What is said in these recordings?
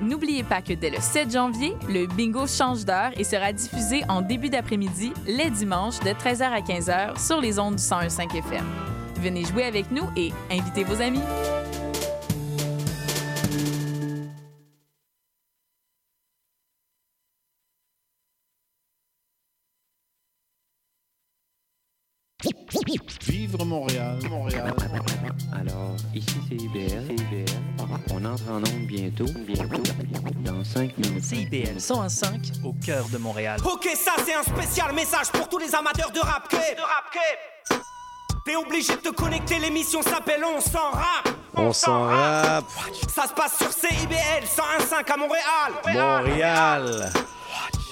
N'oubliez pas que dès le 7 janvier, le bingo change d'heure et sera diffusé en début d'après-midi, les dimanches, de 13h à 15h sur les ondes du 101.5 FM. Venez jouer avec nous et invitez vos amis. Vivre Montréal, Montréal. Alors, ici c'est IBL. On entre en onde bientôt. Bientôt. Dans 5 minutes. CIBL 105 au cœur de Montréal. Ok, ça c'est un spécial message pour tous les amateurs de rap De rap T'es obligé de te connecter, l'émission s'appelle On s'en rap. On s'en rap. Ça se passe sur CIBL 101.5 à Montréal. Montréal.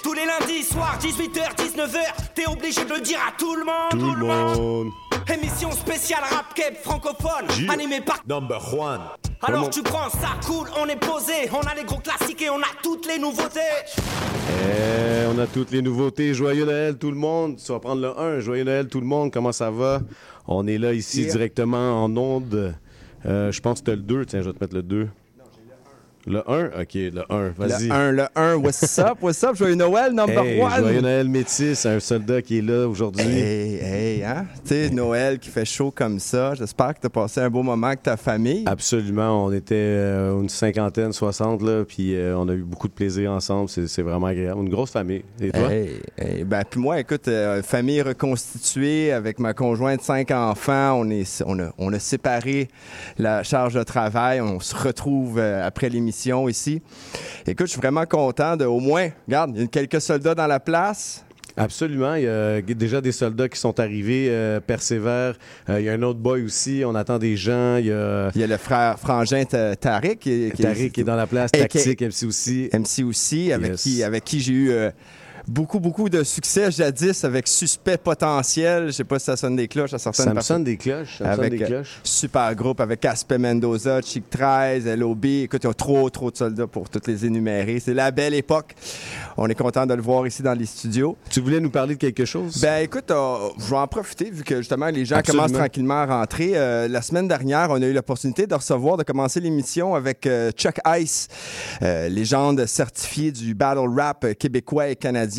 Tous les lundis soirs, 18h, 19h, t'es obligé de le dire à tout le monde. Tout le monde. Émission spéciale rap cape francophone, animée par. Number one. Alors Comment- tu prends ça cool, on est posé, on a les gros classiques et on a toutes les nouveautés. Eh, on a toutes les nouveautés. Joyeux Noël, tout le monde. Tu vas prendre le 1. Joyeux Noël, tout le monde. Comment ça va? On est là ici Yeah. directement en onde. Euh, je pense que tu le 2. Tiens, je vais te mettre le 2. Le 1? OK, le 1. Vas-y. Le 1, le 1, what's up, what's up, joyeux Noël, number Hey, one. Joyeux Noël métis, un soldat qui est là aujourd'hui. Hey, hey, hein? Tu sais, Noël qui fait chaud comme ça. J'espère que tu as passé un beau moment avec ta famille. Absolument. On était euh, une cinquantaine, soixante, là, puis euh, on a eu beaucoup de plaisir ensemble. C'est vraiment agréable. Une grosse famille. Et toi? Hey, hey, ben, puis moi, écoute, euh, famille reconstituée avec ma conjointe, cinq enfants. On, est, on, a, on a séparé la charge de travail. On se retrouve après l'émission ici. Écoute, je suis vraiment content de, au moins, regarde, il y a quelques soldats dans la place. Absolument. Il y a déjà des soldats qui sont arrivés, euh, persévèrent. Euh, il y a un autre boy aussi. On attend des gens. Il y a Il y a le frère frangin Ta- Tariq. Qui, qui- Tariq qui est dans la place, Tactique, MC aussi. MC aussi, avec Yes. qui, avec qui j'ai eu euh, beaucoup, beaucoup de succès jadis avec Suspect Potentiel. Je sais pas si ça sonne des cloches à certaines Ça me personnes. sonne des cloches. Ça me sonne Avec, des euh, cloches. Super groupe avec Aspe Mendoza, Chic 13, LOB. Écoute, il y a trop, trop de soldats pour toutes les énumérer. C'est la belle époque. On est content de le voir ici dans les studios. Tu voulais nous parler de quelque chose? Ben écoute, euh, je vais en profiter vu que justement les gens Absolument. commencent tranquillement à rentrer. Euh, la semaine dernière, on a eu l'opportunité de recevoir, de commencer l'émission avec Chuck Ice, légende certifiée du battle rap québécois et canadien,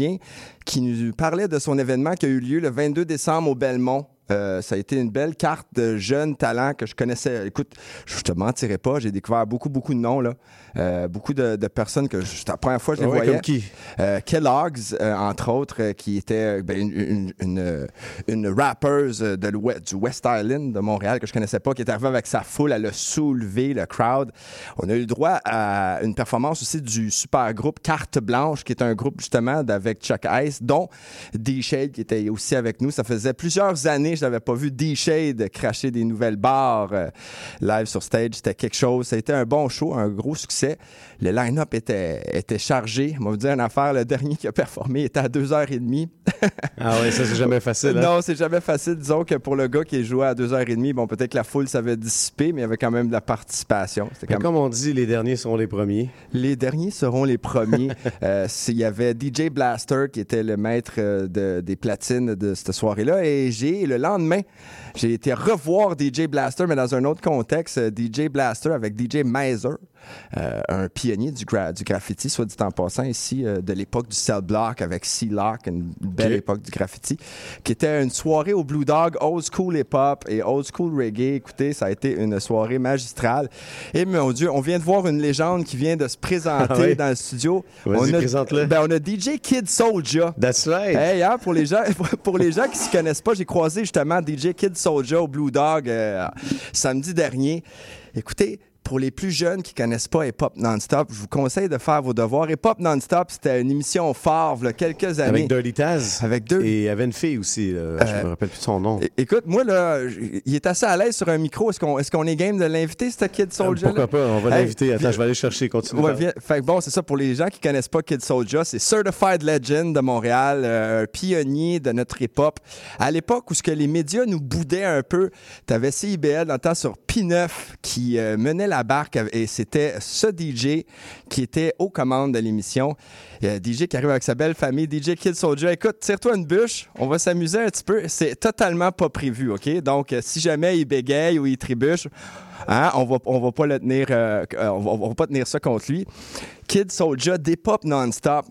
qui nous parlait de son événement qui a eu lieu le 22 décembre au Belmont. Euh, ça a été une belle carte de jeunes talents que je connaissais. Écoute, je te mentirais pas, j'ai découvert beaucoup, beaucoup de noms, là. Euh, beaucoup de, de personnes que je- la première fois que je les Ouais, voyais. comme qui? Euh, Kellogg's, euh, entre autres, qui était ben, une, une, une, une rappeuse de l'ouest- du West Island de Montréal que je connaissais pas, qui est arrivée avec sa foule, elle a soulevé le crowd. On a eu le droit à une performance aussi du super groupe Carte Blanche, qui est un groupe justement avec Chuck Ice, dont D-Shade qui était aussi avec nous. Ça faisait plusieurs années je n'avais pas vu D-Shade cracher des nouvelles barres euh, live sur stage. C'était quelque chose. Ça a été un bon show, un gros succès. Le line-up était, était chargé. On va vous dire une affaire, le dernier qui a performé était à 2h30. Ah ouais, ça c'est jamais facile. hein? Non, c'est jamais facile. Disons que pour le gars qui joué à 2h30, bon, peut-être que la foule s'avait dissipé, mais il y avait quand même de la participation. C'était Mais quand même- Comme on dit, les derniers seront les premiers. Les derniers seront les premiers. Euh, Il y avait DJ Blaster qui était le maître euh, de- des platines de cette soirée-là. Et j'ai, le lendemain, j'ai été revoir DJ Blaster, mais dans un autre contexte. euh, DJ Blaster avec DJ Miser, euh, un pionnier du, gra- du graffiti, soit dit en passant ici, euh, de l'époque du cell block avec C-Lock, une belle époque du graffiti, qui était une soirée au Blue Dog, old school hip-hop et old school reggae. Écoutez, ça a été une soirée magistrale. Et mon Dieu, on vient de voir une légende qui vient de se présenter Ah oui? dans le studio. On a, ben, on a DJ Kid Soulja. That's right. Hey, hein, pour les gens, pour les gens qui s'y connaissent pas, j'ai croisé justement DJ Kid Soulja au Blue Dog euh, samedi dernier. Écoutez, pour les plus jeunes qui connaissent pas Hip Hop Non-Stop, je vous conseille de faire vos devoirs. Hip Hop Non-Stop, c'était une émission phare, il y a quelques années. Avec Dirty Taz. Avec deux. Et il y avait une fille aussi, là. je Euh, me rappelle plus de son nom. Écoute, moi, là, il est assez à l'aise sur un micro. Est-ce qu'on est, game de l'inviter, ce Kid Soldier? Euh, Pourquoi pas? On va Hey, l'inviter. Attends, je vais aller chercher. Continue. Ouais, viens- fait bon, c'est ça pour les gens qui connaissent pas Kid Soldier, c'est Certified Legend de Montréal, euh, un pionnier de notre hip-hop. À l'époque où ce que les médias nous boudaient un peu, t'avais CIBL dans le temps sur P9 qui euh, menait la barque et c'était ce DJ qui était aux commandes de l'émission. Euh, DJ qui arrive avec sa belle famille, DJ Kid Soldier. Écoute, tire-toi une bûche, on va s'amuser un petit peu. C'est totalement pas prévu, OK? Donc, euh, si jamais il bégaye ou il trébuche, Hein, on va, on va pas le tenir, euh, on, va, va pas tenir ça contre lui. Kid Soldier, des pop non-stop.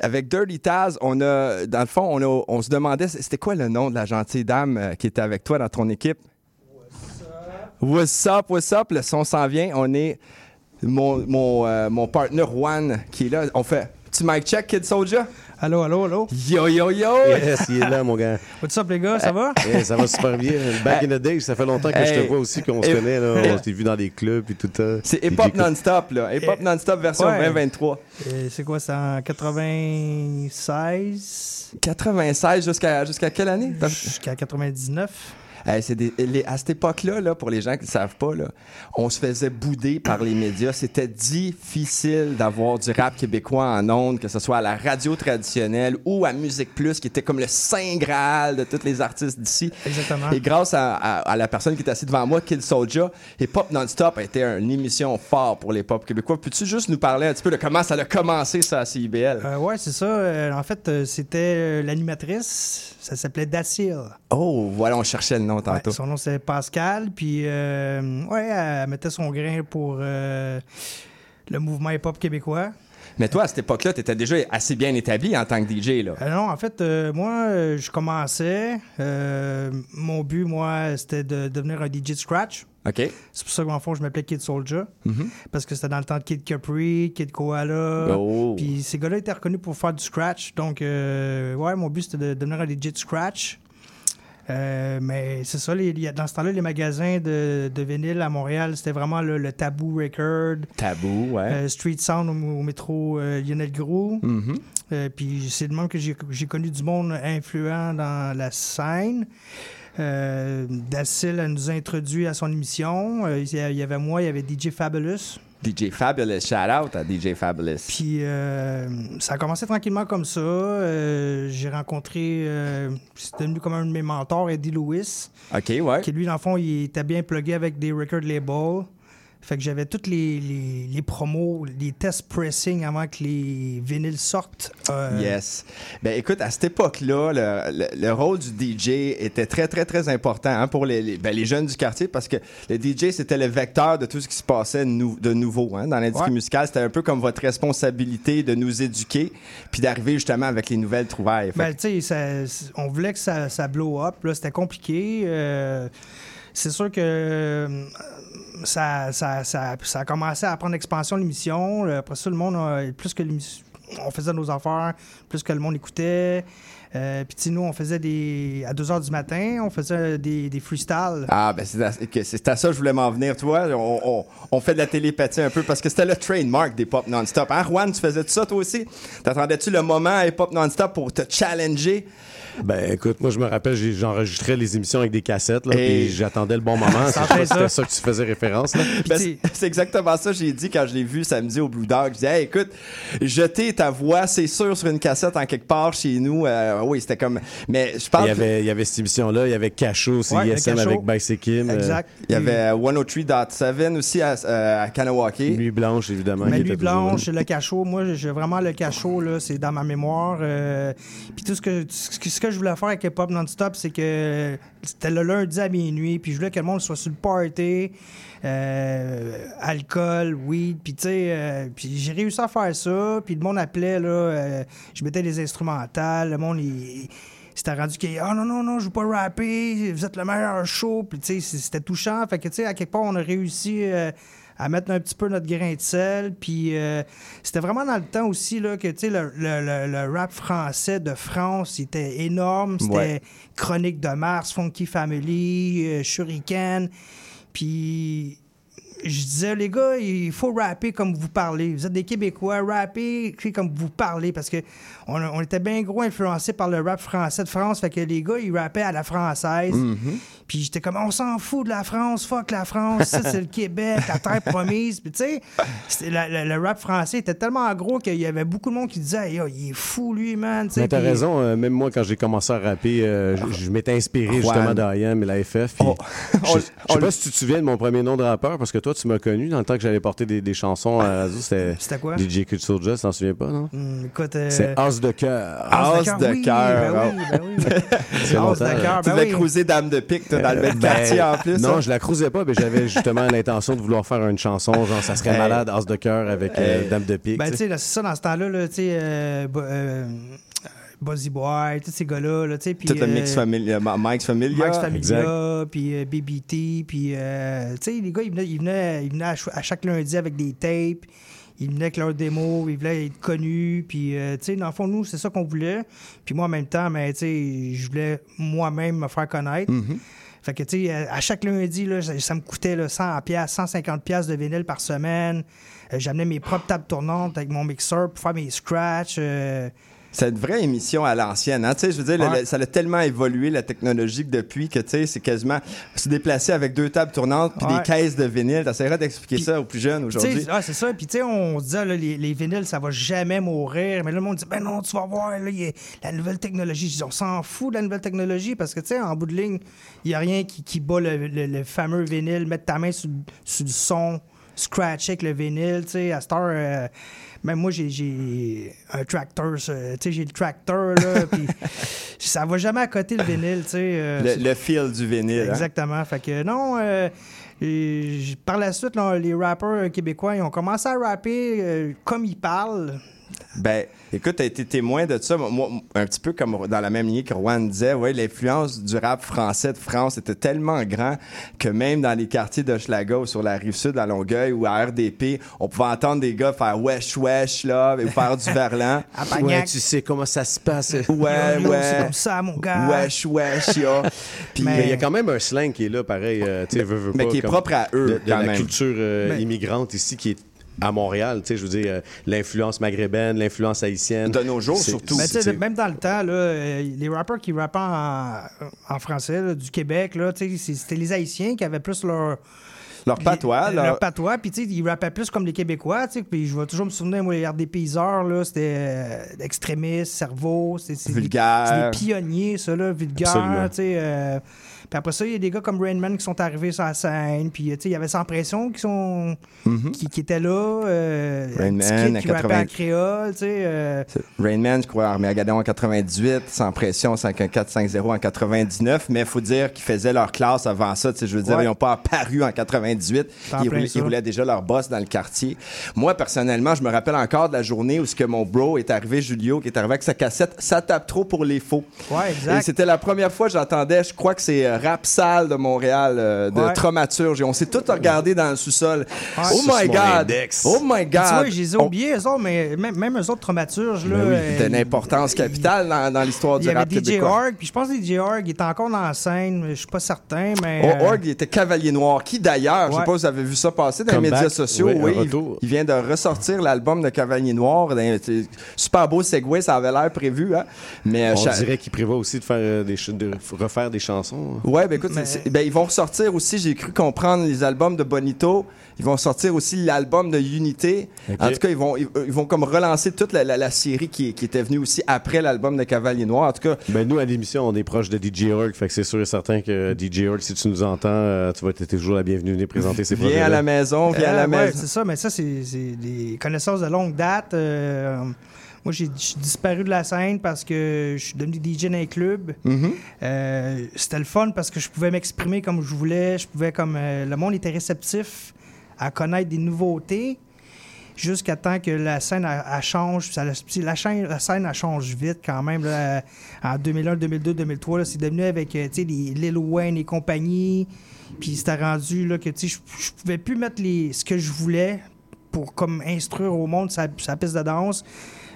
Avec Dirty Taz, on a, dans le fond, on, se demandait, c'était quoi le nom de la gentille dame qui était avec toi dans ton équipe? What's up, what's up? Le son s'en vient. On est mon, mon, euh, mon partner Juan qui est là. On fait, tu mic check, Kid Soldier? Allô, allô, allô? Yo, yo, yo! Yes, il est là, mon gars. What's up, les gars, ça va? Eh, ça va super bien. Back in the day, ça fait longtemps que je te vois aussi, qu'on se connaît. Là. On s'est vu dans des clubs et tout ça. C'est Puis Hip Hop j'écoute- Non-Stop, là. Hip Hop Eh, Non-Stop version ouais. 2023. Et C'est quoi, c'est en 96 96 jusqu'à jusqu'à quelle année? jusqu'à 99? Hey, c'est des- les- à cette époque-là, là, pour les gens qui ne savent pas, là, on se faisait bouder par les médias. C'était difficile d'avoir du rap québécois en ondes, que ce soit à la radio traditionnelle ou à Musique Plus, qui était comme le saint graal de tous les artistes d'ici. Exactement. Et grâce à, à- à la personne qui est assise devant moi, Kid Soulja, Hip Hop Non-Stop a été une émission forte pour les pop québécois. Peux-tu juste nous parler un petit peu de comment ça a commencé, ça, à CIBL? Euh, ouais, c'est ça. Euh, en fait, euh, c'était euh, l'animatrice. Ça s'appelait Dacil. Oh, voilà, on cherchait le nom tantôt. Ouais, son nom, c'est Pascal. Puis, euh, ouais, elle mettait son grain pour euh, le mouvement hip-hop québécois. Mais toi, à cette époque-là, tu étais déjà assez bien établi en tant que DJ, là. Euh, non, en fait, euh, moi, euh, je commençais. Mon but, moi, c'était de devenir un DJ de scratch. OK? C'est pour ça qu'en fond, je m'appelais Kid Soldier. Mhm. Parce que c'était dans le temps de Kid Capri, Kid Koala. Oh. Puis ces gars-là étaient reconnus pour faire du scratch. Donc, euh, ouais, mon but, c'était de devenir un DJ de scratch. Euh, mais c'est ça, les- les- dans ce temps-là, les magasins de, de vinyle à Montréal, c'était vraiment le, le Taboo Record, Tabou, ouais. euh, Street Sound au, au métro euh, Lionel Groux. Mhm. Euh, puis c'est de même que j'ai connu du monde influent dans la scène. Dacil nous a introduit à son émission. Il y avait moi, il y avait DJ Fabulous. DJ Fabulous, shout out à DJ Fabulous. Puis euh, ça a commencé tranquillement comme ça. Euh, j'ai rencontré, euh, c'est devenu comme un de mes mentors, Eddie Lewis, OK, ouais. qui lui, dans le fond, il était bien plugué avec des record labels. Fait que j'avais toutes les, les, les promos, les test pressing avant que les vinyles sortent. Euh, Yes. Ben écoute, à cette époque-là, le, le- le rôle du DJ était très, très, très important hein, pour les, les- ben, les jeunes du quartier parce que le DJ, c'était le vecteur de tout ce qui se passait nou- de nouveau hein, dans l'industrie Ouais. musicale. C'était un peu comme votre responsabilité de nous éduquer puis d'arriver justement avec les nouvelles trouvailles. Fait Ben, tu sais, on voulait que ça, ça blow up. Là, c'était compliqué. Euh, c'est sûr que euh, ça, ça, ça, ça a commencé à prendre expansion l'émission. Euh, Après ça, le monde, plus que l'émission- on faisait nos affaires, plus que le monde écoutait. Euh, Puis, nous, on faisait des. À 2 h du matin, on faisait des, des freestyles. Ah, ben c'est à, ça que je voulais m'en venir, tu vois. On, on- fait de la télépathie un peu parce que c'était le trademark des pop non-stop. Hein, Juan, tu faisais ça toi aussi? T'attendais-tu le moment à pop non-stop pour te challenger? Ben écoute, moi je me rappelle, j'enregistrais les émissions avec des cassettes, là, Et- j'attendais le bon moment. C'est- ça. ça que tu faisais référence. Là. Ben, c'est exactement ça que j'ai dit quand je l'ai vu samedi au Blue Dog. Je disais, hey, écoute, jeter ta voix, c'est sûr, sur une cassette en quelque part chez nous. Euh, oui, c'était comme. Mais je Il parle. y, avait, il y avait cette émission-là, il y avait Cachot, c'est Ouais, ISM avec Bicykim. euh, Exact. Il y avait euh, 103.7 aussi à, euh, à Kanawake. Nuit Blanche, évidemment. Mais toujours blanche, le cachot, moi j'ai vraiment le cachot là, c'est dans ma mémoire. euh, puis tout ce que ce que- ce que je voulais faire avec Hip Hop Non-Stop, c'est que c'était le lundi à minuit, puis je voulais que le monde soit sur le party, euh, alcool, weed, puis tu sais, euh, puis j'ai réussi à faire ça, puis le monde appelait là, euh, je mettais des instrumentales, le monde il c'était rendu que ah non non non je veux pas rapper vous êtes le meilleur show puis tu sais c'était touchant fait que tu sais à quelque part on a réussi euh, à mettre un petit peu notre grain de sel. Puis euh, c'était vraiment dans le temps aussi là que tu sais le, le- le- le rap français de France il était énorme. C'était Ouais. Chronique de Mars Funky Family euh, Shuriken. Puis je disais, les gars, il faut rapper comme vous parlez. Vous êtes des Québécois, rapper comme vous parlez. Parce que on, on était bien gros influencés par le rap français de France. Fait que les gars, ils rappaient à la française. Puis j'étais comme, on s'en fout de la France, fuck la France, ça c'est le Québec, la terre promise. Puis tu sais, le rap français était tellement gros qu'il y avait beaucoup de monde qui disait, Hey, yo, il est fou lui, man. Mais t'as raison, euh, même moi, quand j'ai commencé à rapper, euh, je- m'étais inspiré Juan. justement d'IAM et la FF. On- je sais pas si tu te souviens de mon premier nom de rappeur, parce que toi, tu m'as connu dans le temps que j'allais porter des, des chansons à radio. C'était quoi? DJ Soulja, tu t'en souviens pas, non? Écoute, euh, C'est As de cœur. As As de oui, cœur, Ben oui, ben oui. C'est As longtemps, de cœur, Tu ben oui. cruiser Dame de Pique toi, dans le même Ben, quartier en plus. Non, hein? je la cruisais pas, mais j'avais justement l'intention de vouloir faire une chanson, genre ça serait malade, As de cœur avec euh. Dame de Pique. Ben, tu sais. c'est ça, dans ce temps-là, là, tu sais, euh, Buzzy Boy, tous ces gars-là, là, puis... Tout le euh, mix familia, Ma- Mike's Familia. Max Familia, Exact. puis euh, BBT, puis, euh, tu sais, les gars, ils venaient, ils venaient, ils venaient à, ch- à chaque lundi avec des tapes, ils venaient avec leurs démos, ils voulaient être connus, puis, euh, tu sais, dans le fond, nous, c'est ça qu'on voulait. Puis moi, en même temps, mais, tu sais, je voulais moi-même me faire connaître. Mm-hmm. Fait que, tu sais, à chaque lundi, là, ça, ça me coûtait là, 100 piastres, 150 piastres de vinyle par semaine. Euh, J'amenais mes propres tables tournantes avec mon mixeur pour faire mes scratchs. euh, C'est une vraie émission à l'ancienne. Hein? Tu sais, Je veux dire, le- Ouais. le- ça a tellement évolué, la technologie, que depuis que tu sais, c'est quasiment se déplacer avec deux tables tournantes puis Ouais. des caisses de vinyle. T'essaieras d'expliquer ça aux plus jeunes aujourd'hui. ah, c'est ça. Puis, tu sais, on se disait, là, les, les vinyles, ça va jamais mourir. Mais là, le monde dit, ben non, tu vas voir, là, y a la nouvelle technologie. Je dis, on s'en fout de la nouvelle technologie parce que, tu sais, en bout de ligne, il n'y a rien qui, qui bat le, le- le fameux vinyle, mettre ta main sur, sur le son, scratcher avec le vinyle. Tu sais, à cette heure, euh, même moi, j'ai- un tracteur. ça, Tu sais, j'ai le tracteur, là. puis ça va jamais à côté le vinyle, tu sais. euh, Le, le fil du vinyle. hein? Exactement. Fait que non, euh, et par la suite, là, les rappeurs québécois, ils ont commencé à rapper euh, comme ils parlent. Ben, écoute, t'as été témoin de ça. Moi, un petit peu comme dans la même lignée que Juan disait, ouais, l'influence du rap français de France était tellement grand que même dans les quartiers d'Hochelaga ou sur la rive sud à Longueuil ou à RDP, on pouvait entendre des gars faire wesh wesh là, ou faire du verlan. À Ouais, tu sais comment ça se passe. Ouais, Yo, yo, C'est ouais. comme ça, mon gars. Wesh wesh ya. Puis Mais- il y a quand même un slang qui est là, pareil, euh, tu sais, veux, veux mais pas, qui est propre à eux de, de quand la même. culture euh, Mais- immigrante ici qui est à Montréal, tu sais, je veux dire, euh, l'influence maghrébine, l'influence haïtienne. De nos jours, surtout. Ben, tu sais, c'est- même dans le temps, là, euh, les rappeurs qui rappaient en, en français là, du Québec, c'était les Haïtiens qui avaient plus leur, Leur patois, leur- leur patois, puis tu sais, ils rappaient plus comme les Québécois, tu sais, puis je vais toujours me souvenir, moi, les RDP Isard, là, c'était euh, extrémistes, cerveau, c'est des- Vulgaire. c'est des pionniers, ça, là, vulgaire, tu sais. Puis après ça, il y a des gars comme Rainman qui sont arrivés sur la scène, puis tu sais, il y avait Sans Pression qui sont qui, qui étaient là, euh, Rain un petit Man, kid à qui rappait 80. en créole, tu sais. euh, Rain Man, je crois, Armageddon en 98, Sans Pression 51450 en 99, mais il faut dire qu'ils faisaient leur classe avant ça. tu sais, Je veux dire, Ouais. ils n'ont pas apparu en 98. T'en Ils voulaient déjà leur boss dans le quartier. Moi, personnellement, je me rappelle encore de la journée où ce que mon bro est arrivé, Julio, qui est arrivé avec sa cassette Ça tape trop pour les faux. Ouais, Et exact. c'était la première fois que j'entendais, je crois que c'est euh, Rap Salle de Montréal, euh, de Ouais. Traumaturge. Et on s'est tous regardé dans le sous-sol. Oh Sur my mon God! index. Oh my Puis Tu vois, God! je les ai On- oubliés, eux autres, mais même, même eux autres traumaturges, là. Ben oui, euh, importance capitale dans, dans l'histoire Il du y avait rap DJ québécois. Org, puis je pense que DJ Org, il était encore dans la scène, je suis pas certain, mais... Oh, euh, Org, il était cavalier noir, qui d'ailleurs, je sais Ouais. pas si vous avez vu ça passer dans les Comeback, médias sociaux, un oui, il, retour. il vient de ressortir l'album de Cavalier Noir, d'un- c'est- super beau segway, ça avait l'air prévu, hein? mais euh, On cha- dirait qu'il prévoit aussi de faire euh, des ch- de refaire des chansons. hein. Ouais, ben écoute, Mais- c'est- c'est- ben, ils vont ressortir aussi, j'ai cru comprendre les albums de Bonito. Ils vont sortir aussi l'album de Unité. En tout cas, ils vont, ils, ils vont comme relancer toute la, la- la série qui, qui était venue aussi après l'album de Cavalier Noir. En tout cas, Ben nous, à l'émission, on est proche de DJ Org, fait que c'est sûr et certain que DJ Org, si tu nous entends, euh, tu vas être toujours la bienvenue de venir présenter ces projets viens à la maison, viens à euh, la ouais, maison. c'est ça, mais ça, c'est c'est des connaissances de longue date. euh, moi, j'ai disparu de la scène parce que je suis devenu DJ dans les clubs. Mhm. Euh, C'était le fun parce que je pouvais m'exprimer comme je voulais. Je pouvais comme euh, le monde était réceptif à connaître des nouveautés jusqu'à temps que la scène elle change. Ça, la, chaîne, la scène elle change vite quand même. là. en 2001, 2002, 2003, là, c'est devenu avec euh, les Lil Wayne et compagnie. Puis c'était rendu là, que je je pouvais plus mettre les, ce que je voulais pour comme instruire au monde sa, sa piste de danse.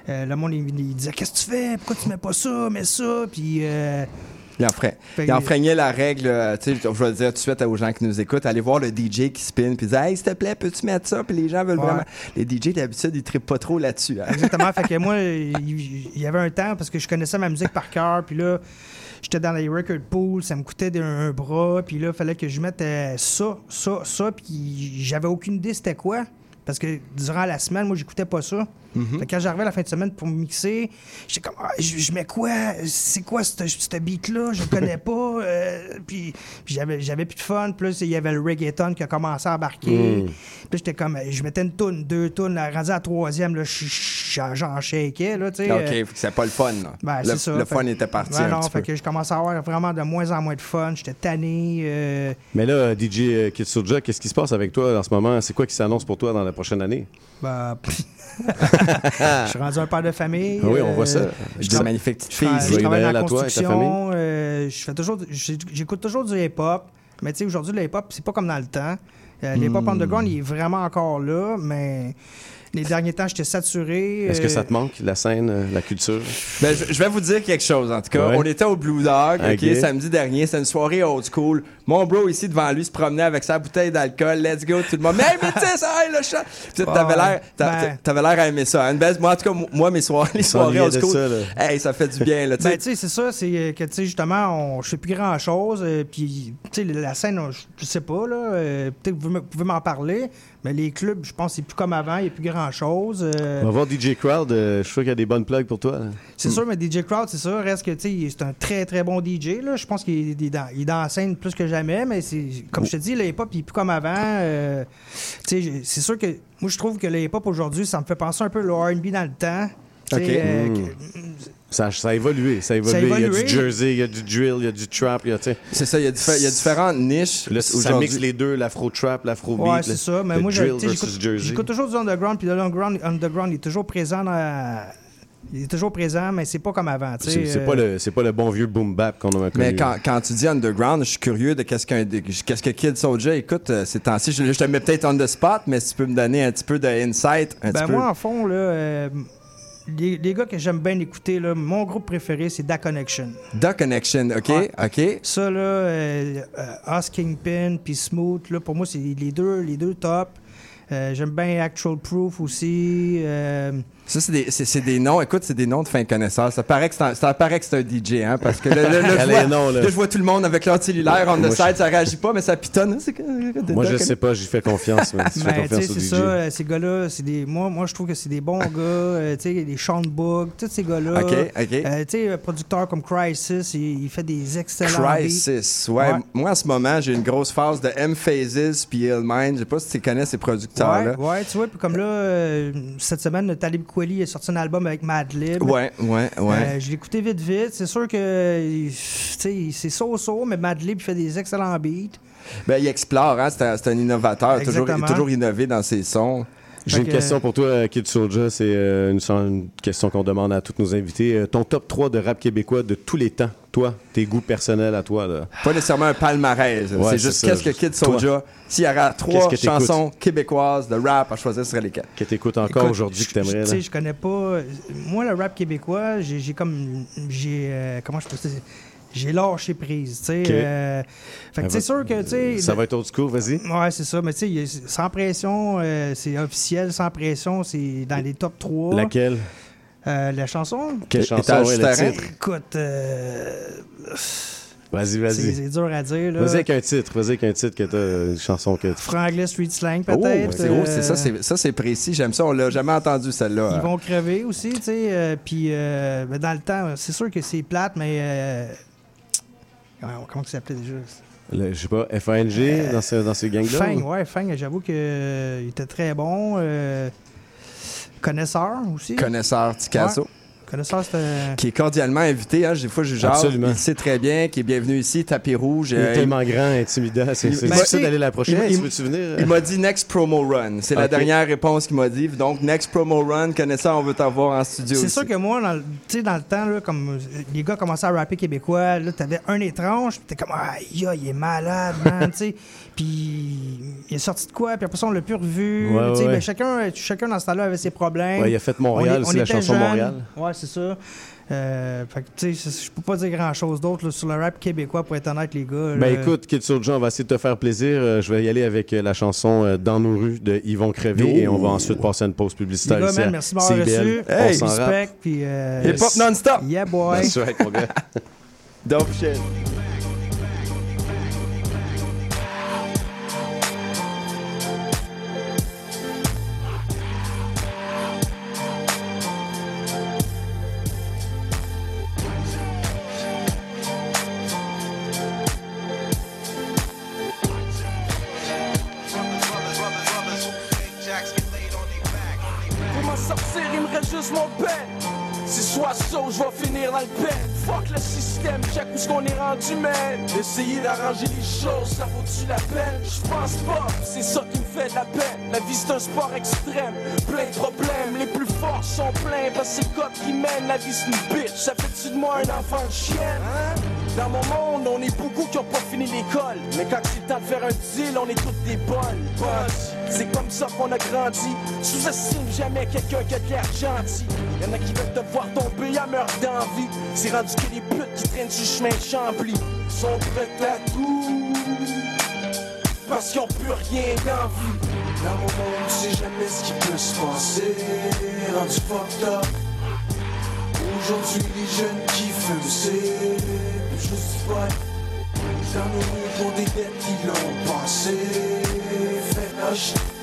Euh, le monde, il, il disait Qu'est-ce que tu fais? Pourquoi tu mets pas ça Mets ça? Puis. euh, Il, enfreint- enfreignait la règle, euh, tu sais, je vais le dire tout de suite aux gens qui nous écoutent, allez voir le DJ qui spin, puis dire Hey, s'il te plaît, peux-tu mettre ça? Puis les gens veulent Ouais. vraiment. Les DJ, d'habitude, ils trippent pas trop là-dessus. hein. Exactement. fait que moi, il y avait un temps parce que je connaissais ma musique par cœur. Puis là, j'étais dans les record pools, ça me coûtait un bras. Puis là, il fallait que je mette ça, ça, ça. Puis j'avais aucune idée c'était quoi. Parce que durant la semaine, moi, j'écoutais pas ça. Que quand j'arrivais à la fin de semaine pour me mixer, j'étais comme, Ah, je, je mets quoi? C'est quoi ce ce beat-là? Je le connais pas. Euh, puis puis j'avais, j'avais plus de fun. Plus, il y avait le reggaeton qui a commencé à embarquer. Puis j'étais comme, je mettais une toune, deux tounes. là, Rendu à la troisième, là, j'en shakeais, là, tu sais. OK, Euh, c'est pas le fun. là. ben, le c'est ça. le Fait fun était parti un non, petit fait peu. que je commençais à avoir vraiment de moins en moins de fun. J'étais tanné. euh, Mais là, DJ euh, Kid Soulja, qu'est-ce qui se passe avec toi en ce moment? C'est quoi qui s'annonce pour toi dans la prochaine année? ben, je suis rendu un père de famille. Oui, on voit ça. euh, Je je dis magnifique petite Je, fille. tra- ici. je Joyeux travaille dans la construction. euh, je fais toujours, j'ai- j'écoute toujours du hip-hop. Mais tu sais, aujourd'hui, le hip-hop, c'est pas comme dans le temps. Euh, Hmm. L'hip-hop underground, il est vraiment encore là, mais les derniers temps, j'étais saturé. Est-ce que euh, ça te manque, la scène, euh, la culture? Ben, je, je vais vous dire quelque chose, en tout cas. Ouais. On était au Blue Dog, samedi dernier. C'était une soirée old school. Mon bro, ici, devant lui, se promenait avec sa bouteille d'alcool. Let's go, tout le monde. Mais, hey, mais tu sais, hey, le chat. Puis Ouais, T'avais l'air t'a- t'avais l'air à aimer ça. hein. Une belle- moi, en tout cas, moi, mes soirées, les soirées old school, ça, hey, ça fait du bien, là, tu sais. Ben, tu sais, c'est ça, c'est euh, que, tu sais, justement, on, je fais plus grand-chose. euh, Puis, tu sais, la scène, je, sais pas, là. euh, Peut-être que vous pouvez m'en parler, mais les clubs, je pense c'est plus comme avant, il n'y a plus grand-chose. euh, On va voir DJ Crowd. euh, je suis sûr qu'il y a des bonnes plugs pour toi. c'est sûr, mais DJ Crowd, c'est ça. Reste que, c'est un très, très bon DJ, là? Je pense qu'il est, est dans, la scène plus que jamais, mais c'est, comme je te dis, le hip-hop, il est plus comme avant. euh, c'est sûr que, moi, je trouve que le hip-hop aujourd'hui, ça me fait penser un peu au R&B dans le temps. Mm. que- Ça, ça a évolué. Ça a évolué. Ça a Il y a du jersey, il y a du drill, il y a du trap. Il y a. C'est ça, il y, a diffé- il y a différentes niches. Là, ça mixe les deux, l'afro-trap, l'afro-beat. Ouais, le- c'est ça. Mais le moi, j'écoute jersey. j'écoute toujours du underground, puis le underground, underground il est toujours présent dans. Il est toujours présent, mais c'est pas comme avant. C'est c'est euh, pas, le- c'est pas le bon vieux boom bap qu'on a connu. Mais quand, quand tu dis underground, je suis curieux de qu'est-ce qu'un qu'est-ce que Kid Soldier écoute euh, ces temps-ci. Je, je te mets peut-être on the spot, mais si tu peux me donner un petit peu d'insight. Ben petit moi, en fond, là, euh, les, les gars que j'aime bien écouter, là, mon groupe préféré, c'est Da Connection. Da Connection, OK? Ouais. OK. Ça, là, euh, euh, Us Kingpin puis Smooth, là, pour moi, c'est les deux, les deux top. Euh, j'aime bien Actual Proof aussi. Ça, c'est des, c'est- c'est des noms. Écoute, c'est des noms de fin de connaissance. Ça paraît que c'est un, ça paraît que c'est un DJ, hein, parce que là, là, là, je, Allez, vois, non, là. là, je vois tout le monde avec leur cellulaire on the side, ça réagit pas, mais ça pitonne. hein, que- Moi, je sais pas, j'y fais confiance. mais au c'est DJ. ça, euh, ces gars-là, c'est des. Moi, moi, je trouve que c'est des bons gars. euh, tu sais, les Sean Boog, tous ces gars-là. OK, OK. Euh, tu sais, un producteur comme Crisis, il, il fait des excellents. Crisis. Ouais. Ouais. Moi, en ce moment, j'ai une grosse phase de M-Phases puis Illmind. Je sais pas si tu connais ces producteurs-là. Ouais, ouais, tu vois, puis comme là, euh, cette semaine, Talib Kweli a sorti un album avec Madlib. Ouais, ouais, ouais. Euh, je l'ai écouté vite, vite. C'est sûr que il- tu sais, c'est so-so, mais Madlib fait des excellents beats. Ben, il explore, hein? C'est un, c'est un innovateur. Toujours, toujours innové dans ses sons. J'ai une que- question pour toi, Kid Soulja. C'est euh, une, une question qu'on demande à tous nos invités. Euh, ton top 3 de rap québécois de tous les temps, toi, tes goûts personnels à toi. Là. Pas nécessairement un palmarès. Ouais, c'est juste qu'est-ce que Kid Soulja. S'il y aura trois chansons québécoises de rap à choisir, ce serait lesquelles? Que t'écoutes encore aujourd'hui que t'aimerais. Tu sais, je connais pas. Moi, le rap québécois, j'ai comme. J'ai. euh, comment je peux dire J'ai lâché prise, tu sais. Euh, fait que Ah, c'est sûr que, tu sais. Ça va être old school, vas-y. Ouais, c'est ça. Mais tu sais, sans pression, euh, c'est officiel. Sans pression, c'est dans les top 3. Laquelle? Euh, la chanson? Quelle chanson ouais, le titre Écoute, euh, Vas-y, vas-y. c'est dur à dire. là. Vas-y avec un titre. Vas-y avec un titre que t'as. Une chanson que. Franglais Street Slang, Oh, peut-être. c'est oh, c'est ça, c'est- ça, c'est précis. J'aime ça. On l'a jamais entendu, celle-là. Ils vont crever aussi, tu sais. euh, Puis, euh, dans le temps, c'est sûr que c'est plate, mais. euh, comment comment ça s'appelait déjà? Le- je sais pas, FANG dans, ce- dans ces gangs-là Fang, ou- ouais, Fang, j'avoue qu'il était très bon. Connaisseur aussi? Connaisseur Ticasso. connaisseur, c'était. Qui est cordialement invité, hein, des fois je genre, Absolument. il sait très bien, qui est bienvenu ici, tapis rouge. Il est euh, tellement grand, intimidant. C'est Ben, difficile d'aller la prochaine. il- venir? Il m'a dit next promo run. C'est la dernière réponse qu'il m'a dit. Donc, next promo run, connaissant, on veut t'avoir en studio. C'est sûr que moi, dans, le- tu sais, dans le temps, là, comme euh, les gars commençaient à rapper québécois, là, t'avais un étrange, puis t'es comme, aïe, aïe, il est malade, man. Puis il est sorti de quoi, puis après ça, on l'a plus revu. Ouais, sais, ouais. ben, chacun, chacun dans ce temps-là avait ses problèmes. Ouais, il a fait Montréal On est- aussi, on la chanson jeunes. Montréal. Ouais, c'est ça. Euh, fait que, tu sais, je peux pas dire grand-chose d'autre sur le rap québécois, pour être honnête, les gars. Ben là. écoute, Kid Soulja, on va essayer de te faire plaisir. Euh, je vais y aller avec euh, la chanson euh, Dans nos rues de Yvon Crevé Oh. et on va ensuite passer à une pause les publicitaire gars, ici man, merci de m'avoir reçu. On Hey, rappe. Respect, puis... Hip-hop non-stop. Yeah, boy. That's right, mon gars. Dope shit. Sport extrême, plein de problèmes. Les plus forts sont pleins, parce que c'est cop qui mène. La vie une bitch, ça fait-tu de moi un enfant de chienne? Dans mon monde, on est beaucoup qui ont pas fini l'école. Mais quand c'est temps de faire un deal, on est toutes des bonnes. C'est comme ça qu'on a grandi. Sous-estime jamais quelqu'un qui a de l'air gentil. Y'en a qui veulent te voir tomber à meurtre d'envie. C'est rendu que les putes qui traînent sur le chemin de Chambly sont prêtes à tout. Ont plus rien d'envie. Dans mon monde, tu sais jamais ce qui peut se passer. Rendu fucked up. Aujourd'hui, les jeunes qui fument, c'est plus. Dans nos rues pour des dettes qui l'ont passé. Fait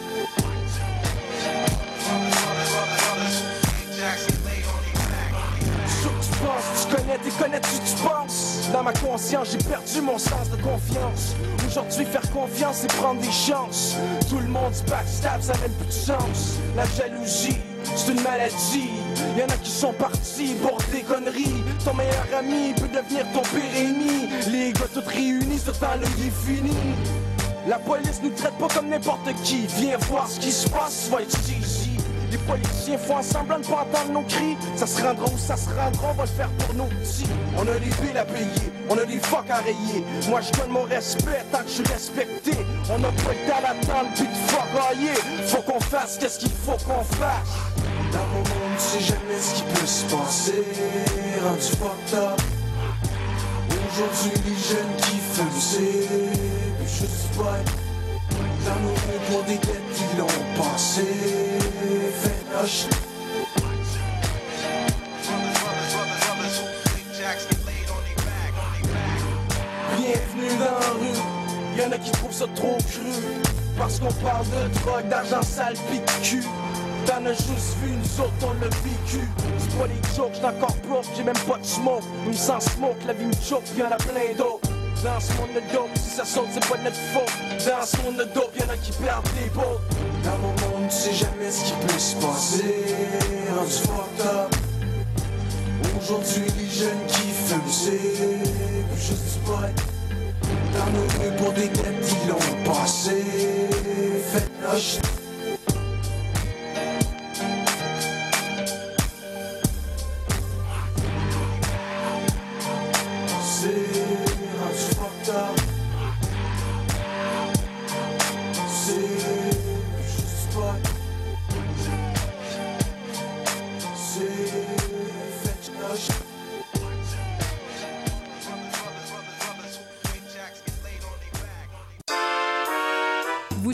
connais, connais-tu, tu penses. Dans ma conscience, j'ai perdu mon sens de confiance. Aujourd'hui, faire confiance, c'est prendre des chances. Tout le monde se backstab, ça n'a plus de sens. La jalousie, c'est une maladie. Y'en a qui sont partis pour des conneries. Ton meilleur ami peut devenir ton pire ennemi. Les gars tous réunis, ce temps-là, il est fini. La police nous traite pas comme n'importe qui. Viens voir ce qui se passe, être cheesy. Les politiciens font semblant de pas entendre nos cris. Ça se rendra où ça se rendra, on va le faire pour nos petits. On a des billes à payer, on a des fuck à rayer. Moi je donne mon respect tant que je suis respecté. On a pas le temps d'attendre pis de fuck. Faut qu'on fasse qu'est-ce qu'il faut qu'on fasse. Dans mon monde, tu sais jamais ce qui peut se passer. Rendu fucked up. Aujourd'hui, les jeunes qui fument, c'est plus juste pas. Dans nos rues pour des dettes qui l'ont passé. Bienvenue dans la rue. Y'en a qui trouvent ça trop cru. Parce qu'on parle de drogue, d'argent sale, pis cul. T'en as juste vu, nous autres on l'a vécu. C'est pas les jokes, j'suis encore broke, j'ai même pas de smoke. Nous sans smoke, la vie me choque, y'en a plein d'autres. Dans ce monde de dope, si ça saute, c'est pas notre faute. Dans ce monde de dope, y'en a qui perdent des beaux. Dans mon monde, tu sais jamais ce qui peut se passer. Rendu fucked up. Aujourd'hui, les jeunes qui fument, c'est juste du pot. Dans nos rues pour des dettes qui l'ont passé. Faites lâche.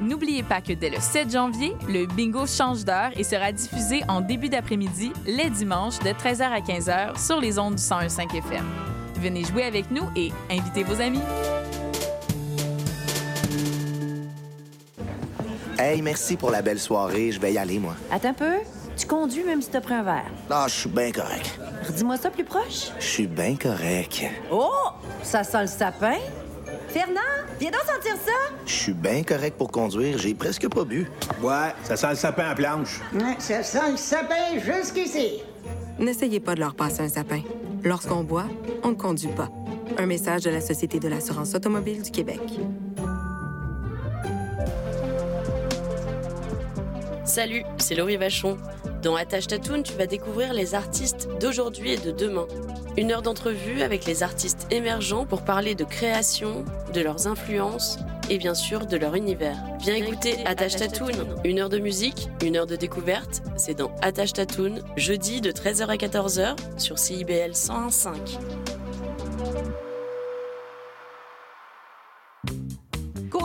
N'oubliez pas que dès le 7 janvier, le bingo change d'heure et sera diffusé en début d'après-midi, les dimanches, de 13h à 15h sur les ondes du 101.5 FM. Venez jouer avec nous et invitez vos amis. Hey, merci pour la belle soirée. Je vais y aller, moi. Attends un peu. Tu conduis même si t'as pris un verre. Ah, je suis bien correct. Redis-moi ça plus proche. Je suis bien correct. Oh! Ça sent le sapin. Fernand, viens donc sentir ça. Je suis bien correct pour conduire. J'ai presque pas bu. Ouais, ça sent le sapin à planche. Ouais, ça sent le sapin jusqu'ici. N'essayez pas de leur passer un sapin. Lorsqu'on boit, on ne conduit pas. Un message de la Société de l'assurance automobile du Québec. Salut, c'est Laurie Vachon. Dans Attache Tatoon, tu vas découvrir les artistes d'aujourd'hui et de demain. Une heure d'entrevue avec les artistes émergents pour parler de création, de leurs influences et bien sûr de leur univers. Viens écouter Attache Tatoon. Une heure de musique, une heure de découverte. C'est dans Attache Tatoon, jeudi de 13h à 14h sur CIBL 101.5.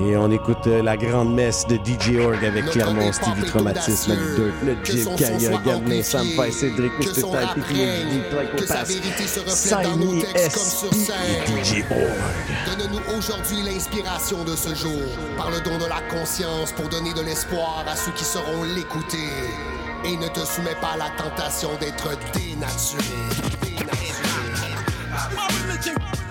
Et on écoute euh, la grande messe de DJ Org avec Clermont, Stevie Traumatisme, Dirt, le Jim Kaya, Gavin, Sam Fay, Cédric, Mr. Type, P.T.D. Psycho Pass, Simon SP et DJ Org. Donne-nous aujourd'hui l'inspiration de ce jour, par le don de la conscience pour donner de l'espoir à ceux qui sauront l'écouter. Et ne te soumets pas à la tentation d'être dénaturé. Au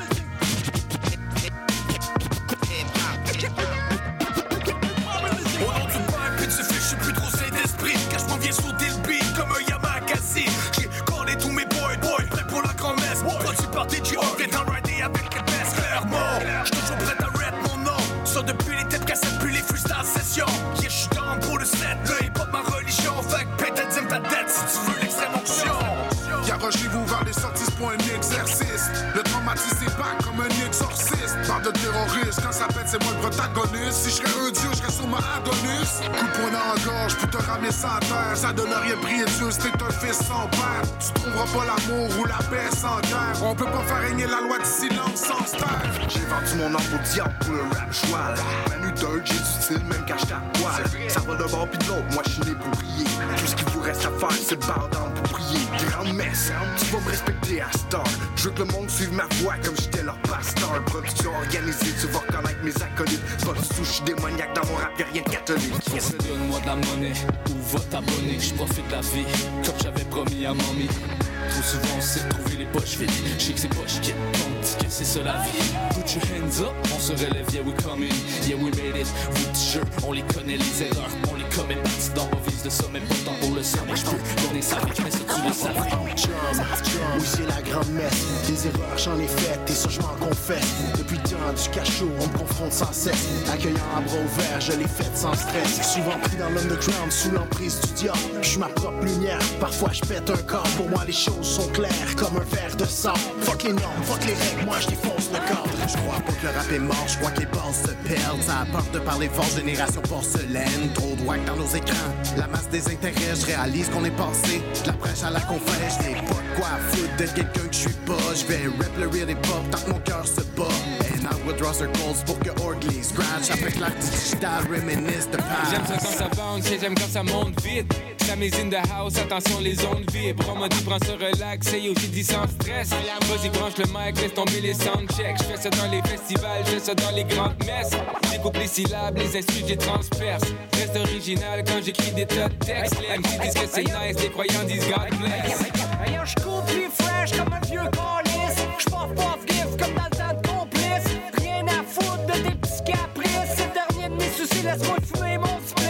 Si je serais un dieu, je serais sur ma Adonis. Coup de poing dans la gorge pour te ramener sans terre. Ça donne rien de prier Dieu t'es un fils sans père. Tu trouveras pas l'amour ou la paix sans guerre. On peut pas faire régner la loi du silence sans se taire. J'ai vendu mon âme au diable pour le rap joie. Manu dirt, j'ai du style même quand à poil. Ça va d'un bord pis de l'autre, moi j'suis né pour prier. Tout ce qu'il vous reste à faire, c'est le bar pour prier. Grande messe, tu vas me respecter à Star. Je veux que le monde suive ma voix comme j'étais leur pasteur. Production organisée, tu vas reconnaître mes acolytes. Pas tout, j'suis démoniaque dans mon rap, y'a rien de catholique. Donne-moi de la monnaie ou va t'abonner? Je profite de la vie comme j'avais promis à mamie. Trop souvent, on s'est retrouvé les poches vides. Je sais que c'est poches qui ticket, c'est ça la vie. Put your hands up, on se relève, yeah, we coming. Yeah, we made it. Vos t-shirts, on les connaît, les erreurs, on les commet. Parti dans ma vise de ça, même pas tant pour le sommet. Je peux donner ça, mais ça, tu le savais. Oui, c'est la grande messe. Des erreurs, j'en ai faites, et ça, je m'en confesse. Depuis le temps du cachot, on me confronte sans cesse. Accueillant à bras ouverts, je l'ai faite sans stress. Souvent pris dans l'underground, sous l'emprise du diable. Je suis ma propre lumière, parfois je pète un corps. Pour moi, les choses sont claires comme un verre de sang. Fuck les normes, fuck les règles, moi je défonce le corps. Je crois pas que le rap est mort, je crois les bases se perdent. Ça apporte de parler fort, génération porcelaine. Trop de dans nos écrans. La masse des intérêts, je réalise qu'on est passé. La prêche à la confesse, je n'ai pas quoi foutre d'être quelqu'un que je suis pas. Je vais rap le real hip hop tant que mon cœur se bat. And I would draw circles pour que Orgley scratch. Avec l'art digital, reminisce de past. J'aime ça quand ça bounce j'aime quand ça monte vite. Mise in the house, attention les ondes vibrent. On m'a dit prends ça relax, et aussi dit sans stress. Vas-y branche le mic, laisse tomber les soundchecks. Je fais ça dans les festivals, je fais ça dans les grandes messes. Découpe les syllabes, les instruments, j'ai transperce. Reste original quand j'écris des tas de textes. MC disent que c'est nice, les croyants disent God bless. Ailleurs, je coupe plus fresh comme un vieux calice. Je paf gift comme dans le temps de. Rien à foutre de tes petits caprices. C'est le dernier de mes soucis, laisse-moi fumer mon spliff.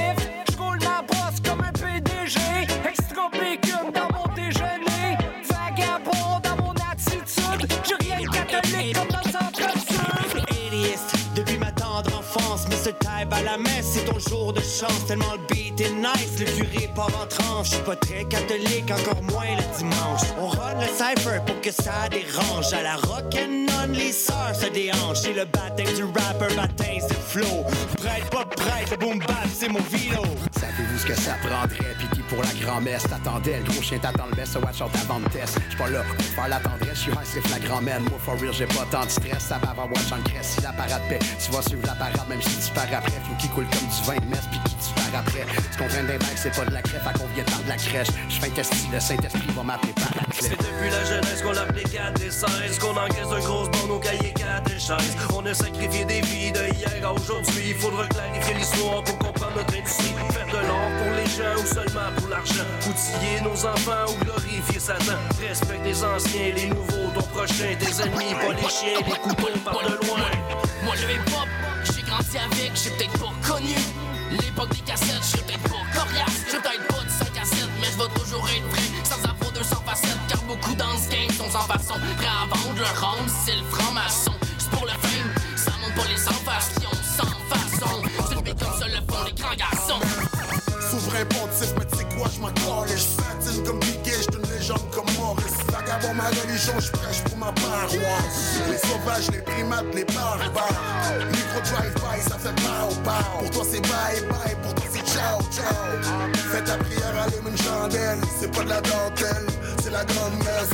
À la messe, c'est ton jour de chance. Tellement le beat est nice, le curé part en tranche. Je pas très catholique, encore moins le dimanche. On run le cypher pour que ça dérange. À la rock'n'on, les sœurs se déhanchent. C'est le baptême du rapper, baptême c'est flow. Prête, pas prête, boom bap, c'est mon vino. Savez-vous ce que ça prendrait? Pis pour la grand-messe t'attendais? Le gros chien t'attend le best, watch out avant de test. J'suis pas là pour faire la tendresse, j'suis high, c'est la grand-mère. Moi, for real, j'ai pas tant de stress. Ça va avoir watch en crèche. Si la parade paix, tu vas suivre la parade, même si tu pars après. Faut qu'il coule comme du vin de messe, pis qui tu pars après. Ce qu'on traîne d'un bac, c'est pas de la crève, à qu'on vient de la crèche. J'fais un testi, le Saint-Esprit va m'appeler par la C'est depuis la jeunesse qu'on l'appelait 4 et 16 Qu'on encaisse de grosses bandes au cahier 4 et 16 On a sacrifié des vies de hier à aujourd'hui Il faudra clarifier l'histoire pour comprendre Faire de l'or pour les gens ou seulement pour l'argent. Outiller nos enfants ou glorifier Satan. Respecte les anciens, les nouveaux, ton prochain, tes ennemis, pas les chiens, les couteaux par de loin. Moi le hip-hop, j'ai grandi avec, j'ai peut-être pas connu L'époque des cassettes, j'ai peut-être pas coriace J'ai peut-être pas de 5 à 7, mais je vais toujours être prêt Sans avoir 200 facettes, car beaucoup dans ce game sont sans façon Prêts à vendre leur c'est le franc-maçon Pontif, mais tu sais quoi, j'm'en calisse. Patine comme Piquet, j'suis une légende comme Maurice. Vagabond ma religion, j'prêche pour ma paroisse. Les sauvages, les primates, les barbares. Micro drive-by, ça fait pow pow. Pour toi c'est bye bye, pour toi c'est ciao ciao. Fais ta prière, allume une chandelle. C'est pas de la dentelle, c'est la grande messe.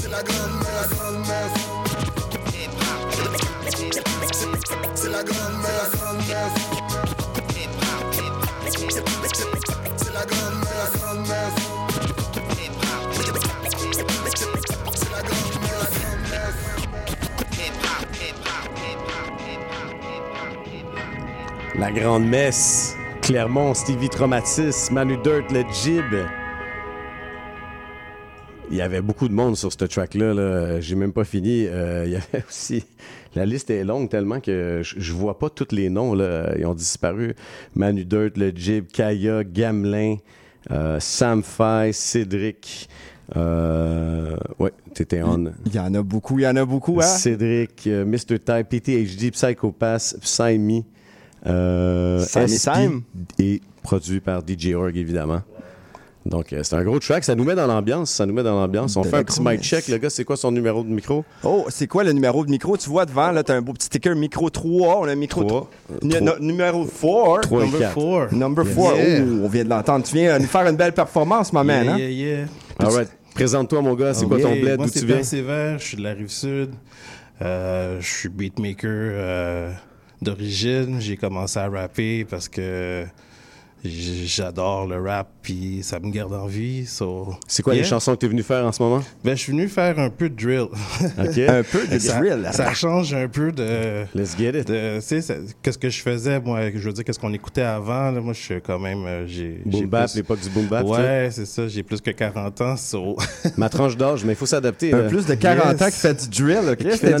C'est la grande messe, grande. C'est la grande messe. La Grande Messe, Clermont, Stevie Traumatis, Manu Dirt, le Jib. Il y avait beaucoup de monde sur ce track-là. Là. J'ai même pas fini. Euh, il y avait aussi. La liste est longue tellement que je, je vois pas tous les noms. Là. Ils ont disparu. Manu Dirt, le Jib, Kaya, Gamelin, euh, Sam Fay, Cédric. Euh, ouais, t'étais on. Il y en a beaucoup, il y en a beaucoup, hein? Cédric, euh, Mr. Type, PTHD, Psychopath, Psyme. Euh, Sam. Et produit par DJ Org, évidemment. Donc, euh, c'est un gros track. Ça nous met dans l'ambiance. Ça nous met dans l'ambiance. On De fait un petit mic check. Le gars, c'est quoi son numéro de micro? Oh, c'est quoi le numéro de micro? Tu vois devant, là, t'as un beau petit sticker micro 3. On a un micro Trois. 3. numéro 4. Trois et Number quatre. four. Number Yes. 4. Yeah. on vient de l'entendre. Tu viens euh, nous faire une belle performance, ma man, hein? Yeah, yeah, yeah. All right. Présente-toi, mon gars. C'est quoi ton bled? Moi, D'où c'est tu viens? Persévère, je suis de la rive sud. Euh, je suis beatmaker euh, d'origine. J'ai commencé à rapper parce que j'adore le rap puis ça me garde en vie. so- C'est quoi les chansons que tu es venu faire en ce moment? Ben, je suis venu faire un peu de drill. Un peu de ça, drill. Ça change un peu de. Let's get it. de- Tu sais, ça- qu'est-ce que je faisais, moi, je veux dire, qu'est-ce qu'on écoutait avant. là, moi, je suis quand même. euh, j'ai, Boom bap, plus- l'époque du boom bap, Ouais, c'est ça, j'ai plus que 40 ans. so- Ma tranche d'âge, mais il faut s'adapter. Un plus de 40 Yes. ans qui fait du drill. Qui fait-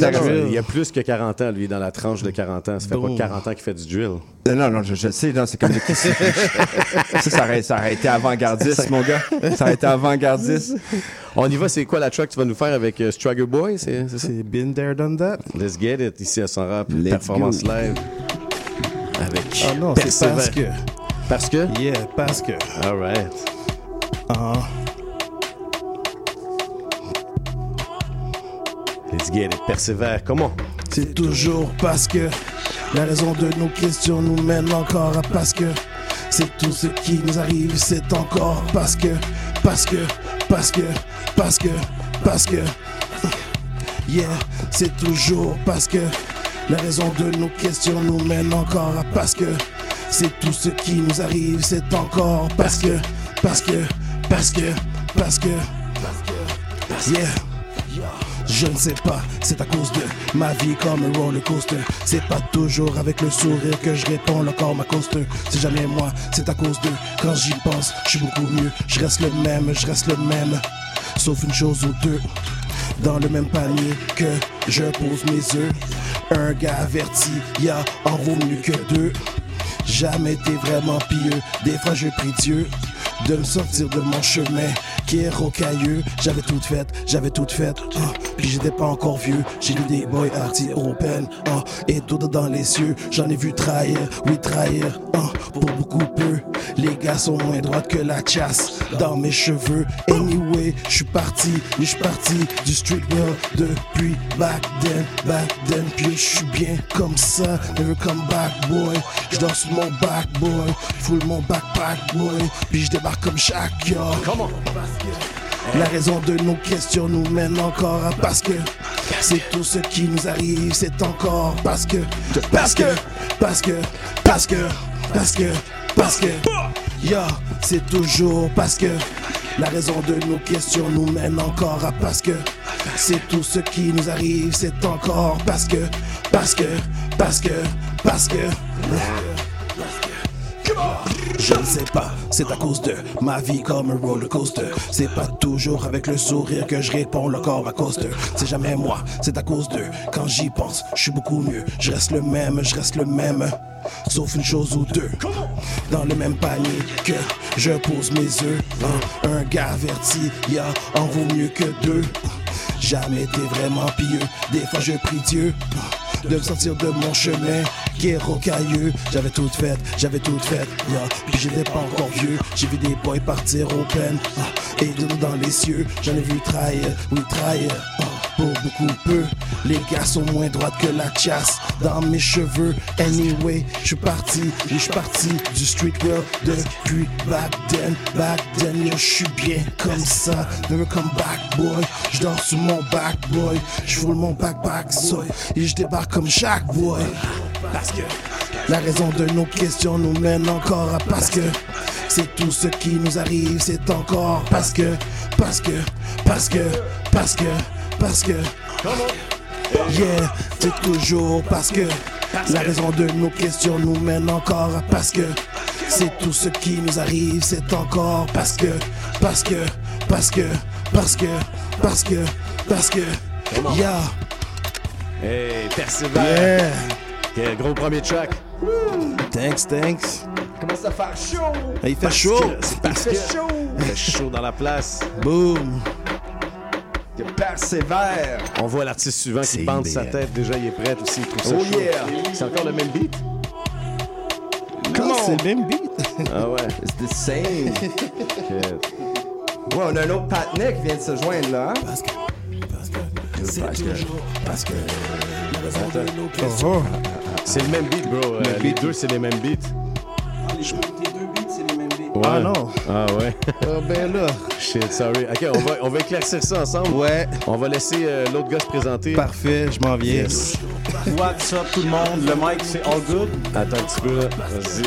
il y a plus que 40 ans, lui, dans la tranche de 40 ans. Ça fait Boom. pas 40 ans qu'il fait du drill. Non, non, je, je sais, non, c'est comme. ça, ça ça aurait été avant-gardiste, mon gars. Ça aurait été avant-gardiste. On y va, c'est quoi la track que tu vas nous faire avec euh, Struggle Boy? C'est c'est ça? C'est Been There, Done That. Let's get it, ici à son rap, Let's performance go. live. Avec Ah non, c'est Persévère. parce que. Parce que? Yeah, parce que. All right. Ah, Let's get it, persévère. Comment? C'est toujours parce que la raison de nos questions nous mène encore à parce que c'est tout ce qui nous arrive, c'est encore parce que, parce que, parce que, parce que, parce que. Yeah, c'est toujours parce que la raison de nos questions nous mène encore à parce que c'est tout ce qui nous arrive, c'est encore parce que, parce que, parce que, parce que, yeah. Je ne sais pas, c'est à cause de ma vie comme un roller coaster. C'est pas toujours avec le sourire que je réponds le corps ma coaster. C'est jamais moi, c'est à cause de quand j'y pense, je suis beaucoup mieux. Je reste le même, je reste le même. Sauf une chose ou deux. Dans le même panier que je pose mes œufs. Un gars averti, y a en vaut mieux que deux. Jamais été vraiment pieux. Des fois, je prie Dieu de me sortir de mon chemin qui est rocailleux. J'avais tout fait, j'avais tout fait. ah, puis j'étais pas encore vieux. J'ai lu des boys arty européennes. ah, et tout dans les cieux. J'en ai vu trahir, oui, trahir. ah, pour beaucoup peu. Les gars sont moins droits que la chasse dans mes cheveux. Anyway, je suis parti, je suis parti du street world depuis back then, back then. Puis je suis bien comme ça, never come back, boy. Je sur mon back, boy. Full mon backpack, boy. Puis je débarque comme chaque yo. La raison de nos questions nous mène encore à parce que c'est tout ce qui nous arrive, c'est encore parce que, parce que, parce que, parce que, parce que, parce que, ya, c'est toujours parce que la raison de nos questions nous mène encore à parce que c'est tout ce qui nous arrive, c'est encore parce que, parce que, parce que, parce que. Je ne sais pas, c'est à cause de ma vie comme un roller coaster. C'est pas toujours avec le sourire que je réponds le corps à cause de. C'est jamais moi, c'est à cause de. Quand j'y pense, je suis beaucoup mieux. Je reste le même, je reste le même. Sauf une chose ou deux. Dans le même panier que je pose mes œufs. Un, gars averti, y'a en vaut mieux que deux. Jamais été vraiment pieux. Des fois je prie Dieu de me sortir de mon chemin qui est rocailleux. J'avais tout fait, j'avais tout fait, yeah. puis j'étais pas encore vieux. J'ai vu des boys partir au peine ah, et de nous dans les cieux. J'en ai vu trahir, oui trahir. ah, pour beaucoup peu, les gars sont moins droites que la chasse dans mes cheveux. Anyway, je suis parti, je suis parti du street world depuis back then, back then. Je suis bien comme ça. Never come back, boy. Je dors sur mon back, boy. Je mon backpack, so, et je débarque comme chaque boy. Parce que la raison de nos questions nous mène encore à parce que c'est tout ce qui nous arrive, c'est encore parce que, parce que, parce que, parce que, parce que. Yeah, c'est toujours parce que la raison de nos questions nous mène encore à parce que c'est tout ce qui nous arrive, c'est encore parce que, parce que, parce que, parce que, parce que, parce que, yeah. Hey, Persévère. Yeah. Quel gros premier track. Thanks, thanks. Commence à faire chaud? Il fait Parce chaud. C'est parce Il que fait chaud. il fait chaud dans la place. Boom. Que persévère. On voit l'artiste suivant qui bande sa tête. Déjà, il est prêt aussi. Il trouve ça Oh chaud. yeah. C'est encore le même beat? Non, c'est le même beat. Ah ouais. It's the same. Ok. Ouais, on a un autre patinet qui vient de se joindre là. Hein? C'est Parce que- parce que nos questions. C'est le même beat, bro. Euh, les deux, c'est les mêmes beats. Les deux beats, c'est les mêmes beats. Ouais. Ah non. Ah ouais. Ah ben là. Shit, sorry. Ok, on va, on va éclaircir ça ensemble. Ouais. On va laisser euh, l'autre gars se présenter. Parfait, je m'en viens. Yes. What's up tout le monde? Le mic c'est all good? Attends un petit peu là. Vas-y.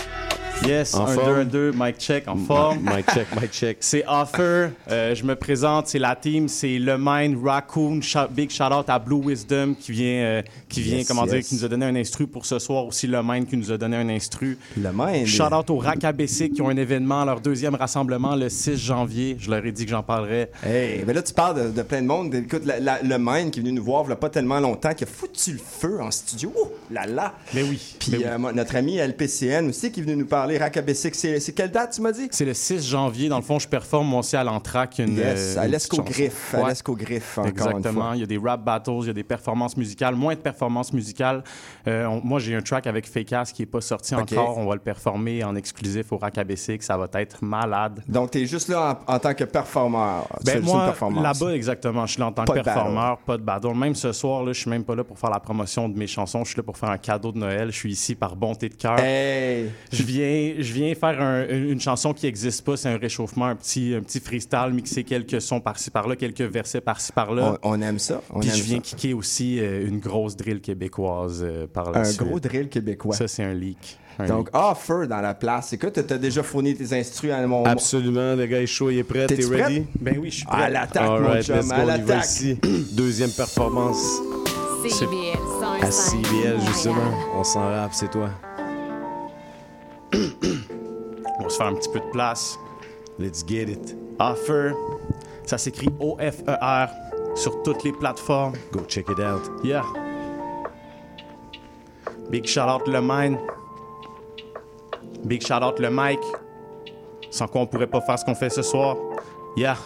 Yes, En 1, 2, forme. 1, 2, mic check, en forme. Mic check, mic check. C'est Offer, euh, je me présente, c'est la team, c'est Le Mind, Raccoon, shout- big shout out à Blue Wisdom qui vient, euh, qui vient Yes, comment dire, qui nous a donné un instru pour ce soir, aussi Le Mind qui nous a donné un instru. Le Mind. Shout out aux Rack ABC qui ont un événement, leur deuxième rassemblement le 6 janvier. Je leur ai dit que j'en parlerais. Hey, ben là, tu parles de, de plein de monde. Écoute, la- la- le Mind qui est venu nous voir il y a pas tellement longtemps, qui a foutu le feu en studio. Oh là là! Mais oui. Puis mais oui. euh, notre ami LPCN aussi qui est venu nous parler. Rakabessic, c'est c'est quelle date, tu m'as dit? C'est le 6 janvier. Dans le fond, je performe moi aussi à l'Entrac. Une, Yes, euh, à une l'Esco petite chanson. Griffe. À Ouais. l'Esco Griffe, encore Exactement. une fois. Il y a des rap battles, il y a des performances musicales, moins de performances musicales. Euh, on- moi, j'ai un track avec Fakeas qui n'est pas sorti Ok. encore. On va le performer en exclusif au Rack ABC, que ça va être malade. Donc, tu es juste là en, en tant que performeur. Ben moi, là-bas, exactement. Je suis là en tant Pas que de performeur, pas de battle. Même ce soir, là, je suis même pas là pour faire la promotion de mes chansons. Je suis là pour faire un cadeau de Noël. Je suis ici par bonté de cœur. Hey! Je viens, je viens faire un- une chanson qui n'existe pas. C'est un réchauffement, un petit, un petit freestyle, mixer quelques sons par-ci par-là, quelques versets par-ci par-là. On, on aime ça. On Puis aime je viens ça. kicker aussi euh, une grosse drill québécoise euh, par la Un suite. gros drill québécois. Ça, c'est un leak. Un Donc, leak. offer dans la place. Écoute, t'as déjà fourni tes instrus à mon. Absolument, le gars est chaud, il est prêt. T'es ready? Ben oui, je suis prêt. À l'attaque, All mon right, chum, à l'attaque. ici. Deuxième performance CBL à CBL, justement. On s'en rappe, c'est toi. On va se faire un petit peu de place. Let's get it. Offer, ça s'écrit O-F-E-R sur toutes les plateformes. Go check it out. Yeah. Big shout out le mine. Big shout out le mic. Sans quoi on pourrait pas faire ce qu'on fait ce soir. Yeah.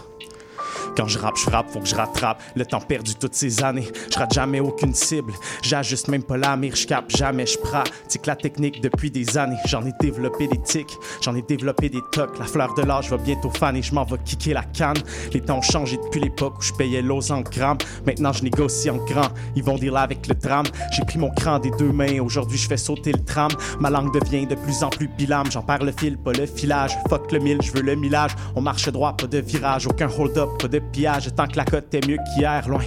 Quand je rappe, je frappe, faut que je rattrape le temps perdu toutes ces années. Je rate jamais aucune cible. J'ajuste même pas la mire, je capte jamais, je pratique la technique depuis des années. J'en ai développé des tics, j'en ai développé des tocs. La fleur de l'âge va bientôt faner, je m'en vais kicker la canne. Les temps ont changé depuis l'époque où je payais l'os en grammes. Maintenant je négocie en grand, ils vont dire là avec le drame. J'ai pris mon cran des deux mains, aujourd'hui je fais sauter le tram. Ma langue devient de plus en plus bilame, j'en perds le fil, pas le filage. Fuck le mille, je veux le millage. On marche droit, pas de virage, aucun hold-up, pas de pillage, tant que la cote est mieux qu'hier, loin.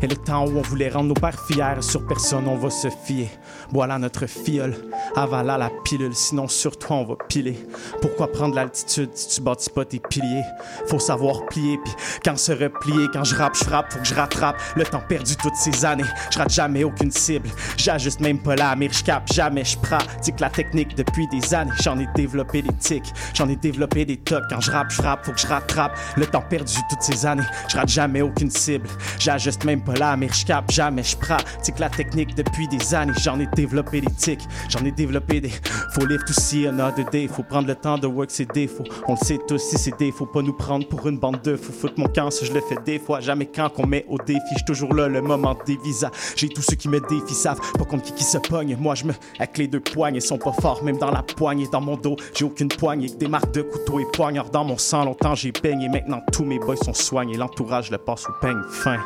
Et le temps où on voulait rendre nos pères fiers, sur personne on va se fier. Voilà notre fiole, avala la pilule, sinon sur toi on va piler. Pourquoi prendre l'altitude si tu bâtis pas tes piliers? Faut savoir plier, puis quand se replier, quand je rappe, je frappe, faut que je rattrape le temps perdu toutes ces années. Je rate jamais aucune cible, j'ajuste même pas la mire, je capte jamais, je pratique la technique depuis des années. J'en ai développé des tics, j'en ai développé des tocs. Quand je rappe, je frappe, faut que je rattrape le temps perdu toutes ces années. Je rate jamais aucune cible, j'ajuste même pas la mire, je capte jamais, je pratique la technique depuis des années. J'en ai des tics, j'en ai développé des. Faut live to see another day, faut prendre le temps de work ses défauts. On le sait tous si c'est des, faut pas nous prendre pour une bande de fous. Foutre mon camp, je le fais des fois, jamais quand qu'on met au défi. J'suis toujours là, le moment des visas. J'ai tous ceux qui me défient, savent pas contre qui qui se pogne. Moi je me. Avec les deux poignes, ils sont pas forts, même dans la poignée, dans mon dos. J'ai aucune poignée, que des marques de couteau et poignard dans mon sang. Longtemps j'ai peigné, maintenant tous mes boys sont soignés. L'entourage le passe au peigne fin.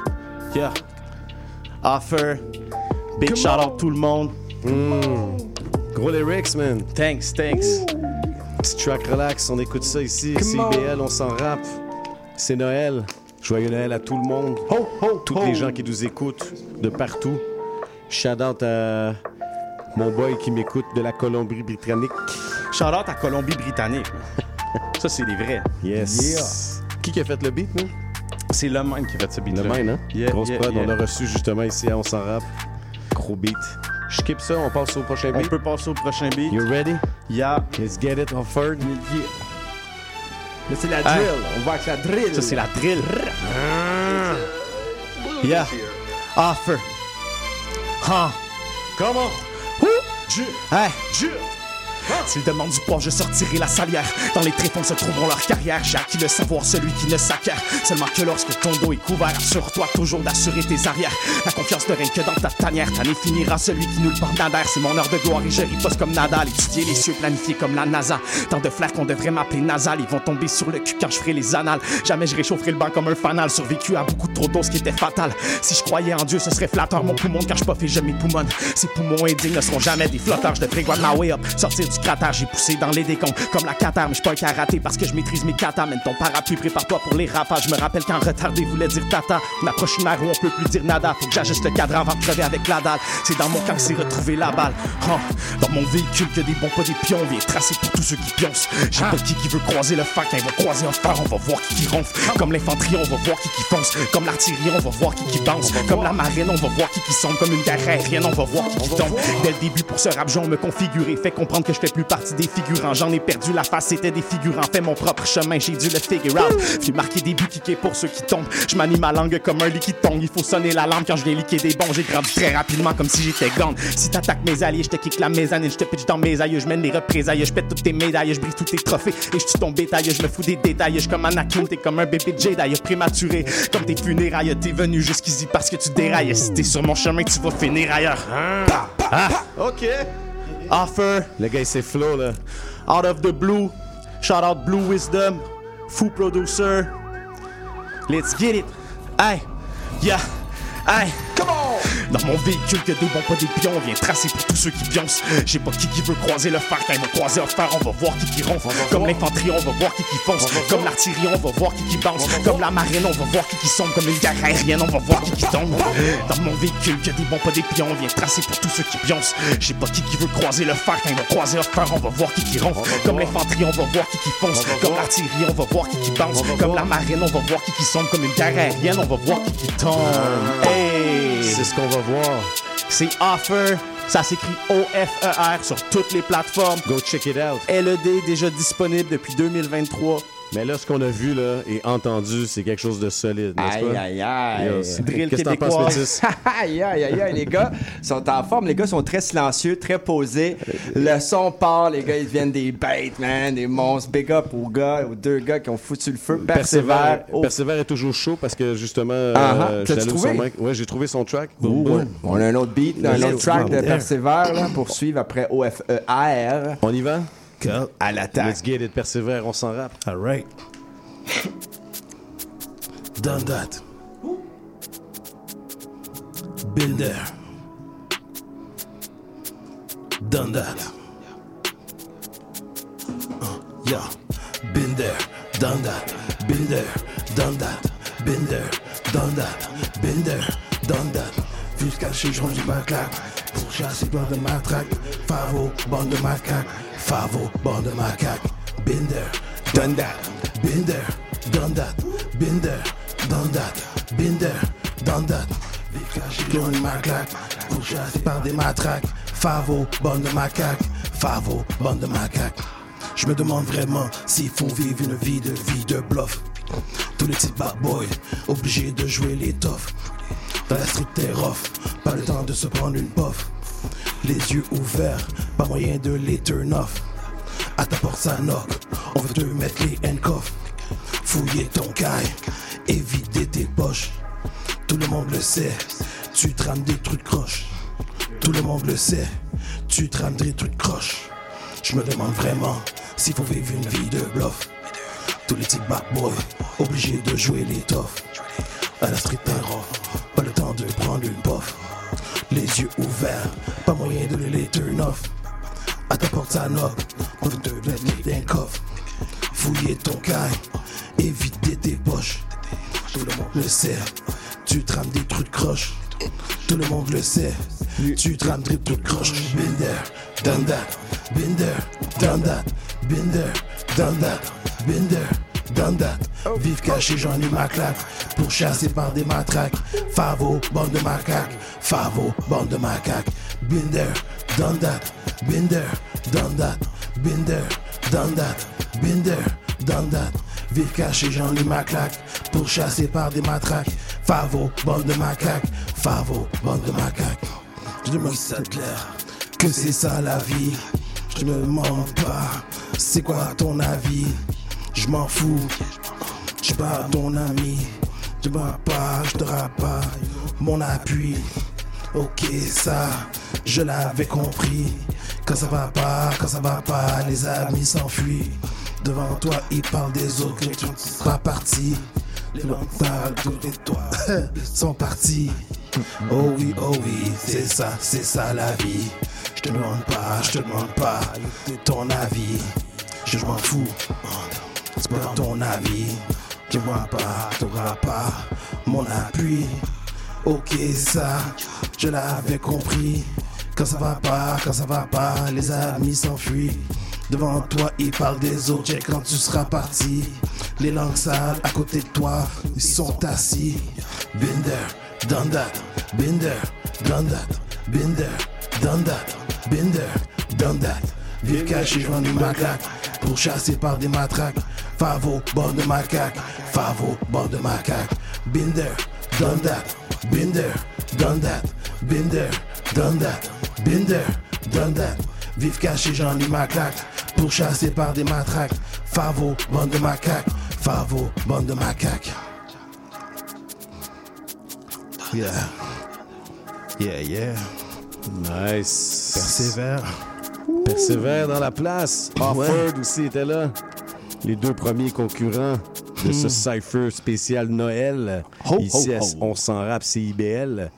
Yeah. Offer. Big shout out tout le monde. Gros lyrics, man. Thanks, thanks. Petit track relax, on écoute ça ici. Come on. CIBL, on s'en rappe. C'est Noël. Joyeux Noël à tout le monde. Tous les gens qui nous écoutent de partout. Shout out à mon boy qui m'écoute de la Colombie-Britannique. Shout out à Colombie-Britannique. Ça, c'est les vrais. Yes. Qui qui a fait le beat, man? C'est le même qui a fait ce beat Le même, hein? Yeah, Grosse yeah, prod, yeah. on l'a reçu justement ici à On s'en rappe. Gros beat. Je skip ça, on passe au prochain On beat. peut passer au prochain beat. You ready? Yeah. Let's get it offered. Mais c'est la Hey. drill. On voit que c'est la drill. Ça, c'est la drill. Yeah. Offer. Huh. Comment? Hey. S'ils demandent du poids, je sortirai la salière. Dans les tréfonds se trouveront leur carrière. J'ai acquis le savoir, celui qui ne s'acquiert. Seulement que lorsque ton dos est couvert, assure-toi toujours d'assurer tes arrières. La confiance ne règne que dans ta tanière. T'année finira celui qui nous le porte. C'est mon heure de gloire et je riposte comme Nadal. Étudier les cieux, planifier comme la NASA. Tant de flairs qu'on devrait m'appeler nasal. Ils vont tomber sur le cul quand je ferai les annales. Jamais je réchaufferai le banc comme un fanal. Survécu à beaucoup trop doses qui étaient fatales. Si je croyais en Dieu, ce serait flatteur. Mon poumon, car je pas fait, je mes poumons. Ces poumons indignes ne seront jamais des flotteurs. Je devrais ma way up. Sortir du cratère, j'ai poussé dans les décombres comme la catar. Mais je suis pas un karaté parce que je maîtrise mes katas. Mène ton parapluie, prépare-toi pour les rafages. Je me rappelle quand retardé voulait dire tata. On approche une où on peut plus dire nada. Faut que j'ajuste le cadran avant de crever avec la dalle. C'est dans mon camp que c'est retrouvé la balle. Oh, dans mon véhicule que des bons pas des pions. Viens tracer pour tous ceux qui pioncent. J'ai pas qui qui veut croiser le. Quand ils vont croiser un fer, on va voir qui qui ronfle. Comme l'infanterie, on va voir qui qui fonce. Comme l'artillerie, on va voir qui qui bounce. Comme la marine, on va voir qui qui sombre. Comme une guerre aérienne, on va voir qui qui tombe. Dès le début, pour ce rap, on me configurer. Fait comprendre que je fais plus partie des figurants. J'en ai perdu la face, c'était des figurants. Fais mon propre chemin, j'ai dû le figure out. Puis marquer des buts kickés pour ceux qui tombent. Je manie ma langue comme un liquide tombe. Il faut sonner la lampe quand je viens liquer des bons. J'ai grandi très rapidement comme si j'étais gone. Si t'attaques mes alliés, je te kick la mezzanine. Je te pitch dans mes aïeux, je mène les représailles. Je pète toutes tes médailles, je brise tous tes trophées. Et je tue ton bétail, je me fous des détails. Je comme Anakin, t'es comme un bébé Jedi. Prématuré, comme tes funérailles. T'es venu jusqu'ici parce que tu dérailles. Si t'es sur mon chemin, tu vas finir ailleurs. Ah. OK. Offer. Le gars, c'est flow, là. Out of the blue. Shout out Blue Wisdom. Fou producer. Let's get it. Hey. Yeah. Hey. Come on. Dans mon véhicule que des bons pas des pions. Viens tracer pour tous ceux qui pioncent. J'ai pas qui qui veut croiser le fer. Quand ils vont croiser un fer, on va voir qui qui ronfle. Comme l'infanterie, on va voir qui qui fonce. Comme l'artillerie, on va voir qui qui bounce. Comme la marine, on va voir qui qui sombre. Comme une guerre aérienne, on va voir qui qui tombe. Dans mon véhicule que des bons pas des pions. Viens tracer pour tous ceux qui pioncent. J'ai pas qui qui veut croiser le fer. Quand ils vont croiser un fer, on va voir qui qui ronfle. Comme l'infanterie, on va voir qui qui fonce. Comme l'artillerie, on va voir qui qui bounce. Comme la marine, on va voir qui qui sombre. Comme une guerre aérienne, on va voir qui qui tombe. Hey! C'est ce qu'on va voir. C'est Offer. Ça s'écrit O-F-E-R sur toutes les plateformes. Go check it out. LED déjà disponible depuis 2023. Mais là, ce qu'on a vu là, et entendu, c'est quelque chose de solide, n'est-ce pas? Aïe, aïe, aïe. Drill Qu'est-ce que t'en penses. Métis? aïe, aïe, aïe, aïe, les gars sont en forme. Les gars sont très silencieux, très posés. Le son part, les gars, ils deviennent des bêtes, man, des monstres. Big up aux gars, aux deux gars qui ont foutu le feu. Persévère. Persévère, Oh. Persévère est toujours chaud parce que justement, je T'as-tu l'allume trouvé? son. Ouais, j'ai trouvé son track. On a un autre beat, là, un autre track de. Persévère là, pour suivre après O-F-E-R. On y va? À l'attaque. Let's get it, Persévère, on s'en rappe. All right. Done that. Been there. Done that. Uh, yeah. Been there. Done that. Been there. Done that. Binder, done that, Binder, done that. Jusqu'à chez Jean du Maclac, pour chasser plein de matraque. Favo, bande de macaques, Favo, bande de macaques. Binder, done Binder, done Binder, done that, Binder, done that. Chez Jean du Maclac, pour chasser par des matraques. Favo, bande de macaques, Favo, bande de macaques. Je me demande vraiment s'il faut vivre une vie de vie de bluff. Tous les petits bad boys, obligés de jouer les. Dans la street t'es rough, pas le temps de se prendre une puff. Les yeux ouverts, pas moyen de les turn off. À ta porte ça knock, on veut te mettre les handcuffs. Fouiller ton caille et vider tes poches. Tout le monde le sait, tu trames des trucs croches. Tout le monde le sait, tu trames des trucs croches. Je me demande vraiment s'il faut vivre une vie de bluff. Tous les petits bad boys, obligés de jouer les toughs. À la street rough, pas le temps de prendre une puff. Les yeux ouverts, pas moyen de les turn off. À ta porte ça knock, on te mettre les handcuffs. Fouiller ton caille et vider tes poches. Tout le monde le sait, tu trames des trucs croches. Tout le monde le sait, tu trames des trucs croches. Done that, Binder, done that, Binder, done that, Binder, done that. Vive caché, j'en ai ma claque. Pour chasser par des matraques. Favo, bande de macaques. Favo, bande de macaques. Binder, done that, Binder, done that, Binder, done that, Binder, done that. Vive caché, j'en ai ma claque. Pour chasser par des matraques. Favo, bande de macaques. Favo, bande de macaques. Je demande clair que c'est ça la vie. Je me demande pas, c'est quoi ton avis? Je m'en fous, je pas ton ami. Je bats pas, je te pas mon appui. Ok, ça, je l'avais compris. Quand ça va pas, quand ça va pas, les amis s'enfuient. Devant toi, ils parlent des autres, que tu ne seras parti. Les mentales de toi sont partis. Oh oui, oh oui, c'est ça, c'est ça la vie. Je te demande pas, je te demande pas ton avis. Je m'en fous, c'est pas ton avis. Tu vois pas, t'auras pas mon appui. Ok, ça, je l'avais compris. Quand ça va pas, quand ça va pas, les amis s'enfuient. Devant toi, ils parlent des check quand tu seras parti. Les langues sales à côté de toi, ils sont assis. Binder, done that, Binder, done that, Binder, done Binder, done. Vive caché, je du macaque pour chasser par des matraques. Favo, bande de macaque, Favo, bande de macaque. Binder, done that, Binder, done that, Binder, done that, Binder, done that. Vive caché, j'en ai ma claque pour chasser par des matraques. Favo, bande de macaques, Favo, bande de macaques. Yeah. Yeah, yeah. Nice. Persévère. Persévère dans la place. Offord aussi était là. Les deux premiers concurrents de ce Hmm. Cypher spécial Noël. Ho, Ici, ho, à ho. On s'en rap CIBL.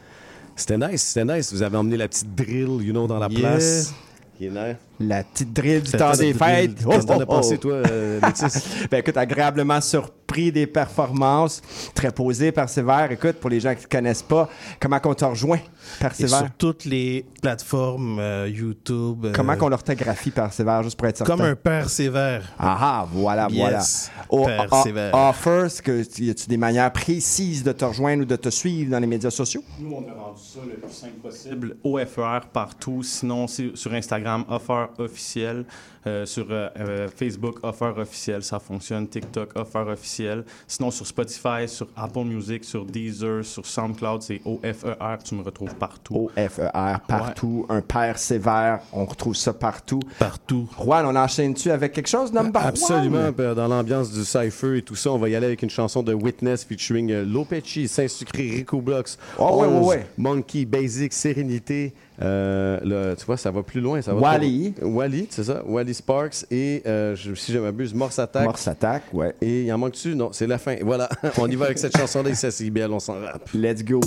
C'était nice, c'était nice. Vous avez emmené la petite drill, you know, dans la Yeah. place. Qui est nice. La petite drill du temps des fêtes. Qu'est-ce que t'en as pensé, toi, euh, Métis? ben écoute, agréablement surpris des performances. Très posé, Persévère. Écoute, pour les gens qui ne connaissent pas, comment qu'on te rejoint, Et Persévère? sur toutes les plateformes euh, YouTube. euh, Comment qu'on l'orthographie, Persévère, juste pour être certain? Comme un père sévère. Ah ah, voilà, Yes, voilà. Au- Père o- sévère. Offer, est-ce que y a-tu des manières précises de te rejoindre ou de te suivre dans les médias sociaux? Nous, on a rendu ça le plus simple possible. OFR partout. Sinon, c'est sur Instagram, Offer officiel. Euh, sur euh, euh, Facebook, Offer officiel, ça fonctionne. TikTok, Offer officiel. Sinon, sur Spotify, sur Apple Music, sur Deezer, sur SoundCloud, c'est OFER. Tu me retrouves partout. OFER, partout. Un père sévère, on retrouve ça partout. Partout. Juan, on enchaîne-tu avec quelque chose, number Absolument. one? Dans l'ambiance du Cypher et tout ça, on va y aller avec une chanson de Witness featuring Lopechi, Saint-Sucré, Rico Blocks, Oh, ouais, ouais, 11, ouais. Monkey, Basic, Sérénité. Euh, là, tu vois, ça va plus loin. Ça va Wally. trop- Wally, c'est ça? Wally Sparks et, euh, je- si je m'abuse, Morse Attack. Morse Attack, ouais. Et il en manque-tu? Non, c'est la fin. Voilà. on y va avec cette chanson-là CIBL, on s'en rappe. Let's go.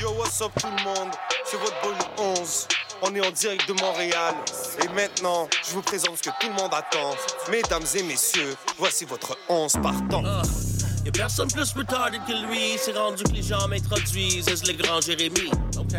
Yo, what's up tout le monde? C'est votre bonne 11. On est en direct de Montréal. Et maintenant, je vous présente ce que tout le monde attend. Mesdames et messieurs, voici votre 11 partant. Y'a personne plus retarded que lui, c'est rendu que les gens m'introduisent as le grand Jérémy? OK?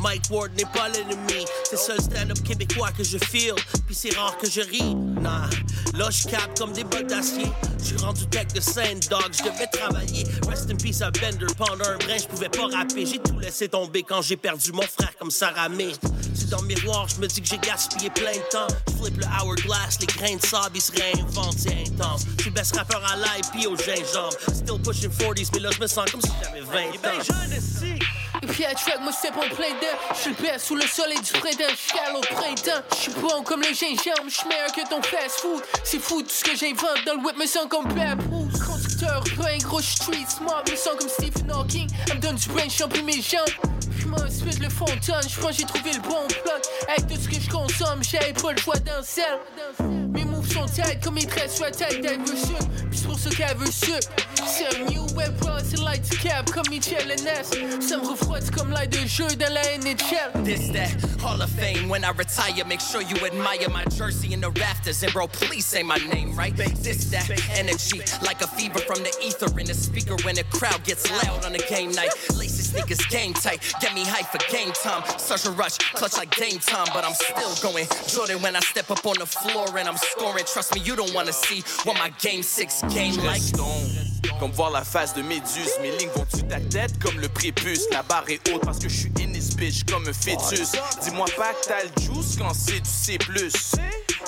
Mike Ward n'est pas l'ennemi, c'est seul stand-up québécois que je feel, puis c'est rare que je ris. Nah, là je comme des bottes d'acier. Je suis rendu tech de scène, dog, je devais travailler. Rest in peace à Bender, pendant un brin, je pouvais pas rapper. J'ai tout laissé tomber quand j'ai perdu mon frère comme Sarah May. C'est dans le miroir, je me dis que j'ai gaspillé plein de temps. Je flippe le hourglass, les grains de sable, ils se réinventent, c'est intense. Je suis best rappeur à live, puis au gingembre. Still pushing 40s, mais là je me sens comme si j'avais 20 ans. À track, moi c'est en plein d'air. Je suis le sous le soleil du printemps, je au printemps. Je suis bon comme le gingembre, je meilleur que ton fast food. C'est fou tout ce que j'invente dans le whip, me sens comme Papoose. Conducteur, plein gros street smart, me sens comme Stephen Hawking. Elle me donne du brain, je mes jambes. M'inspire le fontaine, je pense j'ai trouvé le bon plug. Avec tout ce que je consomme, j'avais pas le choix d'un sel. Sont tight comme mes traits sur la tête d'elle veut sucre. Puis pour ça qu'elle veut sucre. C'est un new bro, c'est light cap comme Michel Ness. Ça me refroidit comme l'air de jeu dans la NHL. This that Hall of Fame. When I retire, make sure you admire my jersey in the rafters. And bro, please say my name right. This that energy, like a fever from the ether in the speaker when the crowd gets loud on a game night. Laces sneakers game tight, get me hype for game time. Such a rush, clutch like game time, but I'm still going. Jordan when I step up on the floor and I'm scoring. Trust me, you don't wanna see what my game six game like. Comme voir la face de Méduse, mes lignes vont dessus ta tête comme le prépuce. La barre est haute parce que je suis in this bitch comme un fœtus. Dis-moi pas que t'as le juice quand c'est du C.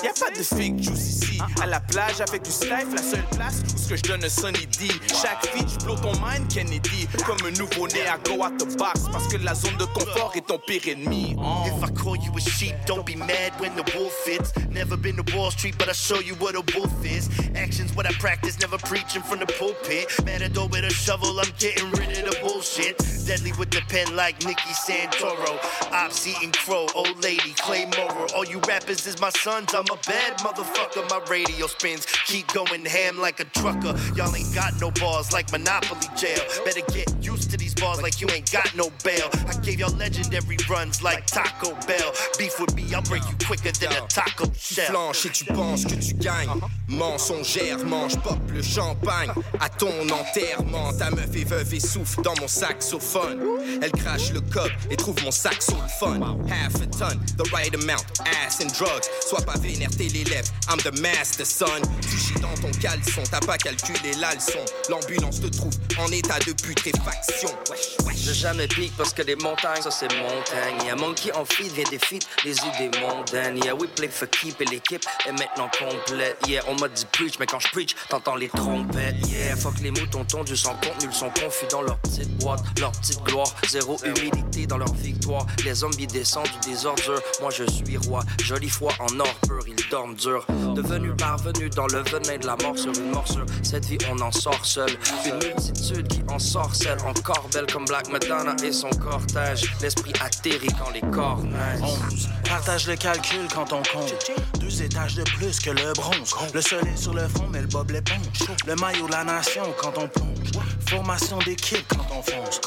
Y'a pas de fake juice ici. À la plage avec du slife, la seule place où ce que je donne un Sunny D. Chaque feat, blow ton mind, Kennedy. Comme un nouveau-né à go out the box. Parce que la zone de confort est ton pire ennemi. Oh. If I call you a sheep, don't be mad when the wolf fits. Never been to Wall Street, but I show you what a wolf is. Actions what I practice, never preaching from the pulpit. Matador with a shovel, I'm getting rid of the bullshit. Deadly with the pen like Nicky Santoro. Ops eating crow, old lady, Clay Morrow. All you rappers is my sons, I'm a bad motherfucker. My radio spins, keep going ham like a trucker. Y'all ain't got no balls like Monopoly jail. Better get used to these balls like you ain't got no bail. I gave y'all legendary runs like Taco Bell. Beef with me, I'll break you quicker than a taco Tu shell. flanches et tu penses que tu gagnes. Uh-huh. Mensongère, mange pop le champagne. À ton enterrement, ta meuf est veuve et souffle dans mon saxophone. Elle crache le coq et trouve mon saxo le fun. Half a ton, the right amount, ass and drugs. Sois pas vénère, t'es l'élève, I'm the master son. Tu chies dans ton caleçon, t'as pas calculé la leçon. L'ambulance te trouve en état de putréfaction. Wesh, wesh. Je jamais pique parce que les montagnes, ça c'est montagne. Y'a Monkey en feed, vient des les idées mondaines. Yeah, we play for keep et l'équipe est maintenant complète. Yeah, on m'a dit preach, mais quand je preach, t'entends les trompettes. Yeah, fuck les moutons tondus sans contenu, ils sont confus dans leur petite boîte, leur petite gloire. Zéro humilité dans leur victoire. Les zombies descendent des ordures. Moi je suis roi, jolie foi en or pur, ils dorment dur. Devenu parvenu dans le venin de la mort sur une morsure. Cette vie, on en sort seul. Une multitude qui en sorcelle, encore belle comme Black Madonna et son cortège. L'esprit atterrit quand les corps naissent. Partage le calcul quand on compte. Deux étages de plus que le bronze. Le soleil sur le fond, mais le bob l'éponge. Le maillot de la nation quand on plonge. Formation d'équipe quand on fonce.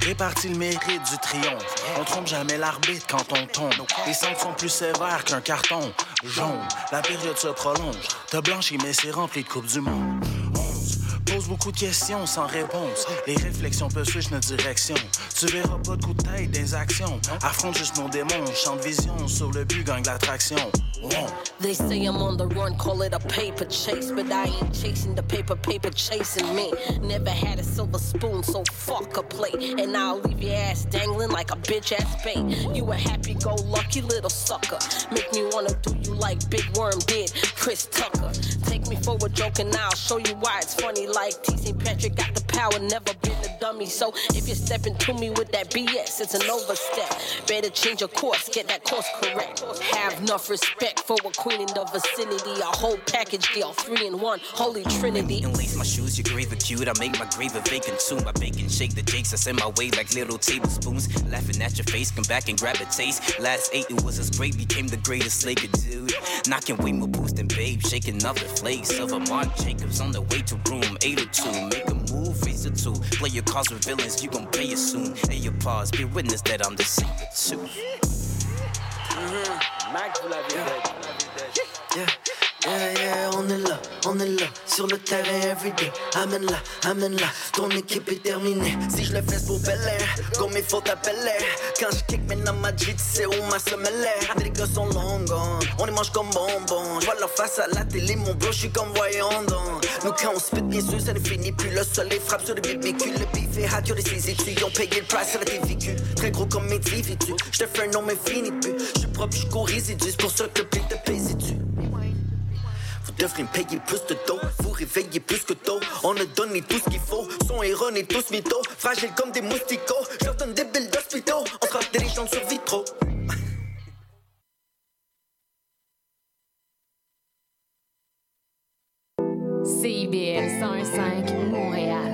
Répartit le mérite du triomphe. On trompe jamais l'arbitre quand on tombe. Les sont plus sévères qu'un carton jaune. La période se prolonge. Te blanchis, mais c'est rempli de Coupe du Monde. Pose beaucoup de questions sans réponse. Les réflexions peuvent switch notre direction. Tu verras pas de coup de tête des actions. Affronte juste mon démon. Champ de vision sur le but, gagne l'attraction. They say I'm on the run, call it a paper chase, but I ain't chasing the paper, paper chasing me. Never had a silver spoon, so fuck a plate. And I'll leave your ass dangling like a bitch ass bait. You a happy go lucky little sucker. Make me wanna do you like Big Worm did Chris Tucker. Take me for a joke and I'll show you why it's funny. Like T. St. Patrick got the power, never been a dummy. So if you're stepping to me with that BS, it's an overstep. Better change your course, get that course correct. Have enough respect for a queen in the vicinity. A whole package deal, three in one, holy trinity. And lace my shoes, your grave acute. I make my grave a vacant tomb. I bake and shake the jakes. I send my way like little tablespoons. Laughing at your face, come back and grab a taste. Last eight, it was as great, became the greatest Laker dude. Knocking way more boost than babe, shaking other flakes. Of a Mark Jacobs on the way to room 802. Make a move, face it two. Play your cards with villains, you gon' pay it soon. Hey, your pause, be witness that I'm the secret too. Mac, vous l'avez Yeah. Yeah, on est là, on est là, sur le terrain everyday. Amène-la, amène-la, ton équipe est terminée. Si je le fais pour Bel Air, comme il faut t'appeler. Quand je kick maintenant ma G, tu sais où ma semelle est? Les gars sont longs, on les mange comme bonbons. Je vois leur face à la télé, mon bro, je suis comme voyant donc. Nous, quand on spit, bien sûr, ça ne finit plus. Le soleil frappe sur le véhicule, le beef est hot, y'a des ils ont payé le price, a été vécu. Très gros comme mes individus, je te fais un nom, mais fini de plus. Je suis propre, je c'est pour ça que le te tu. Me payer plus de dos, vous réveillez plus que tôt. On a donné tout ce qu'il faut, son héros et tous mythos. Fragile comme des mousticots, je donne des billes d'hospitaux. On sera des sur vitro. CIBL 105 Montréal.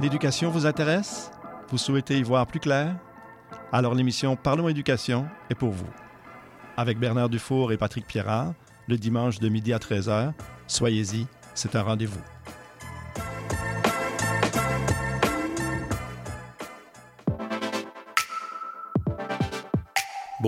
L'éducation vous intéresse? Vous souhaitez y voir plus clair? Alors l'émission Parlons éducation est pour vous. Avec Bernard Dufour et Patrick Pierrard, le dimanche de midi à 13h, soyez-y, c'est un rendez-vous.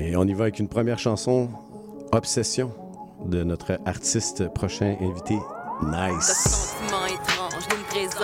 Et on y va avec une première chanson, Obsession, de notre artiste prochain invité, Nice.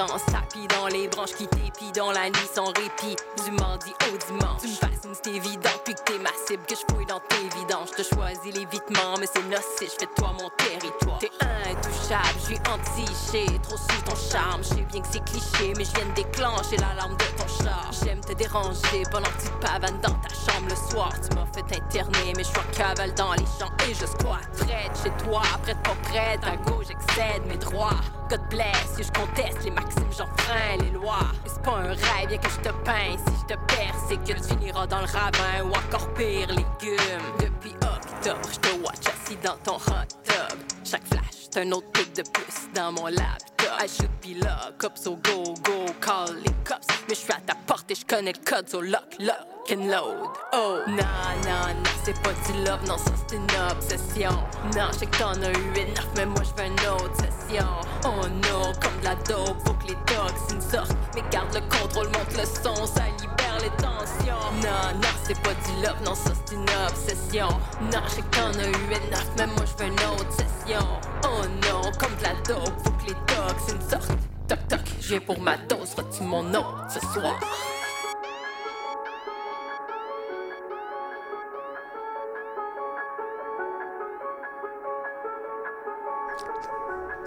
Tapis dans les branches qui t'épient dans la nuit sans répit. Du mardi au dimanche tu me fascines c'est évident puis que t'es ma cible que je fouille dans tes vidanges. Je te choisis l'évitement mais c'est nocif je fais toi mon territoire. T'es intouchable je suis entiché trop sous ton charme. Je sais bien que c'est cliché mais je viens de déclencher l'alarme de ton char. J'aime te déranger pendant que tu te pavanes dans ta chambre le soir. Tu m'as fait interner mais je suis en cavale dans les champs et je squatte. Près de chez toi prête pas prête à gauche j'excède mes droits. God bless je conteste les maximes j'enfreins les lois. C'est pas un rêve bien que je te peins. Si je te perds c'est que tu finiras dans le ravin ou encore pire légumes. Depuis octobre je te watch assis dans ton hot tub. Chaque flash c'est un autre pic de plus dans mon laptop. I should be lock up so go go call les cops. Mais je suis à ta porte et je connais le code so lock lock oh non non non c'est pas du love non ça c'est une obsession. Non je sais que t'en as eu enough mais moi je une autre session. Oh non comme de la dope faut que les toxines sortent mais garde le contrôle monte le son ça libère les tensions. Non non c'est pas du love non ça c'est une obsession. Non je sais que t'en eu enough mais moi je veux une autre session. Oh non comme de la dope faut que les toxines sortent toc toc viens pour ma dose retire mon nom ce soir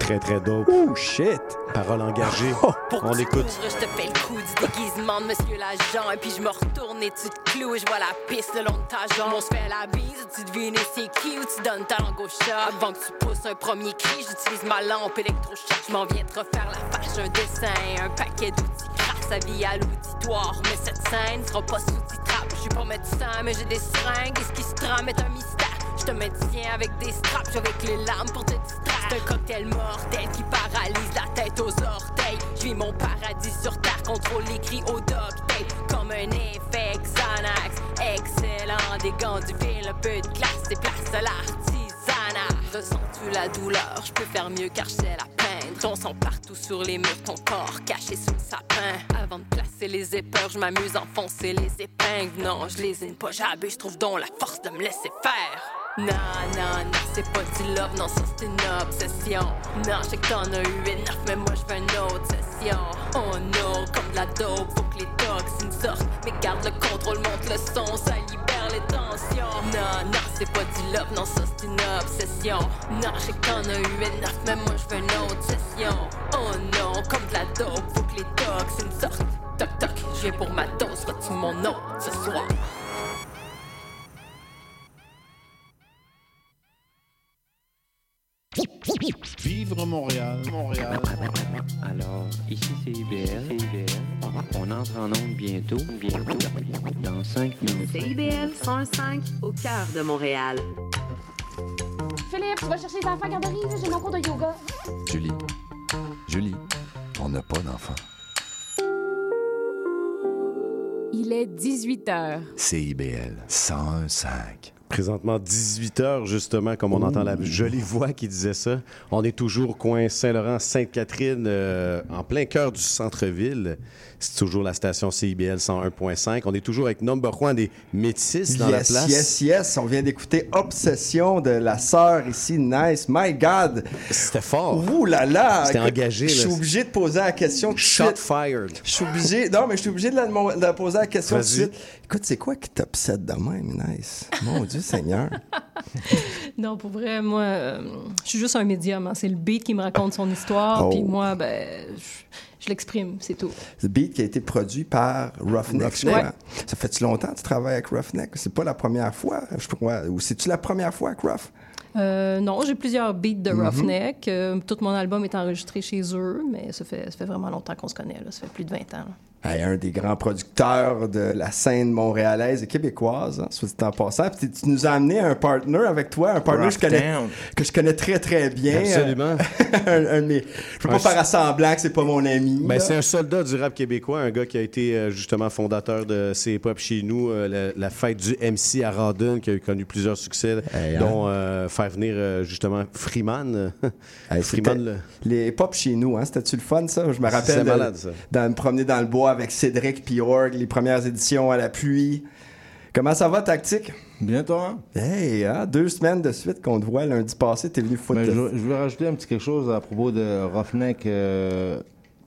Très, très dope. Oh, shit! Parole engagée. Pour on que tu écoute. je te fais le coup du déguisement de monsieur l'agent Et puis je me retourne et tu te cloues et je vois la piste le long de ta jambe On se fait la bise, tu devines c'est qui ou tu donnes ta langue au chat Avant que tu pousses un premier cri, j'utilise ma lampe électrochoc Je m'en viens te refaire la fâche, un dessin, un paquet d'outils Craque sa vie à l'auditoire, mais cette scène sera pas sous-titrable Je suis pas médecin, mais j'ai des seringues et ce qui se trame est un mystère Je te maintiens avec des straps, avec les larmes pour te distraire. Un cocktail mortel qui paralyse la tête aux orteils. Je vis mon paradis sur terre, contrôle les cris au duct tape. Comme un effet Xanax, excellent. Des gants du ville, un peu de classe, et place à l'artisanat. Ressens-tu la douleur? Je peux faire mieux car j'ai la peine. Ton sang partout sur les murs, ton corps caché sous le sapin. Avant de placer les épeurs, je m'amuse à enfoncer les épingles. Non, je les aime pas, j'abuse, je trouve donc la force de me laisser faire. Non, non, non, c'est pas du love, non, ça c'est une obsession. Non, je sais que t'en as eu mais moi je veux une autre session. Oh no, comme de la dope, faut que les toxines sortent. Mais garde le contrôle, monte le son, ça libère les tensions. Non, non, c'est pas du love, non, ça c'est une obsession. Non, je sais que t'en as eu enough, mais moi je veux une autre session. Oh non, comme de la dope, faut que les toxines sortent. Toc toc, je viens pour ma dose, retire mon nom ce soir. Vivre Montréal, Montréal. Alors, ici c'est IBL. On entre en onde bientôt, bientôt, dans 5 minutes. CIBL 105 au cœur de Montréal. Philippe, tu vas chercher les enfants à garderie, j'ai mon cours de yoga. Julie. Julie, on n'a pas d'enfant. Il est 18 h. CIBL 101.5. Présentement, 18h, justement, comme on entend la jolie voix qui disait ça. On est toujours coin Saint-Laurent, Sainte-Catherine, euh, en plein cœur du centre-ville. C'est toujours la station CIBL 101.5. On est toujours avec Number One des Métis dans la place. yes, yes. On vient d'écouter Obsession de la sœur ici. Nice. My God. C'était fort. Ouh là là. C'était engagé, Je suis obligé de poser la question. Shot suite. fired. Je suis obligé. Non, mais je suis obligé de la, de la poser la question tout de suite. Écoute, c'est quoi qui t'obsède de même, Nice? Mon Dieu Seigneur. Non, pour vrai, moi, euh, je suis juste un médium. hein. C'est le beat qui me raconte son histoire, Oh. puis moi, ben, je, je l'exprime, c'est tout. Le beat qui a été produit par Roughneck. je Roughneck. crois. Ça fait-tu longtemps que tu travailles avec Roughneck? C'est pas la première fois, je crois. Ou c'est-tu la première fois avec Rough? Euh, non, j'ai plusieurs beats de Mhm. Roughneck. Euh, tout mon album est enregistré chez eux, mais ça fait, ça fait vraiment longtemps qu'on se connaît. Là. Ça fait plus de 20 ans. là. Un des grands producteurs de la scène montréalaise et québécoise, hein, soit dit en passant. Puis tu nous as amené un partner avec toi, un partner que je connais, que je connais très très bien. Absolument. un, un mes- je peux pas faire à semblant que c'est pas mon ami. Ben, c'est un soldat du rap québécois, un gars qui a été euh, justement fondateur de C-Pop chez nous, euh, la, la fête du MC à Rawdon, qui a connu plusieurs succès, Hey, hein? dont euh, faire venir justement Freeman. Hey, Freeman, le- Les pop chez nous, hein, c'était-tu le fun, ça? Je me C'est rappelle de, malade, ça. de me promener dans le bois avec Cédric puis Org, les premières éditions à la pluie. Comment ça va, Tactique? Bien, toi? Hey, hein, deux semaines de suite qu'on te voit lundi passé, t'es venu foutre... Mais je, je veux rajouter un petit quelque chose à propos de Roughneck. euh,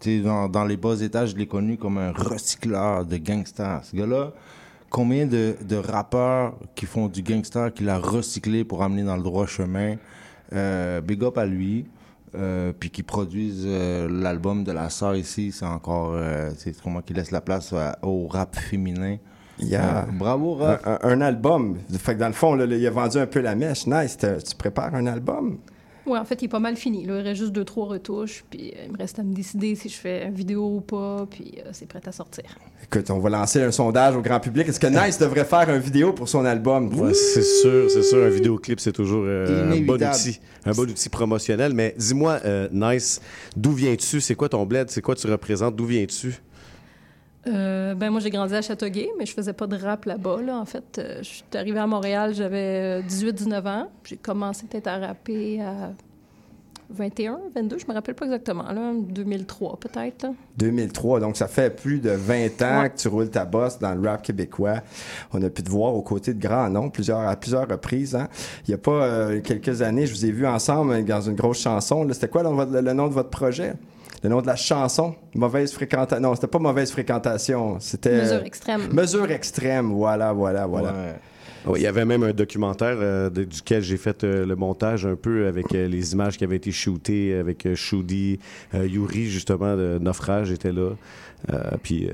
dans, dans les bas étages, je l'ai connu comme un recycleur de gangsters. Ce gars-là, combien de, de rappeurs qui font du gangster qu'il a recyclé pour amener dans le droit chemin? Euh, big up à lui. Euh, puis qui produisent euh, l'album de la sœur ici, c'est encore, euh, c'est comment qui laisse la place à- au rap féminin. Yeah. Euh, bravo, Raph. Un, un- un album. Fait que dans le fond, là, il a vendu un peu la mèche. Nice. Tu prépares un album? Ouais, en fait, il est pas mal fini. Là. Il reste juste deux, trois retouches, puis euh, il me reste à me décider si je fais une vidéo ou pas, puis euh, c'est prêt à sortir. Écoute, on va lancer un sondage au grand public. Est-ce que Nice devrait faire une vidéo pour son album? Ouais, c'est sûr, c'est sûr. Un vidéoclip, c'est toujours euh, un bon outil. Un bon outil promotionnel. Mais dis-moi, euh, Nice, d'où viens-tu? C'est quoi ton bled? C'est quoi tu représentes? D'où viens-tu? Euh, ben moi, j'ai grandi à Châteauguay, mais je faisais pas de rap là-bas. Là. En fait, euh, je suis arrivée à Montréal, j'avais 18-19 ans. J'ai commencé peut-être à rapper à 21, 22, je me rappelle pas exactement, là, 2003 peut-être. là. 2003, donc ça fait plus de 20 ans que tu roules ta bosse dans le rap québécois. On a pu te voir aux côtés de grands noms plusieurs, à plusieurs reprises. hein. Il y a pas euh, quelques années, je vous ai vu ensemble dans une grosse chanson. C'était quoi le nom de votre projet? Le nom de la chanson? Mauvaise fréquentation. Non, c'était pas mauvaise fréquentation. C'était. Mesure extrême. Mesure extrême. Voilà, voilà, voilà. Ouais, il y avait même un documentaire euh, de- duquel j'ai fait euh, le montage un peu avec euh, les images qui avaient été shootées avec euh, Shudi, euh, Yuri justement de Naufrage était là, Euh, puis euh,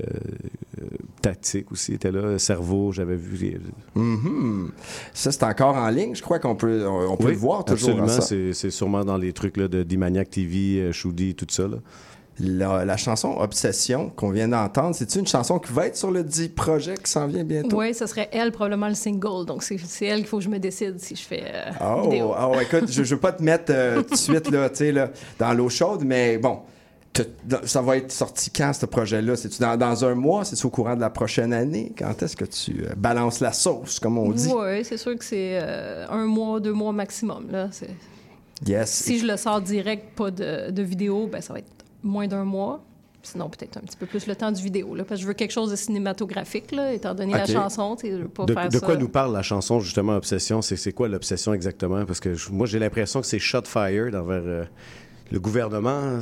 euh, Tactique aussi était là, Cerveau, j'avais vu. Mhm. Ça, c'est encore en ligne. Je crois qu'on peut, on, on peut Oui, le voir toujours. Absolument, hein, c'est sûrement dans les trucs là, de d'Imaniac TV, Shudi, tout ça. Là. La, la chanson Obsession qu'on vient d'entendre, c'est une chanson qui va être sur le dit projet qui s'en vient bientôt? Oui, ce serait elle, probablement le single. Donc, c'est c'est elle qu'il faut que je me décide si je fais euh, Oh, vidéo. oh, écoute, je, je veux pas te mettre euh, tout de suite là, tu sais, là, dans l'eau chaude, mais bon, ça va être sorti quand ce projet-là? C'est-tu dans, dans un mois? C'est-tu au courant de la prochaine année? Quand est-ce que tu euh, balances la sauce, comme on dit? Oui, c'est sûr que c'est euh, un mois, deux mois maximum. Là. C'est- Yes. Si je le sors direct, pas de, de vidéo, ben, ça va être moins d'un mois. Sinon, peut-être un petit peu plus le temps du vidéo. Là, parce que je veux quelque chose de cinématographique, là, étant donné la chanson. Je veux pas De, faire de ça. quoi nous parle la chanson, justement, Obsession? C'est c'est quoi l'obsession exactement? Parce que je- moi, j'ai l'impression que c'est shot fire envers euh, le gouvernement.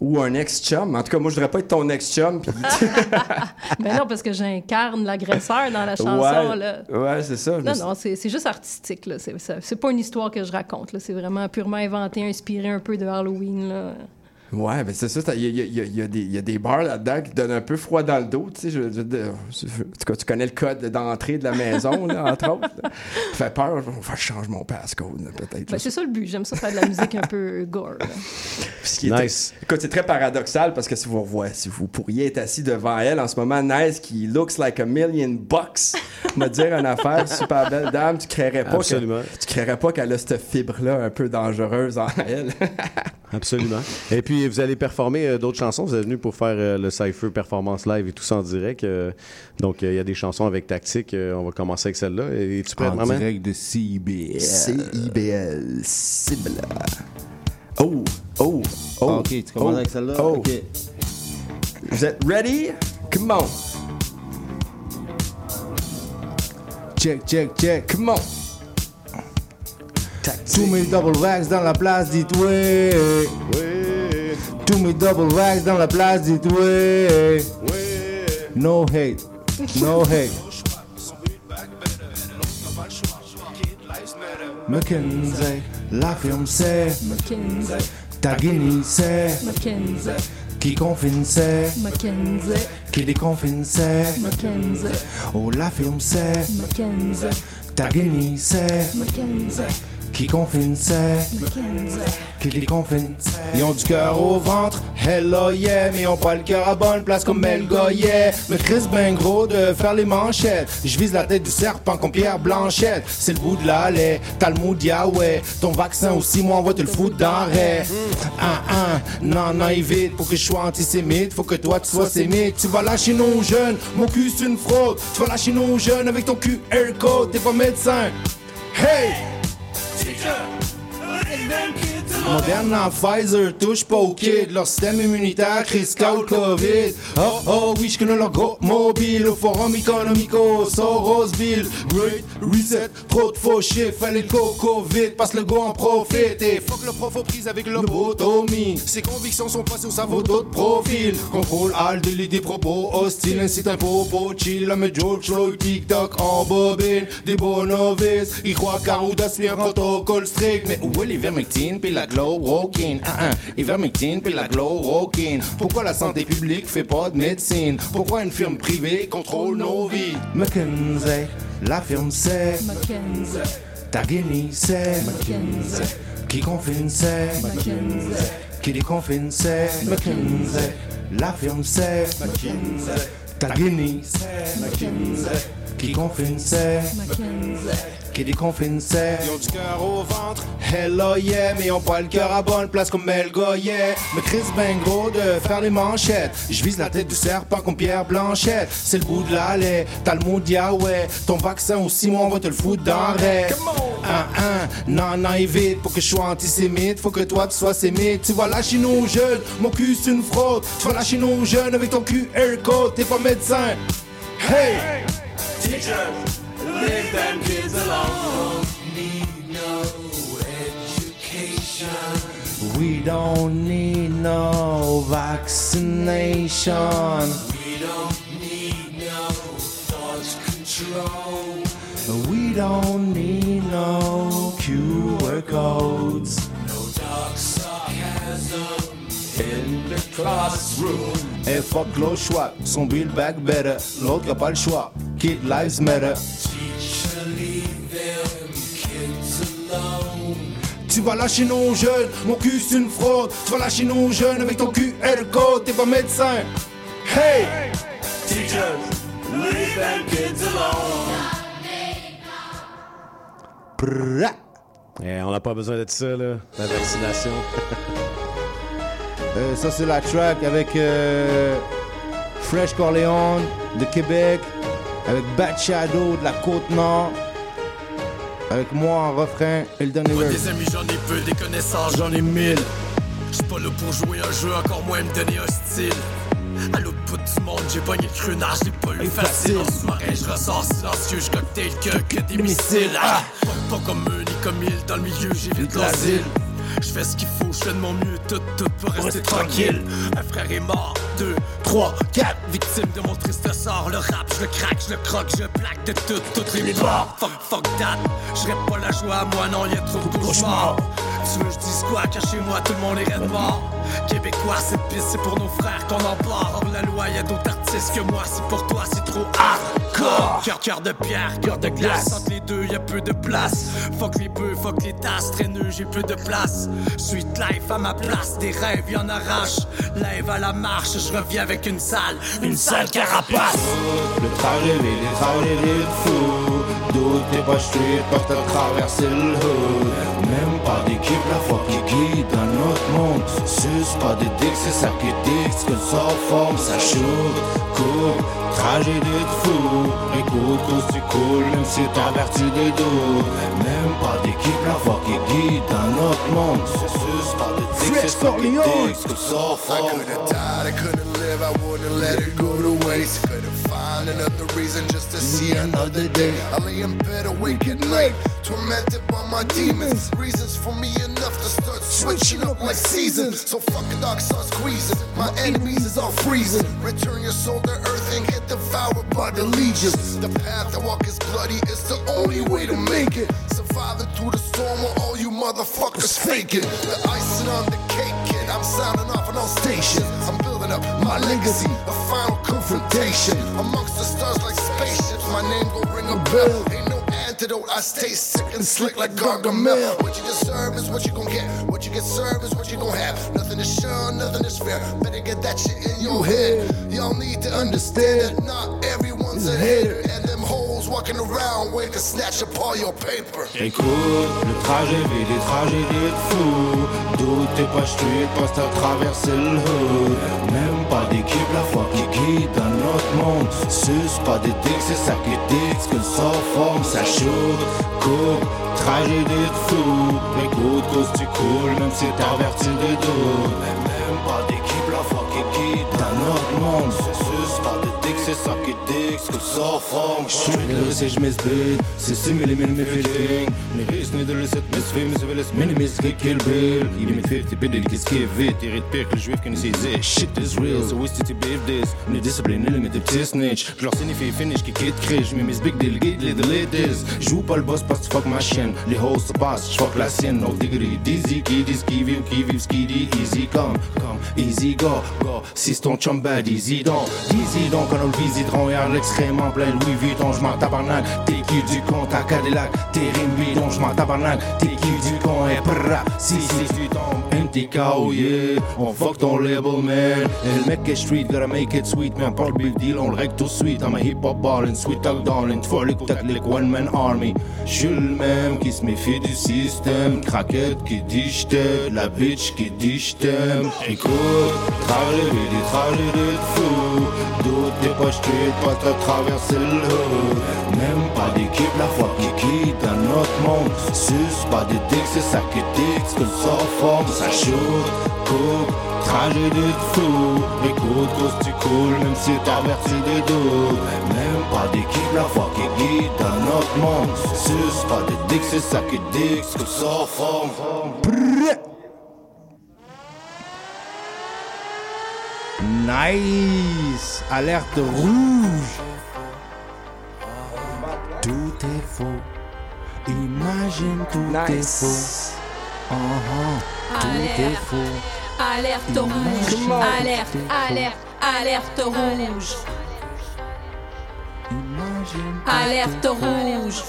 Ou un ex-chum. En tout cas, moi, je voudrais pas être ton ex-chum. puis- Ben non, parce que j'incarne l'agresseur dans la chanson. ouais, Là. ouais c'est ça. me Non, non, c'est juste artistique. là. C'est pas une histoire que je raconte. C'est vraiment purement inventé, inspiré un peu de Halloween. Là. Ouais, ben c'est ça. Il y y y y a des bars là-dedans qui donnent un peu froid dans le dos. Tu sais, je, je- je- tu connais le code d'entrée de la maison, là, entre autres. là. Ça fait peur. Que je change mon passcode, peut-être. Ben, c'est ça le but. J'aime ça faire de la musique un peu gore. là. Ce qui est- Nice. Écoute, c'est très paradoxal parce que si vous revoyez, si vous pourriez être assis devant elle en ce moment, Nice, qui looks like a million bucks, me dire une affaire, super belle dame, tu créerais pas Absolument. que, tu créerais pas qu'elle a cette fibre-là un peu dangereuse en elle. Absolument. Et puis, vous allez performer euh, d'autres chansons. Vous êtes venu pour faire euh, le Cypher Performance Live et tout ça en direct. euh, donc, euh, il y a des chansons avec Tactique. euh, on va commencer avec celle-là. Es-tu prêt, En maman? direct de CIBL. CIBL, cible. Oh, oh, oh. Ah, ok, tu commences oh, avec celle-là? Oh. Ok. Vous êtes ready? Come on. Check, check, check. Come on. Tous mes double wax dans la place, dites ouais. Tous mes double wax dans la place, dites ouais. No hate, no hate. McKenzie, la firme c'est. Mackenzie, Taguini c'est. Mackenzie, Qui confine c'est. Mackenzie, Qui déconfine c'est. Mackenzie, Oh, la firme c'est. Mackenzie, Taguini c'est. Mackenzie, Qui. Mackenzie. Qui déconfine Ils ont du cœur au ventre, hello yeah Mais ils ont pas le cœur à bonne place comme El Goyet Me Chris ben gros de faire les manchettes. Je vise la tête du serpent comme Pierre Blanchette. C'est le bout de l'allée, t'as le mood Yahweh Ton vaccin aussi, moi on va te le foutre d'arrêt. Un, un, non, non, évite Pour que je sois antisémite, faut que toi tu sois sémite. Tu vas lâcher nos jeunes, mon cul c'est une fraude. Tu vas lâcher nos jeunes avec ton QR code. T'es pas médecin. Hey! teacher, an. Moderna, Pfizer, touche pas au kid. Leur système immunitaire risque le COVID. Oh oh, oui, je connais leur gros mobile. Au forum économico, Sorosville. Great reset, trop de faux chiffres. Fallait le coco vite, passe le go en profite. Et fuck le prof aux prises avec lobotomie. Ses convictions sont passées au cerveau d'autres profils. Contrôle alt, delete des propos hostiles. Incite un popo chill. Mais George Floyd, TikTok en bobine. Des bons novices. Ils croient qu'Arruda suit un protocole strict. Mais où est l'ivermectine puis la chloroquine? Ah, ah, ivermectine puis la chloroquine. Pourquoi la santé publique fait pas de médecine? Pourquoi une firme privée contrôle nos vies? McKinsey, la firme c'est. Mackenzie, Taguini c'est. Mackenzie, Qui confine c'est. Mackenzie, Qui déconfine c'est. McKinsey, la firme c'est. Mackenzie, Taguini c'est. Mackenzie, Qui confine c'est. Qui déconfine c'est. Ils ont du cœur au ventre, hello yeah, mais ils ont pas le cœur à bonne place comme El Goyet. Me Chris ben gros de faire les manchettes. Je vise la tête du serpent comme Pierre Blanchette. C'est le bout de l'allée, t'as le mot Yahweh. Ton vaccin aussi, moi on va te le foutre d'arrêt. Un, un, non, non, évite. Pour que je sois antisémite, faut que toi tu sois sémite. Tu vas lâcher nos jeunes, mon cul c'est une fraude. Tu vas lâcher nos jeunes avec ton QR code, t'es pas médecin. Hey! Teachers, leave them kids alone. Need no education. We don't need no vaccination. We don't need no thought control. We don't need no QR codes. No dark sarcasm in the classroom. Et fuck l'autre choix, son build back better. L'autre a pas le choix. Kid lives matter. Teacher, leave them kids alone. tu vas lâcher nos jeunes. Mon cul c'est une fraude, tu vas lâcher nos jeunes avec ton QR code, t'es pas médecin. Hey! Teachers, leave them kids alone. Prrrra. Eh, on n'a pas besoin de ça, là, la vaccination. Euh, ça, c'est la track avec euh, Fresh Corleone de Québec, avec Bad Shadow de la Côte-Nord, avec moi en refrain et le dernier Moi des amis j'en ai peu, des connaissances j'en ai mille. J'suis pas là pour jouer un jeu, encore moins me donner un style. À l'autre bout du monde, j'ai pogné le crunage, j'ai pas eu facile. En sous-marin, je ressors silencieux, je cocktail que, que des missiles. ah, pas, pas comme eux, ni comme ils, dans le milieu, j'évite l'asile je fais ce qu'il faut, je fais de mon mieux, tout, tout pour rester tranquille. Un frère est mort, deux, trois, quatre, victime de mon triste sort. Le rap, je le craque, je le croque, je plaque de tout, toutes les morts. Fuck, fuck that, je pas la joie à moi, non, y'a trop de cauchemars. Tu veux, je dis quoi, car chez moi, tout le monde est mort. Québécois, cette piste, c'est pour nos frères qu'on en part. Hors la loi, y'a d'autres artistes que moi, c'est pour toi, c'est trop hardcore. Cœur, cœur de pierre, cœur de glace. Entre les deux, y'a peu de place. Fuck les bœufs, fuck les tasses, traîneux, j'ai peu de place. Sweet life à ma place, des rêves, y'en arrache. Live à la marche, je reviens avec une salle, une sale carapace. Le trajet les trajets vides fou. Doute t'es pas street, pas t'as traversé le hood. D'équipe, la fois qui guide notre monde. Suce pas des dicks, c'est ça qui dicte. Que forme, ça shoot, court. Trajet vide fou. Écoute, cause tu coules, même si t'as vertu des doutes. Même pas d'équipe, la fois qui guide dans notre monde. Suce pas des dicks, c'est ça qui dicte. Que sort I forme. could have died, I couldn't live, I wouldn't let it go to waste. Find another reason just to see another day. I lay in bed awake at night, tormented by my demons. Reasons for me enough to start switching up like seasons. So fuck a dog, start squeezing. My enemies is all freezing. Return your soul to earth and get devoured by the legions. The path I walk is bloody, it's the only way to make it. Surviving through the storm while all you motherfuckers faking. The icing on the cake, kid. I'm sounding off on all stations. I'm building up my legacy, a final confrontation amongst the stars like spaceships. My name gon' ring a bell. Ain't no antidote. I stay sick and slick like Gargamel. What you deserve is what you gon' get. What you get served is what you gon' have. Nothing is sure, nothing is fair. Better get that shit in your head. Y'all need to understand that not everyone's a hater, and walking around waiting to snatch up all your paper. Écoute, le trajet vide, les trajets vides fou. Doute t'es pas street, que t'as traversé le hood. Même pas d'équipe, la foi qui guide dans notre monde. Suce pas des dicks, c'est ça qui dicte. Que sort forme, ça shoot. Coupe, trajet vide fou. Écoute, cause tu coules, même si t'as vertu des doutes. Même pas d'équipe, la foi qui guide dans notre monde. C'est ça qui dicte. Que sort forme. Simili min mi feeling. Ni his ni de set misfim, så vill es minimis kill bill. I mitt 50 bidder lite skrivit. I rätt pek, juif kan ni se zit. Shit is real, so visste till beef this. Ni discipline, eller mitt typ snitch. Glas in i fi finish, ki kid krish. Men mis big deal, git lite ladies. Joue pas le boss parce que tu fuck ma chienne. Les hoes se passent, j'fuck la sienne. No diggity, dizzy, kiddy, skivi, kivi, skiddy. Easy come, come, easy go, go. Si ton chum bad, easy donc. Easy donc, quand on le visiteront, et à l'extrême en plein Louis Vuitton, j'm'en tabarnak. T'es qui du con, ta Cadillac, t'es rime bidon, j'm'en tabarnak. T'es qui du con, et prrra. Si, si, tu tombes, empty cow, yeah. On fuck ton label, man. Et le mec est street, gotta make it sweet, man. Pas le big deal, on le règle tout de suite. Hip hop ballin', sweet talk darling. Folie tactique, one man army. J'suis le même qui se méfie du système. Craquette qui dit j't'aime, la bitch qui dit j't'aime. Écoute, fou. T'es pas street, pas t'as traversé le hood. Même pas d'équipe, la foi qui quitte dans notre monde. Suce pas des dicks, c'est ça qui dicte. Que sort forme, ça shoot, coupe. Trajet de fou, écoute, cause tu coules, même si t'as vertu des doutes. Même pas d'équipe, la foi qui guide dans notre monde. Suce pas des dicks, c'est ça qui dicte. Que sort forme. Nice! Alerte rouge! Tout est faux. Imagine tout est faux. Uh-huh. Tout est Alerte. faux. Alerte rouge, alerte, alerte, alerte rouge. Alerte rouge.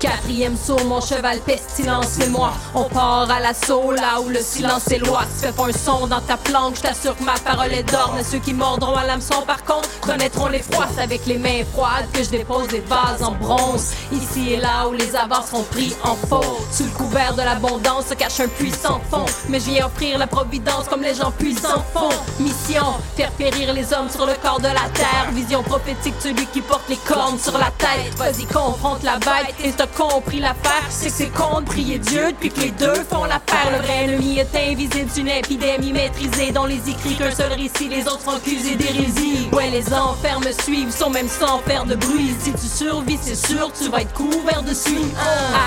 Quatrième saut, mon cheval pestilence et moi. On part à l'assaut là où le silence est loi. Tu fais pas un son dans ta planque, je t'assure que ma parole est d'or. Mais ceux qui mordront à l'hameçon par contre connaîtront les froids. Avec les mains froides que je dépose des vases en bronze. Ici et là où les avares seront pris en faux. Sous le couvert de l'abondance se cache un puissant fond. Mais je viens offrir la providence comme les gens puissants font. Mission, faire périr les hommes sur le corps de la terre. Vision prophétique, celui qui porte les cornes sur la tête. Vas-y, confronte la bête compris l'affaire. C'est que c'est con de prier Dieu depuis que les deux font l'affaire. Le vrai ennemi est invisible, c'est une épidémie maîtrisée. Dans les écrits qu'un seul récit, les autres sont accusés d'hérésie. Ouais, les enfers me suivent, sont même sans faire de bruit. Si tu survis, c'est sûr, tu vas être couvert de suie.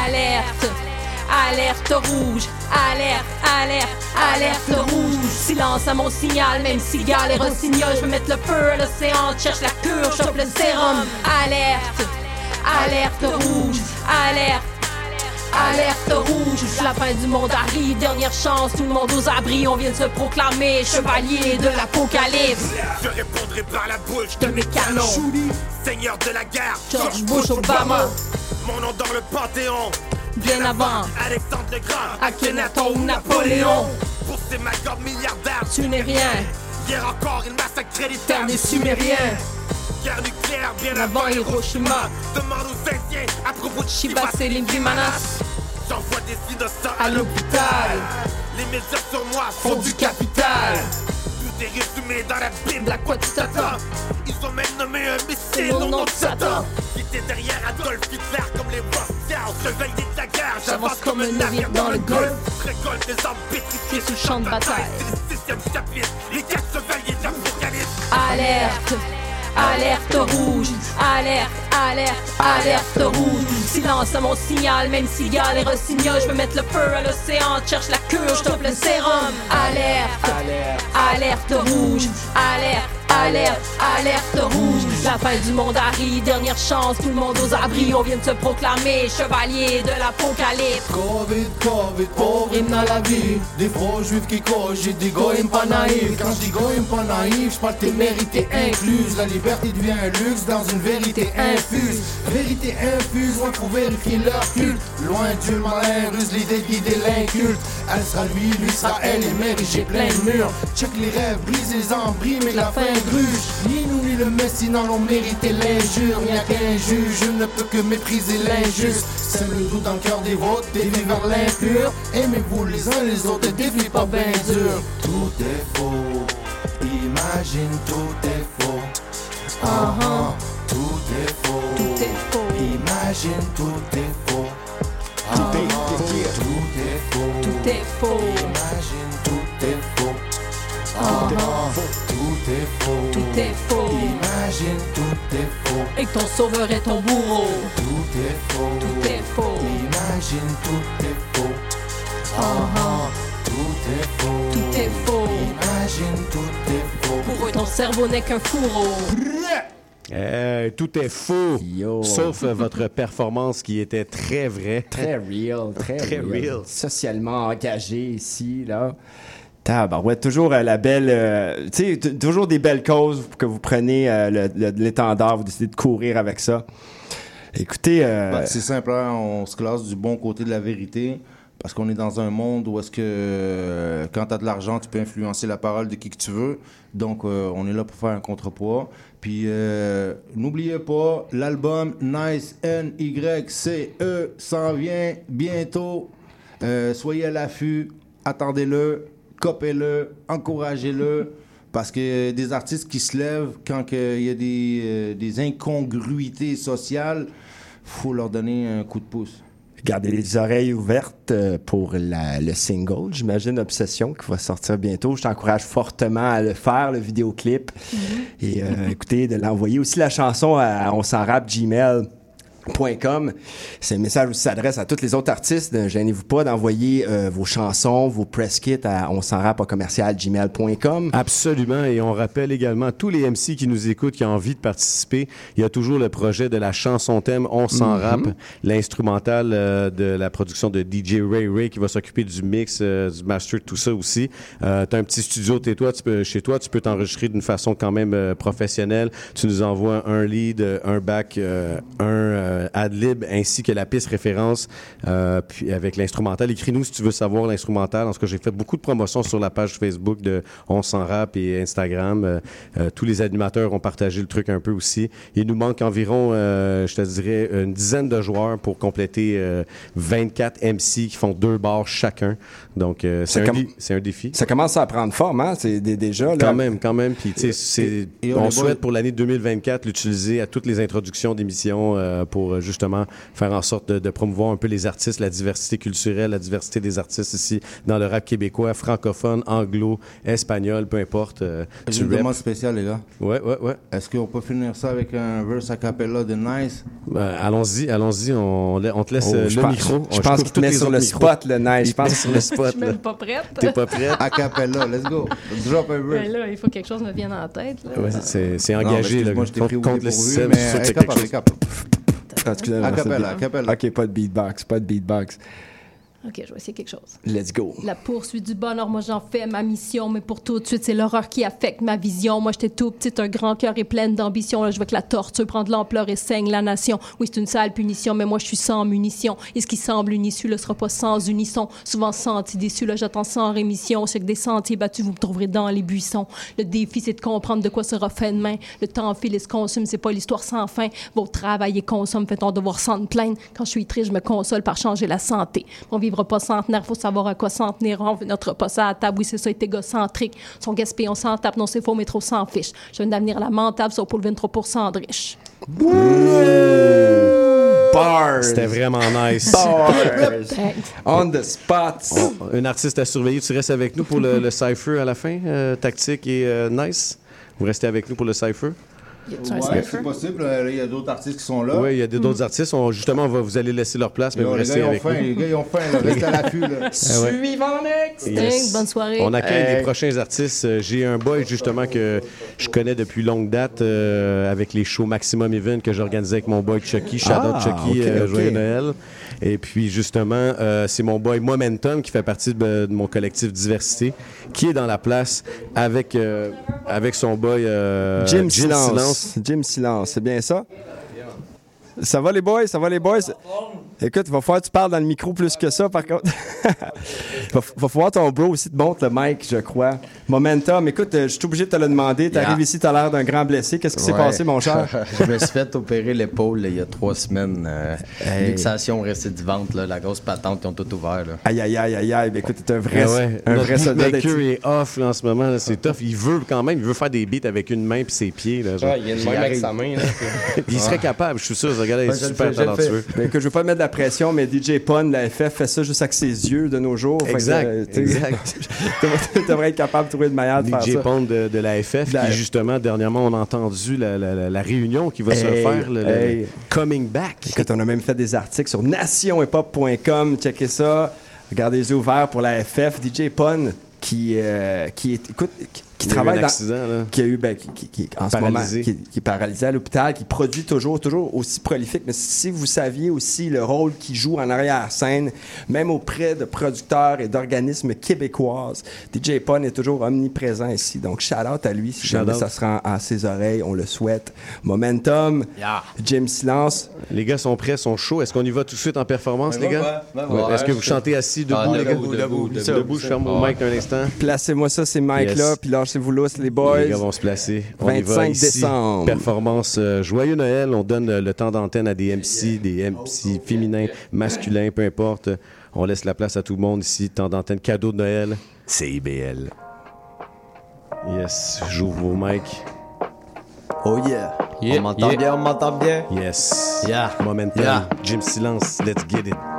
Alerte! Alerte rouge, alerte, alerte, alerte rouge. Silence à mon signal, même si gale et rossignol. Je veux mettre le feu à l'océan, cherche la cure, chope le sérum. Alerte, alerte rouge, alerte. Alerte rouge, la fin du monde arrive, dernière chance, tout le monde aux abris, on vient de se proclamer chevalier de l'apocalypse. Je répondrai par la bouche de mes canons. Seigneur de la guerre, George Bush Obama. Mon nom dans le panthéon. Bien avant Alexandre le Grand, Akhenaton ou Napoléon. Pour ces magores milliardaires, Tu n'es rien, hier encore, ils massacraient les terre terres des Sumériens. Guerre nucléaire, bien Avant Hiroshima, Demande aux Indiens à propos de Shiva Selim Vimanas. J'envoie des innocents À l'hôpital, Les médias sur moi font du capital. Tout est résumé dans la Bible. À quoi tu t'attends Ils ont même nommé un missile Au nom de Satan. Qui était derrière Adolf Hitler comme les Rothschild. Chevalier de la guerre, J'avance comme un navire dans le Golfe. Récolte des armes pétrifiées sous champ de bataille. C'est le sixième chapitre. Les quatre chevaliers de l'Apocalypse. Alerte, alerte rouge, alerte, alerte, alerte rouge. Silence à mon signal, même si gale et rossignol. Je veux mettre le feu à l'océan, cherche la cure, je le sérum. Alerte, alerte rouge, alerte. Alerte, alerte rouge, la fin du monde arrive, dernière chance, tout le monde aux abris, on vient de se proclamer chevalier de l'apocalypse. Covid, Covid, pauvre hymne à la vie Des faux juifs qui cogitent, des goïms pas naïfs Quand je dis goïms pas naïfs, je parle tes mérités incluses. La liberté devient un luxe dans une vérité infuse. Vérité infuse, loin pour vérifier leur culte. Loin Dieu malin, ruse l'idée de guider l'inculte Elle sera lui, lui sera elle, et j'ai plein de murs. Check les rêves, brise les embris, mais la fin gruge Ni nous ni le messie n'en ont mérité l'injure. N'y a qu'un juge, je ne peux que mépriser l'injuste. Sème le doute dans le cœur des vôtres, déviez vers l'impur. Aimez-vous les uns les autres, défie pas ben dur. Tout est faux, imagine tout est faux. Tout est faux, Tout est faux. imagine tout est faux. Tout est faux. tout est faux, Tout est faux, imagine tout est faux Ah ah, tout est faux, tout est faux. imagine tout est faux Et que ton sauveur est ton bourreau. Tout est faux, Tout est faux, imagine tout est faux Ah ah, tout est faux, tout est faux. imagine tout est faux Pour eux, ton cerveau n'est qu'un fourreau. Eh, tout est faux, Yo. sauf euh, votre performance qui était très vraie. Très real, très, Très real. real. Socialement engagé ici, là. Tabarouette, toujours euh, la belle... euh, tu sais, toujours des belles causes que vous prenez euh, l'étendard, vous décidez de courir avec ça. Écoutez... euh, Ben, c'est simple, hein, on se classe du bon côté de la vérité. Parce qu'on est dans un monde où est-ce que euh, quand tu as de l'argent, tu peux influencer la parole de qui que tu veux. Donc, euh, on est là pour faire un contrepoids. Puis, n'oubliez pas, l'album Nice N-Y-C-E s'en vient bientôt. Soyez à l'affût, attendez-le, copez-le, encouragez-le. Parce que des artistes qui se lèvent quand il y a des, euh, des incongruités sociales, faut leur donner un coup de pouce. Gardez les oreilles ouvertes euh, pour la- le single, j'imagine, Obsession, qui va sortir bientôt. Je t'encourage fortement à le faire, le vidéoclip. Et euh, écoutez, de l'envoyer aussi la chanson à on s'en gmail. C'est un message qui s'adresse à tous les autres artistes. Ne gênez-vous pas d'envoyer euh, vos chansons, vos press kits à on s'en rap à commercial gmail.com. Absolument. Et on rappelle également tous les MC qui nous écoutent, qui ont envie de participer, il y a toujours le projet de la chanson thème On s'en Mhm. rappe, l'instrumental euh, de la production de DJ Ray Ray qui va s'occuper du mix, euh, du master, tout ça aussi. Euh, tu as un petit studio t'es toi, tu peux, chez toi, tu peux t'enregistrer d'une façon quand même euh, professionnelle. Tu nous envoies un lead, un back, un, euh, euh, ad-lib ainsi que la piste référence, euh, puis avec l'instrumental. Écris-nous si tu veux savoir l'instrumental. En tout cas, j'ai fait beaucoup de promotions sur la page Facebook de On s'en rap et Instagram. Euh, euh, tous les animateurs ont partagé le truc un peu aussi. Il nous manque environ, euh, je te dirais, une dizaine de joueurs pour compléter euh, 24 MC qui font deux bars chacun. Donc, euh, c'est un, c'est un défi. Ça commence à prendre forme, hein? C'est dé- déjà. Là. Quand même, quand même. Puis, tu sais, on on souhaite pour l'année 2024 l'utiliser à toutes les introductions d'émissions euh, pour euh, justement faire en sorte de, de promouvoir un peu les artistes, la diversité culturelle, la diversité des artistes ici dans le rap québécois, francophone, anglo, espagnol, peu importe. euh, J'ai une rap. demande spéciale, les gars. Ouais, ouais, ouais. Est-ce qu'on peut finir ça avec un verse a cappella de Nice? Ben, allons-y, allons-y, on, te laisse Oh, euh, je le micro. je pense qu'il te met sur le spot, le Nice. Je pense sur le Je spot. suis là. même pas prête. T'es pas prête? A cappella, let's go. Drop a verse. Ben là, il faut que quelque chose me vienne en tête. Ouais, c'est c'est Non, engagé. là, excuse-moi, je t'ai contre, pris au contre le système. mais Ah, excusez-moi. OK, pas de beatbox, pas de beatbox. OK, je vais essayer quelque chose. Let's go. La poursuite du bonheur, moi j'en fais ma mission, mais pour tout de suite, c'est l'horreur qui affecte ma vision. Moi j'étais tout petite, un grand cœur et pleine d'ambition. Là, je veux que la torture prenne de l'ampleur et saigne la nation. Oui, c'est une sale punition, mais moi je suis sans munition. Et ce qui semble une issue, ne sera pas sans unisson. Souvent senti déçu, là j'attends sans rémission. Que des sentiers battus, vous me trouverez dans les buissons. Le défi, c'est de comprendre de quoi sera fait demain. Le temps file et se consume, c'est pas l'histoire sans fin. Vos travail et consomme, fait on devoir s'en plaindre. Quand je suis triste, je me console par changer la santé. Vivra pas centenaire, faut savoir à quoi s'en tenir. On veut notre pas ça à la table, oui, c'est ça, est égocentrique. Son gaspillé, on s'en tape, non, c'est faux, mais trop s'en fiche. J'ai un avenir lamentable, sauf pour le 23 de riche. Bars. C'était vraiment nice. Bars. On the spot. Oh, un artiste à surveiller. Tu restes avec nous pour le, le cypher à la fin, euh, tactique et euh, nice. Vous restez avec nous pour le cypher. Cipher? c'est possible. euh, Il y a d'autres artistes qui sont là. Oui, il y a d'autres artistes. On- justement, on va, vous allez laisser leur place, mais vous les gars, restez ils ont avec faim. nous. Les gars, ils ont faim. Restez à l'affût. là. Ah ouais. Suivant next. Thanks, bonne soirée. On accueille Hey. les prochains artistes. Euh, J'ai un boy justement que je connais depuis longue date euh, avec les shows Maximum Event que j'organisais avec mon boy Chucky. Out Ah, Chucky, ok, euh, joyeux Noël. Et puis justement, euh, c'est mon boy Momentum qui fait partie de, de mon collectif Diversité, qui est dans la place avec euh, avec son boy euh, Jim, Silence. Jim Silence, c'est bien ça? Ça va les boys? Ça va les boys? Écoute, il va falloir que tu parles dans le micro plus que ça, par contre. va, va falloir ton bro aussi te montre le mic, je crois. Momentum, écoute, euh, je suis obligé de te le demander. Tu arrives Yeah. ici, tu as l'air d'un grand blessé. Qu'est-ce qui s'est Ouais. passé, mon cher? je me suis fait opérer l'épaule il y a trois semaines. euh, Hey. Luxation récidivante, là, la grosse patente, ils ont tout ouvert. Là. Aïe, aïe, aïe, aïe, aïe. Écoute, t'es un vrai, Ah ouais. un Notre vrai soldat est off là, en ce moment. C'est tough. Il veut quand même, il veut faire des beats avec une main puis ses pieds. Là. Ouais, il y a une main avec sa main. Là, il serait capable, je suis sûr. Regarde, il est super talentueux. Je veux pas mettre de la pression, mais DJ Pun, la FF, fait ça juste avec ses yeux de nos jours. Exact, euh, tu sais, exact. tu devrais être capable de trouver une manière de faire DJ ça. Pond de, de la FF, La- qui justement, dernièrement, on a entendu la, la- réunion qui va se faire, le, le- hey. Coming Back. Écoute, on a même fait des articles sur nationhiphop.com. Checkez ça. Regardez les yeux ouverts pour la FF. DJ Pun, qui, euh, qui est, écoute, qui, qui travaille dans- accident, là. qui a eu, ben, qui, qui- qui- en ce moment, qui, qui est paralysé à l'hôpital, qui produit toujours, toujours aussi prolifique. Mais si vous saviez aussi le rôle qu'il joue en arrière-scène, même auprès de producteurs et d'organismes québécoises, DJ Pun est toujours omniprésent ici. Donc, shout out à lui. Si Shout jamais out. ça se rend à ses oreilles, on le souhaite. Momentum, Yeah. Jim Silence. Les gars sont prêts, sont chauds. Est-ce qu'on y va tout de suite en performance, les gars? ouais. Est-ce que vous chantez assis, debout, Ah, les gars? debout, debout, Ça, debout. debout, je ferme mon mic un instant. Placez-moi ça, ces mics-là, Yes. puis lâchez-vous lousse, les boys. Les gars vont se placer. On y va 25 ici. décembre. Performance euh, Joyeux Noël. On donne euh, le temps d'antenne à des MC, des MC féminins, masculins, peu importe. On laisse la place à tout le monde ici. Temps d'antenne cadeau de Noël. CIBL. Yes, j'ouvre vos mics. Oh yeah. on m'entend yeah. bien, on m'entend bien. Yes. Yeah. Momentum. Yeah. Jim Silence. Let's get it.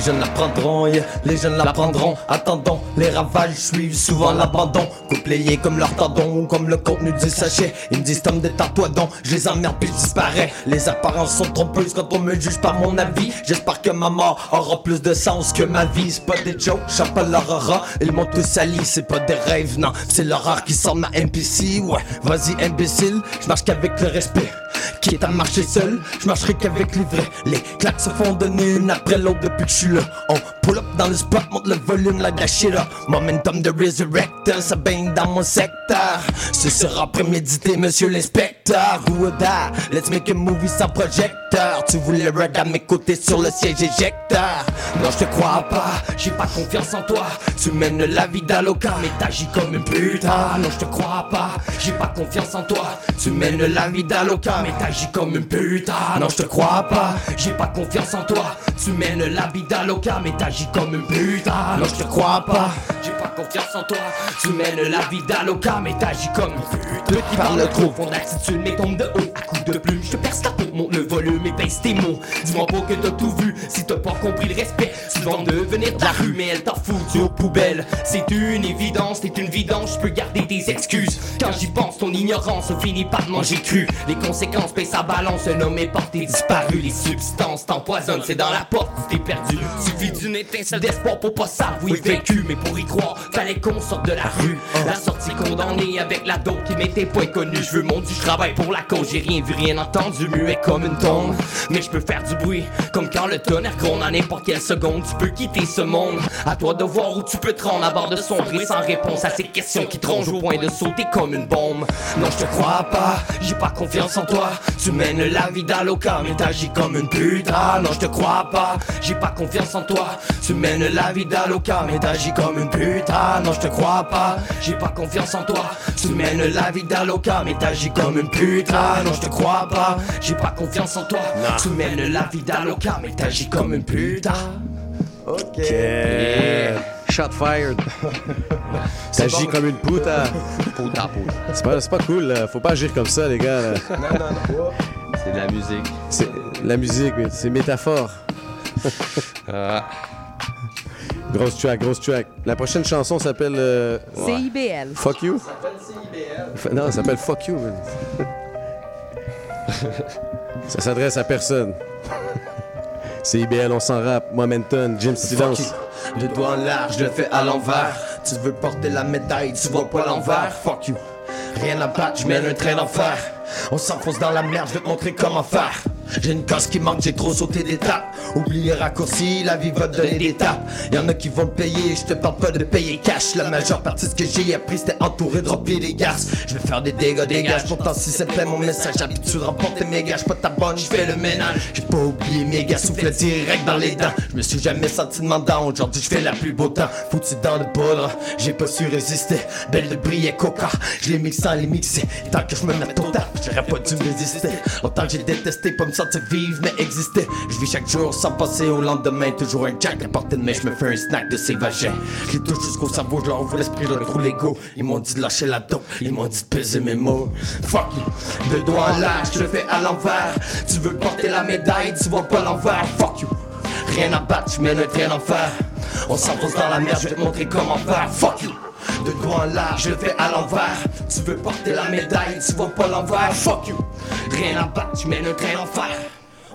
Les jeunes l'apprendront, yeah. les jeunes l'apprendront. Attendons, les ravages suivent souvent l'abandon. Coupléés comme leur tendon ou comme le contenu du sachet. Ils me disent Tom de tartoidon, je les emmerde puis je disparais. Les apparences sont trompeuses quand on me juge par mon avis. J'espère que ma mort aura plus de sens que ma vie. C'est pas des jokes, leur aura. Ils m'ont tous sali, c'est pas des rêves, non. C'est l'horreur qui sort ma NPC. Ouais, vas-y imbécile, je marche qu'avec le respect. Qui est à marcher seul, je marcherai qu'avec les vrais. Les claques se font donner une après l'autre depuis que je suis là. On pull up dans le spot, monte le volume, la dash it up. Momentum de resurrector, ça baigne dans mon secteur. Ce sera prémédité, monsieur l'inspecteur. Let's make a movie sans projecteur. Tu voulais ride à mes côtés sur le siège éjecteur. Non, je te crois pas, j'ai pas confiance en toi. Tu mènes la vie d'Aloca, mais t'agis comme une putain. Non, je te crois pas, j'ai pas confiance en toi. Tu mènes la vie d'Aloca, mais t'agis comme une putain. Non, je te crois pas, j'ai pas confiance en toi. Tu mènes la vie d'Aloca, mais t'agis comme une putain. Non, je te crois pas, j'ai pas confiance en toi. Tu mènes la vie d'Aloca, mais t'agis comme une parle trop, ton attitude, mais tombe de haut à coups de plume. Je te perce ta peau, monte le volume tes mots. Dis-moi pas que t'as tout vu, si t'as pas compris le respect. Tu vas devenir de la rue, mais elle t'en fout, aux poubelles. C'est une évidence, t'es une vidange, je peux garder tes excuses. Quand j'y pense, ton ignorance finit par manger cru. Les conséquences pèsent sa balance, un homme est porté disparu. Les substances t'empoisonnent, c'est dans la porte t'es perdu. Suffit d'une étincelle d'espoir pour pas s'avouer vécu. Mais pour y croire, fallait qu'on sorte de la rue. La sortie condamnée avec la dope qui m'était pas inconnue. Je veux mon dû, je travaille pour la cause, j'ai rien vu, rien entendu, muet comme une tombe. Mais je peux faire du bruit, comme quand le tonnerre gronde à n'importe quelle seconde. Tu peux quitter ce monde, à toi de voir où tu peux te rendre à bord de sombrer sans réponse à ces questions qui te rongent au point de sauter comme une bombe. Non, je te crois pas, j'ai pas confiance en toi. Tu mènes la vie d'Aloca, mais t'agis comme une putain. Non, je te crois pas, j'ai pas confiance en toi. Tu mènes la vie d'Aloca, mais t'agis comme une putain. Non, je te crois pas, j'ai pas confiance en toi. Tu mènes la vie d'Aloca, mais t'agis comme une putain. Non, je te crois pas, j'ai pas confiance en toi. Tu mènes la vie d'Aloca, mais t'agis comme une putain. Ok. Yeah. Shot fired. T'agis comme une puta. Puta, puta. C'est pas, c'est pas cool, là. faut pas agir comme ça, les gars. là. C'est de la musique. C'est la musique, mais c'est métaphore. Ah. Grosse track, grosse track. La prochaine chanson s'appelle. euh, ouais. CIBL. Fuck you? Fa- Non, ça s'appelle Fuck you. man. ça s'adresse à personne. C'est IBL, on s'en rappe. Momentum, Jim Silence. Le doigt en large, je le fais à l'envers. Tu veux porter la médaille, tu vois pas l'envers. Fuck you. Rien à battre, je mène un train d'enfer. On s'enfonce dans la merde, je vais te montrer comment faire. J'ai une gosse qui manque, j'ai trop sauté d'étapes. Oublie les raccourcis, la vie va donner des tapes. Y'en a qui vont le payer, je te parle pas de payer cash. La majeure partie de ce que j'ai appris, c'était entouré de remplir des garces. Je vais faire des dégâts, dégage. Pourtant, si c'est plein mon message, j'habitude de remporter mes gages. Pas ta bonne, je fais le ménage. J'ai pas oublié mes gars, souffle direct dans les dents. Je me suis jamais senti demandant, aujourd'hui je fais la plus beau temps. Foutu dans le poudre, j'ai pas su résister. Belle de briller coca, je les mixe sans les mixer. Tant que je me mets au taf, j'aurais pas dû me résister. Longtemps que j'ai détesté, pas me sentir vivre, mais exister. Je vis chaque jour sans passer au lendemain. Toujours un jack à portée de main, je me fais un snack de ces vagins. Je les touche jusqu'au cerveau, je leur ouvre l'esprit, je leur trouve l'ego. Ils m'ont dit de lâcher la dope, ils m'ont dit de peser mes mots. Fuck you, le doigt en l'air, je le fais à l'envers. Tu veux porter la médaille, tu vois pas l'envers. Fuck you, rien à battre, je mène un train d'enfer. On s'enfonce dans la merde, je vais te montrer comment faire. Fuck you. De doigt en l'air, je le fais à l'envers. Tu veux porter la médaille, tu vois pas l'envers. Fuck you. Rien à battre, tu mènes un train d'enfer.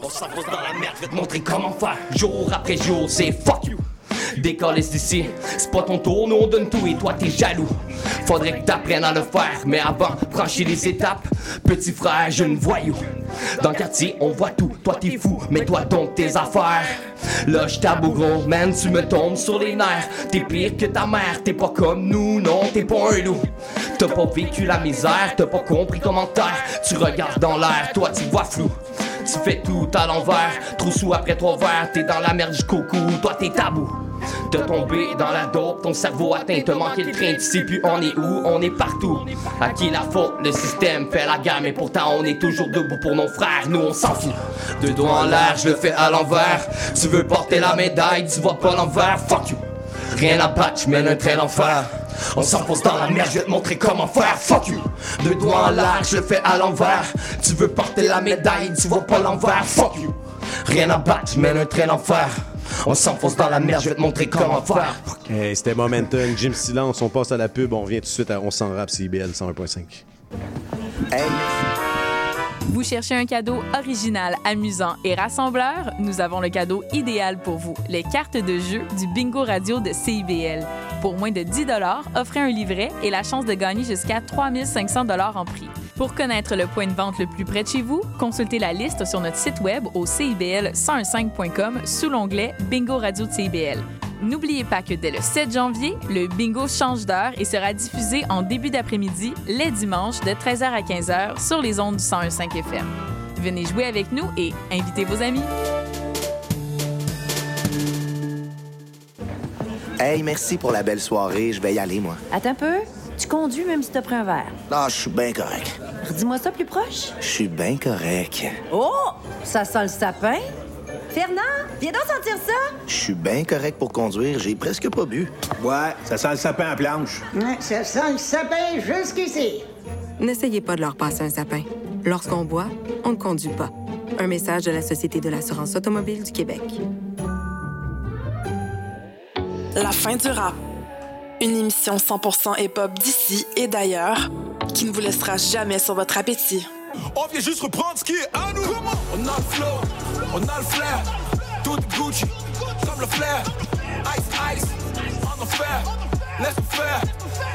On s'enfonce dans la merde, je vais te montrer comment faire. Jour après jour, c'est fuck you. Décollez d'ici, c'est pas ton tour, nous on donne tout et toi t'es jaloux. Faudrait que t'apprennes à le faire, mais avant, franchis les étapes. Petit frère, jeune voyou. Dans le quartier, on voit tout, toi t'es fou, mets-toi donc tes affaires. Là, j't'avoue gros, man, tu me tombes sur les nerfs. T'es pire que ta mère, t'es pas comme nous, non, t'es pas un loup. T'as pas vécu la misère, t'as pas compris comment taire. Tu regardes dans l'air, toi tu vois flou. Tu fais tout à l'envers, trop sous après trois verres, t'es dans la merde jusqu'au cou, toi t'es tabou. De tomber dans la dope, ton cerveau atteint, te manquer le train, sais plus on est où, on est partout. À qui la faute, le système fait la gamme, et pourtant on est toujours debout pour nos frères, nous on s'en fout. De doigts en l'air, je le fais à l'envers. Tu veux porter la médaille, tu vois pas l'envers, fuck you. Rien à battre, je mène un train d'enfer. On s'enfonce dans la merde, je vais te montrer comment faire. Fuck you. Deux doigts en l'air, je le fais à l'envers. Tu veux porter la médaille, tu vois pas l'envers. Fuck you. Rien à battre, je mène un train d'enfer. On s'enfonce dans la merde, je vais te montrer comment faire. Hey, c'était Momentum, Jim Silence, on passe à la pub, on revient tout de suite à On s'en rap, CIBL 101.5. Vous cherchez un cadeau original, amusant et rassembleur? Nous avons le cadeau idéal pour vous, les cartes de jeu du Bingo Radio de CIBL. Pour moins de 10 offrez un livret et la chance de gagner jusqu'à 3500 en prix. Pour connaître le point de vente le plus près de chez vous, consultez la liste sur notre site web au CIBL1015.com sous l'onglet Bingo Radio de CIBL. N'oubliez pas que dès le 7 janvier, le bingo change d'heure et sera diffusé en début d'après-midi, les dimanches, de 13h à 15h sur les ondes du 101.5 FM. Venez jouer avec nous et invitez vos amis. Hey, merci pour la belle soirée. Je vais y aller, moi. Attends un peu. Tu conduis même si t'as pris un verre. Ah, je suis bien correct. Redis-moi ça plus proche. Je suis bien correct. Oh! Ça sent le sapin. Fernand, viens donc sentir ça. Je suis bien correct pour conduire. J'ai presque pas bu. Ouais, ça sent le sapin à planche. Ouais, ça sent le sapin jusqu'ici. N'essayez pas de leur passer un sapin. Lorsqu'on boit, on ne conduit pas. Un message de la Société de l'assurance automobile du Québec. La fin du rap. Une émission 100% hip-hop d'ici et d'ailleurs qui ne vous laissera jamais sur votre appétit. On vient juste reprendre ce qui est à nous. On a le flow, on a le flair. Tout est Gucci, comme le flair. Ice, ice, on en. Laisse faire,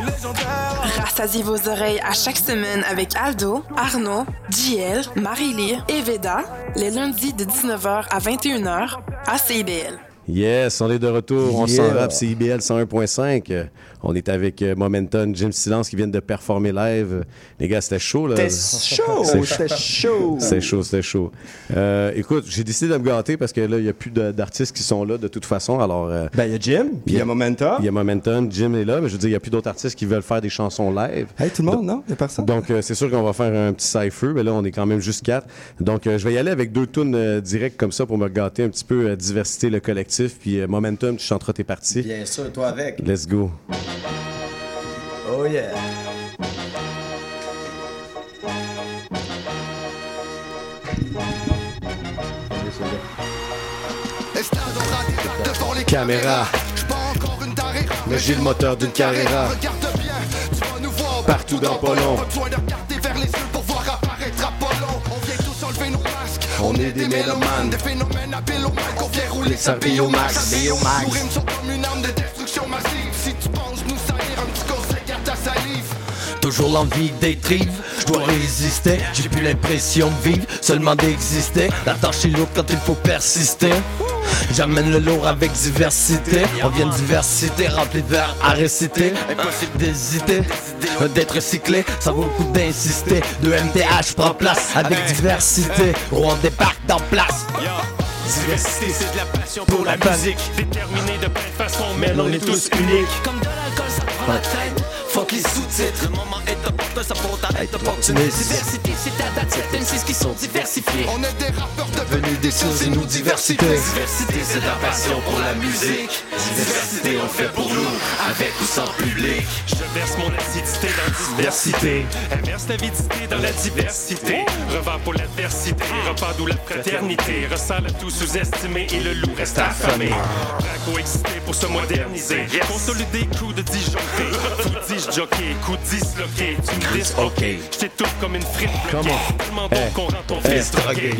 légendaire. Rassasiez vos oreilles à chaque semaine avec Aldo, Arnaud, JL, Marie-Lee et Veda, les lundis de 19h à 21h à CIBL. Yes, on est de retour. On Yeah. s'en rap, c'est IBL 101.5. Euh, On est avec euh, Momentum, Jim Silence qui viennent de performer live. Les gars, c'était chaud, là. C'était chaud, C'est c'était chaud. C'était chaud, c'était chaud. Euh, écoute, j'ai décidé de me gâter parce que là, il n'y a plus d'artistes qui sont là de toute façon. Alors, euh, Ben, il y a Jim, puis il y a Momentum. Il y a Momentum, Jim est là, mais je veux dire, il n'y a plus d'autres artistes qui veulent faire des chansons live. Hey, tout le monde, non? Il n'y a personne? Donc, euh, c'est sûr qu'on va faire un petit cypher, mais là, on est quand même juste quatre. Donc, euh, je vais y aller avec deux tunes euh, directes comme ça pour me gâter un petit peu, euh, diversité le collectif. Puis, euh, Momentum, tu chanteras tes parties. Bien sûr, toi avec. Let's go. Oh yeah. Caméra. Mais j'ai le moteur d'une voir Partout dans pas On est des mélomanes. Des phénomènes habiles au mic. On vient rouler Ça sa vit au max. Nos rimes sont comme une arme de destruction massive. Toujours l'envie d'être je dois résister. J'ai plus l'impression de vivre, seulement d'exister. La tâche est lourde quand il faut persister. J'amène le lourd avec diversité. On vient de diversité, rempli de vers à réciter. Impossible d'hésiter, d'être recyclé. Ça vaut le coup d'insister. De MTH prend place avec diversité. Rouen débarque dans place. Diversité, c'est de la passion pour la musique. Déterminé de plein de façons, mais on est tous uniques. Comme de l'alcool, ça prend la tête. Fuck les sous-titres. Le moment est opportun, ça pour ta être opportuniste. Diversité, c'est ta date, certaines c'est ce qui sont diversifiés. On est des rappeurs Devenus des sources et nous diversité. Diversité, c'est la passion pour la musique. Diversité, on le fait pour nous, avec ou sans public. Je verse mon acidité dans diversité. Inverse l'avidité dans la diversité. Revends pour l'adversité. Repas d'où la fraternité. Ressent le tout sous-estimé et le loup reste affamé. Prêt à coexister pour se moderniser. Consolider coup de disjoncté. Tout jockey, coup disloqué. Tu me dis ok. J't'étouffe comme une frite bloquée. Tellement bon Hey. qu'on rend ton Hey, fils drogué.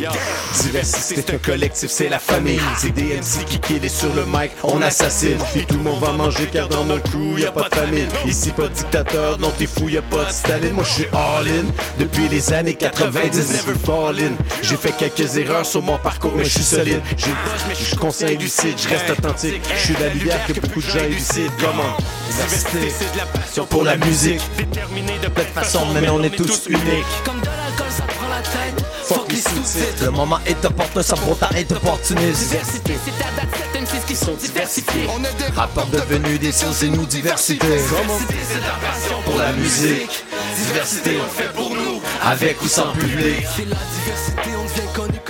Diversité, c'est un collectif, c'est la famille. C'est des MC qui killent et sur le mic, on assassine. Puis tout le monde va manger car dans notre coup, y a pas de famine. Ici, pas de dictateur, non, t'es fou, y a pas de Staline. Moi, je suis all-in depuis les années 90, never fall in. J'ai fait quelques erreurs sur mon parcours, mais je suis solide. J'ai je suis conscient et lucide, je reste authentique. Je suis la lumière que beaucoup de gens élucident. Comment Diversité, c'est de la passion pour la musique. Déterminé de plein de façons, mais on est tous uniques. Comme de l'alcool, ça prend la tête. Fuck les sous-titres. Le moment est opportun, ça ta être opportuniste. Diversité, c'est ta date, certaines ce qui sont diversifiés. On est des Rappeurs devenus des sciences et nous diversité. Diversité, c'est la passion Pour la musique, diversité, on le fait pour nous, avec ou sans public. C'est la diversité,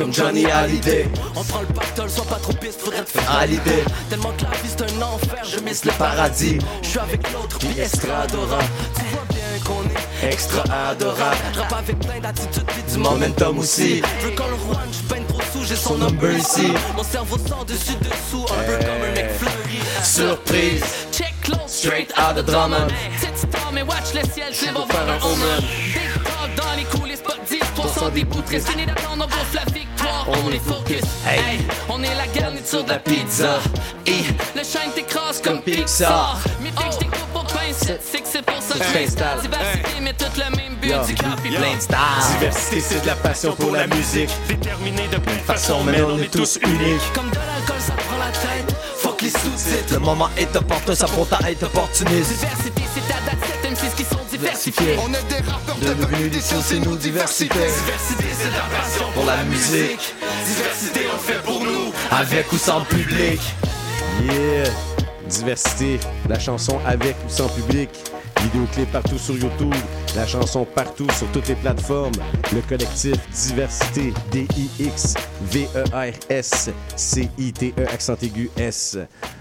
Comme Johnny Hallyday. On prend le pactole, sois pas trop piste, faudrait te faire Hallyday. Tellement que la vie c'est un enfer, je miss Le paradis, Je suis avec l'autre, puis extra adorable. Tu vois bien qu'on est extra adorable. Rap avec plein d'attitudes, puis Du momentum aussi. Veux qu'on le run, je peine trop sous, j'ai son number ici. Mon cerveau sort dessus dessous, un peu comme un McFlurry. Surprise. Check close, Straight out of Drummond. Cette star, mais watch le ciel, c'est bon faire un home run. Big dans les coulisses, pas 10% des bouts. Fini d'attendre, on gonfle la on, est focus. Hey, on est la garniture de la pizza. Et le shine t'écrase comme Comme Pixar. Pixar. Mais dès que je t'écoute pour pince, c'est que c'est pour ça que t'installe. Diversité, mais tout le même bu du café plein de stars. Diversité, c'est de la passion pour la musique. Déterminé de plein de façons, mais on est tous uniques. Comme de l'alcool, ça prend la tête. Fuck les sous-titres. Le moment est opportun, ça pourtant être opportuniste. Diversité, c'est ta diversifiés. On est des rappeurs Devenu des sciences, c'est nous diversité. Diversité, c'est de la passion pour la musique. Diversité, on fait pour nous. Avec ou sans public. Yeah! Diversité, la chanson avec ou sans public. Vidéoclip partout sur YouTube, la chanson partout sur toutes les plateformes. Le collectif Diversité, D-I-X-V-E-R-S-C-I-T-E, accent aigu S.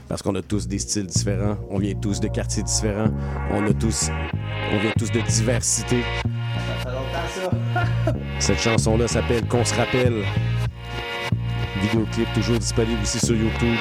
Parce qu'on a tous des styles différents, on vient tous de quartiers différents, on a tous, on vient tous de diversité. Cette chanson-là s'appelle Qu'on se rappelle. Vidéoclip toujours disponible aussi sur YouTube.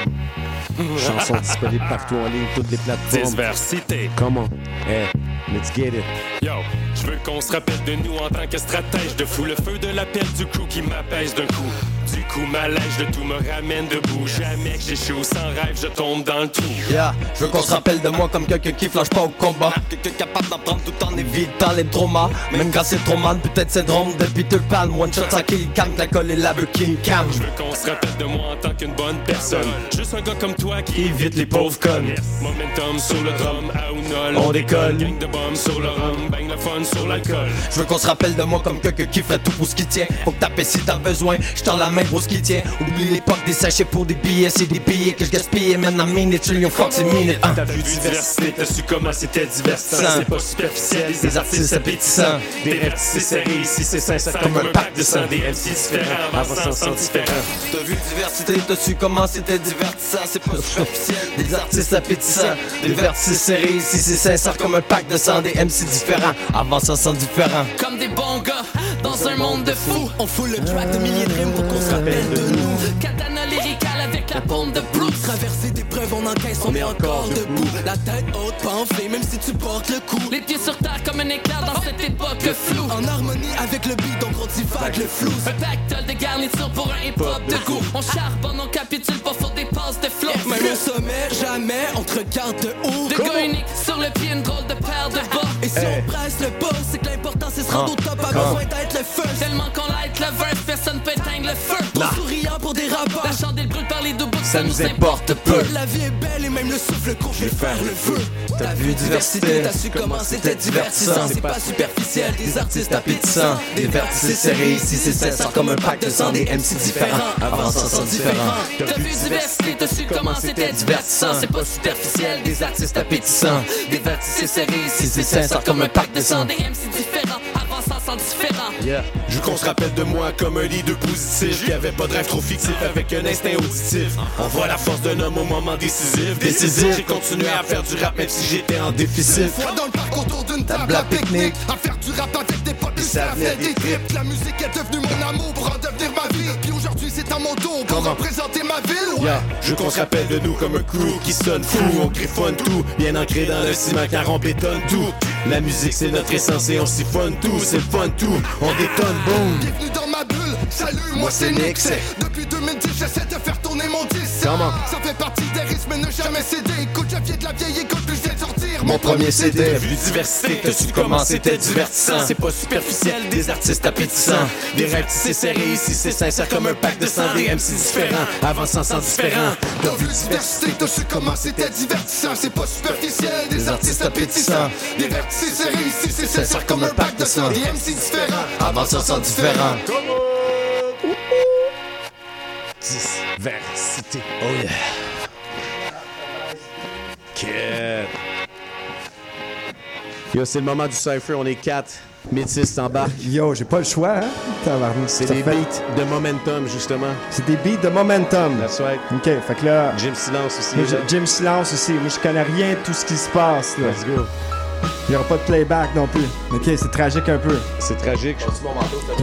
Chanson disponible partout en ligne, toutes les plateformes. Diversité. Comment? Hey, let's get it. Yo, je veux qu'on se rappelle de nous en tant que stratège de fou. Le feu de l'appel du coup qui m'apaise d'un coup. Du coup, ma lèche de tout me ramène debout. Jamais que j'échoue sans rêve, je tombe dans le trou. Yeah, je veux qu'on se rappelle de moi comme quelqu'un qui flanche pas au combat. Quelqu'un capable d'en prendre tout en évitant les traumas. Même quand c'est trop mal, peut-être c'est drôle de Peter Pan. One shot, ça kill cam, l'alcool et la King Cam. Je veux qu'on se rappelle de moi en tant qu'une bonne personne. Juste un gars comme toi qui évite les pauvres connes. Momentum sur le drum, à. On décolle. Gang de bombes sur le rhum, bang le fun sur l'alcool. Je veux qu'on se rappelle de moi comme quelqu'un qui fait tout pour ce qui tient. Faut que taper si t'as besoin, je la main pour ce qui tient. Oublie l'époque des sachets pour des billets, c'est des billets que je gaspillais. Maintenant, minute, trillion, fuck, c'est minute. Hein. T'as vu diversité, t'as su comment c'était divertissant. C'est pas superficiel, Des artistes appétissants. Des rêves tissés serrés, ici c'est sincère comme un pack de sang. Des MC différents, avançant sans différents. T'as vu diversité, t'as su comment c'était divertissant. C'est pas superficiel. Des artistes appétissants. Des vertices serrés, ici c'est sincère comme un pack de sang. Des MC différents, avançant sans différents. Comme des bons gars, dans un monde de fous. On fout le track de milliers de rimes pour qu'on se rappelle de nous. Katana lyrical avec la pompe de Bruce. Traverser des preuves, on encaisse, on est encore debout. La tête haute, pas enflée, même si tu portes le coup. Les pieds sur terre comme un éclair dans cette époque floue. En harmonie avec le beat, donc on divague le flou. Un pactole de garniture pour un hip-hop de goût. On charbonne, on capitule pas sur des passes de flow. Même au sommet, jamais on te regarde de haut. De gars unique sur le pied, une drôle de paire de bas. Et si on presse le pas, c'est que l'important c'est se rendre au top. Pas besoin d'être le feu. Tellement qu'on light le verse, personne peut éteindre le feu. Trop souriant pour des rappeurs. La chandelle brûle par les deux bouts, ça nous importe peu. La vie est belle et même le souffle court, je vais faire le feu. T'as vu diversité, t'as su comment c'était divertissant. C'est pas superficiel, des artistes appétissants. Des vertices serrés, ici c'est sincère comme un pack de sang. Des MC différents, avançant sans différents. T'as vu diversité, t'as su comment c'était divertissant. C'est pas superficiel, des artistes appétissants. Des vertices serrés, ici c'est sincère comme un pack de sang. Des MC différents, avançant sans différents. Yeah. Je veux qu'on se rappelle de moi comme un leader positif Qui avait pas de rêve trop fictif avec un instinct auditif On voit la force d'un homme au moment décisif. Décisif, j'ai continué à faire du rap même si j'étais en déficit. Fois dans le parc autour d'une table à pique-nique. À faire du rap avec des potes et ça venait des tripes. La musique est devenue mon amour pour en devenir ma vie À mon pour représenter ma ville ouais. Yeah. Je veux qu'on se rappelle de nous comme un crew qui sonne fou. On griffonne tout, bien ancré dans le ciment car on bétonne tout. La musique c'est notre essence et on siphonne tout C'est le fun tout, on détonne, boom Bienvenue dans ma bulle, salut, moi c'est Nix Depuis 2010 j'essaie de faire tourner mon disque? Ça fait partie des risques mais ne jamais céder. Écoute, viens de la vieille école puis Mon premier CD, vu diversité, t'as su comment c'était divertissant? C'est pas superficiel, des artistes appétissants. Des rêves tissés serrés, ici c'est sincère comme un pack de sang. Des MC différents, avançant sans différents. T'as vu diversité, t'as su comment c'était divertissant C'est pas superficiel, des artistes appétissants Des vertices serrés, ici c'est sincère comme un pack de sang Des MC différents, Avançant sans différents. Diversité. Oh yeah. Kid. Yo, c'est le moment du cypher, on est quatre. Métis t'embarques. Yo, j'ai pas le choix, hein? C'est des fait- beats de momentum, justement. C'est des beats de momentum. That's right. OK, fait que là... Jim Silence aussi. Là. Jim Silence aussi. Moi, je connais rien de tout ce qui se passe, là. Let's go. Il y aura pas de playback non plus. OK, c'est tragique un peu. C'est tragique.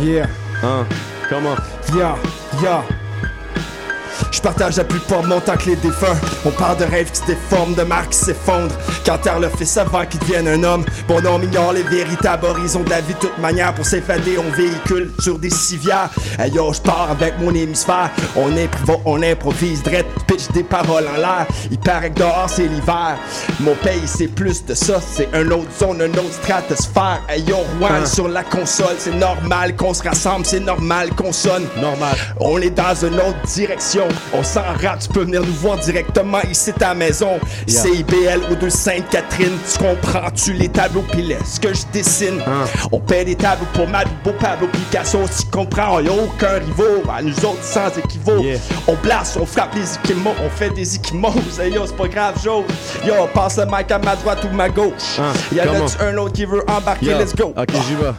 Yeah. Hein? Comment? Yeah, yeah. Partage la mon temps que les défunts. On parle de rêves qui se déforment, de marques qui s'effondrent. Quand terre le fait avant qu'il devienne un homme. Bon, on ignore les véritables horizons de la vie de toute manière. Pour s'effader, on véhicule sur des civières. Hey yo, je pars avec mon hémisphère. On improvise, on improvise, drette, pitch des paroles en l'air. Il paraît que dehors c'est l'hiver. Mon pays c'est plus de ça, c'est un autre zone, un autre stratosphère. Hey yo, Juan Hein? sur la console, c'est normal qu'on se rassemble, c'est normal qu'on sonne. Normal. On est dans une autre direction. On s'en rate, tu peux venir nous voir directement ici ta maison. Yeah. CIBL ou de Sainte-Catherine, tu comprends-tu les tableaux? Pis ce que je dessine? On paie des tableaux pour Malibu, Pablo Picasso, tu comprends, y a aucun rival à nous autres sans équivaut. On place, on frappe les équimaux, on fait des. Hey, yo, c'est pas grave, chose. Yo, passe le mic à ma droite ou ma gauche. y en comment? a-tu un autre qui veut embarquer? Let's go. Ok, j'y vais.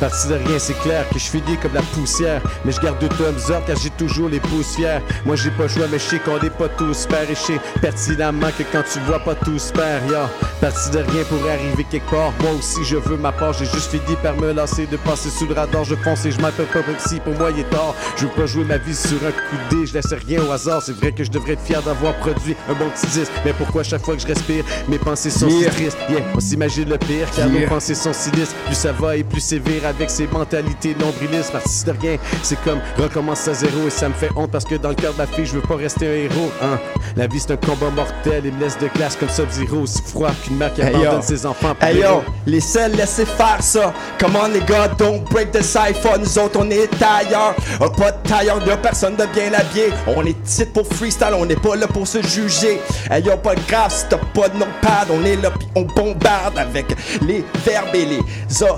Parti de rien, c'est clair que je finis comme la poussière. Mais je garde deux thumbs up car j'ai toujours les pouces fiers. Moi j'ai pas choix, mais je sais qu'on est pas tous pères. Et je sais pertinemment que quand tu vois pas tous pères, ya. Parti de rien pour arriver quelque part. Moi aussi je veux ma part, j'ai juste fini par me lasser de passer sous le radar. Je fonce et je m'appelle pas si pour moi il est tard. Je veux pas jouer ma vie sur un coup de dé, je laisse rien au hasard. C'est vrai que je devrais être fier d'avoir produit un bon petit disque. Mais pourquoi chaque fois que je respire, mes pensées sont Yeah. si tristes? Yeah, on s'imagine le pire car Yeah. nos pensées sont sinistres. Plus ça va et plus sévère avec ses mentalités nombrilistes. Parti de rien, c'est comme recommence à zéro et ça me fait honte parce que dans le cœur de la fille, je veux pas rester un héros. Hein. La vie c'est un combat mortel et me laisse de glace comme Sub-Zero. Aussi froid qu'une mère qui Hey, abandonne yo. ses enfants pour Hey yo, les seuls laissez faire ça. Come on les gars, don't break the cipher. Nous autres on est tailleurs. Pas de tailleur, y'a personne de bien habillé. On est ici pour freestyle, on n'est pas là pour se juger. Hey yo, pas grave si t'as pas de notepad. On est là pis on bombarde avec les verbes et les o-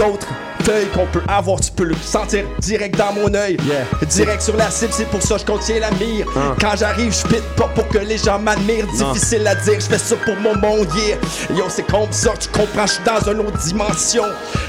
o- autres qu'on peut avoir. Tu peux le sentir direct dans mon œil. Direct sur la cible, c'est pour ça que je contiens la mire. Hein. Quand j'arrive, je pite pas pour que les gens m'admirent. Difficile à dire, je fais ça pour mon monde, yeah. Yo, c'est comme ça, tu comprends, je suis dans une autre dimension.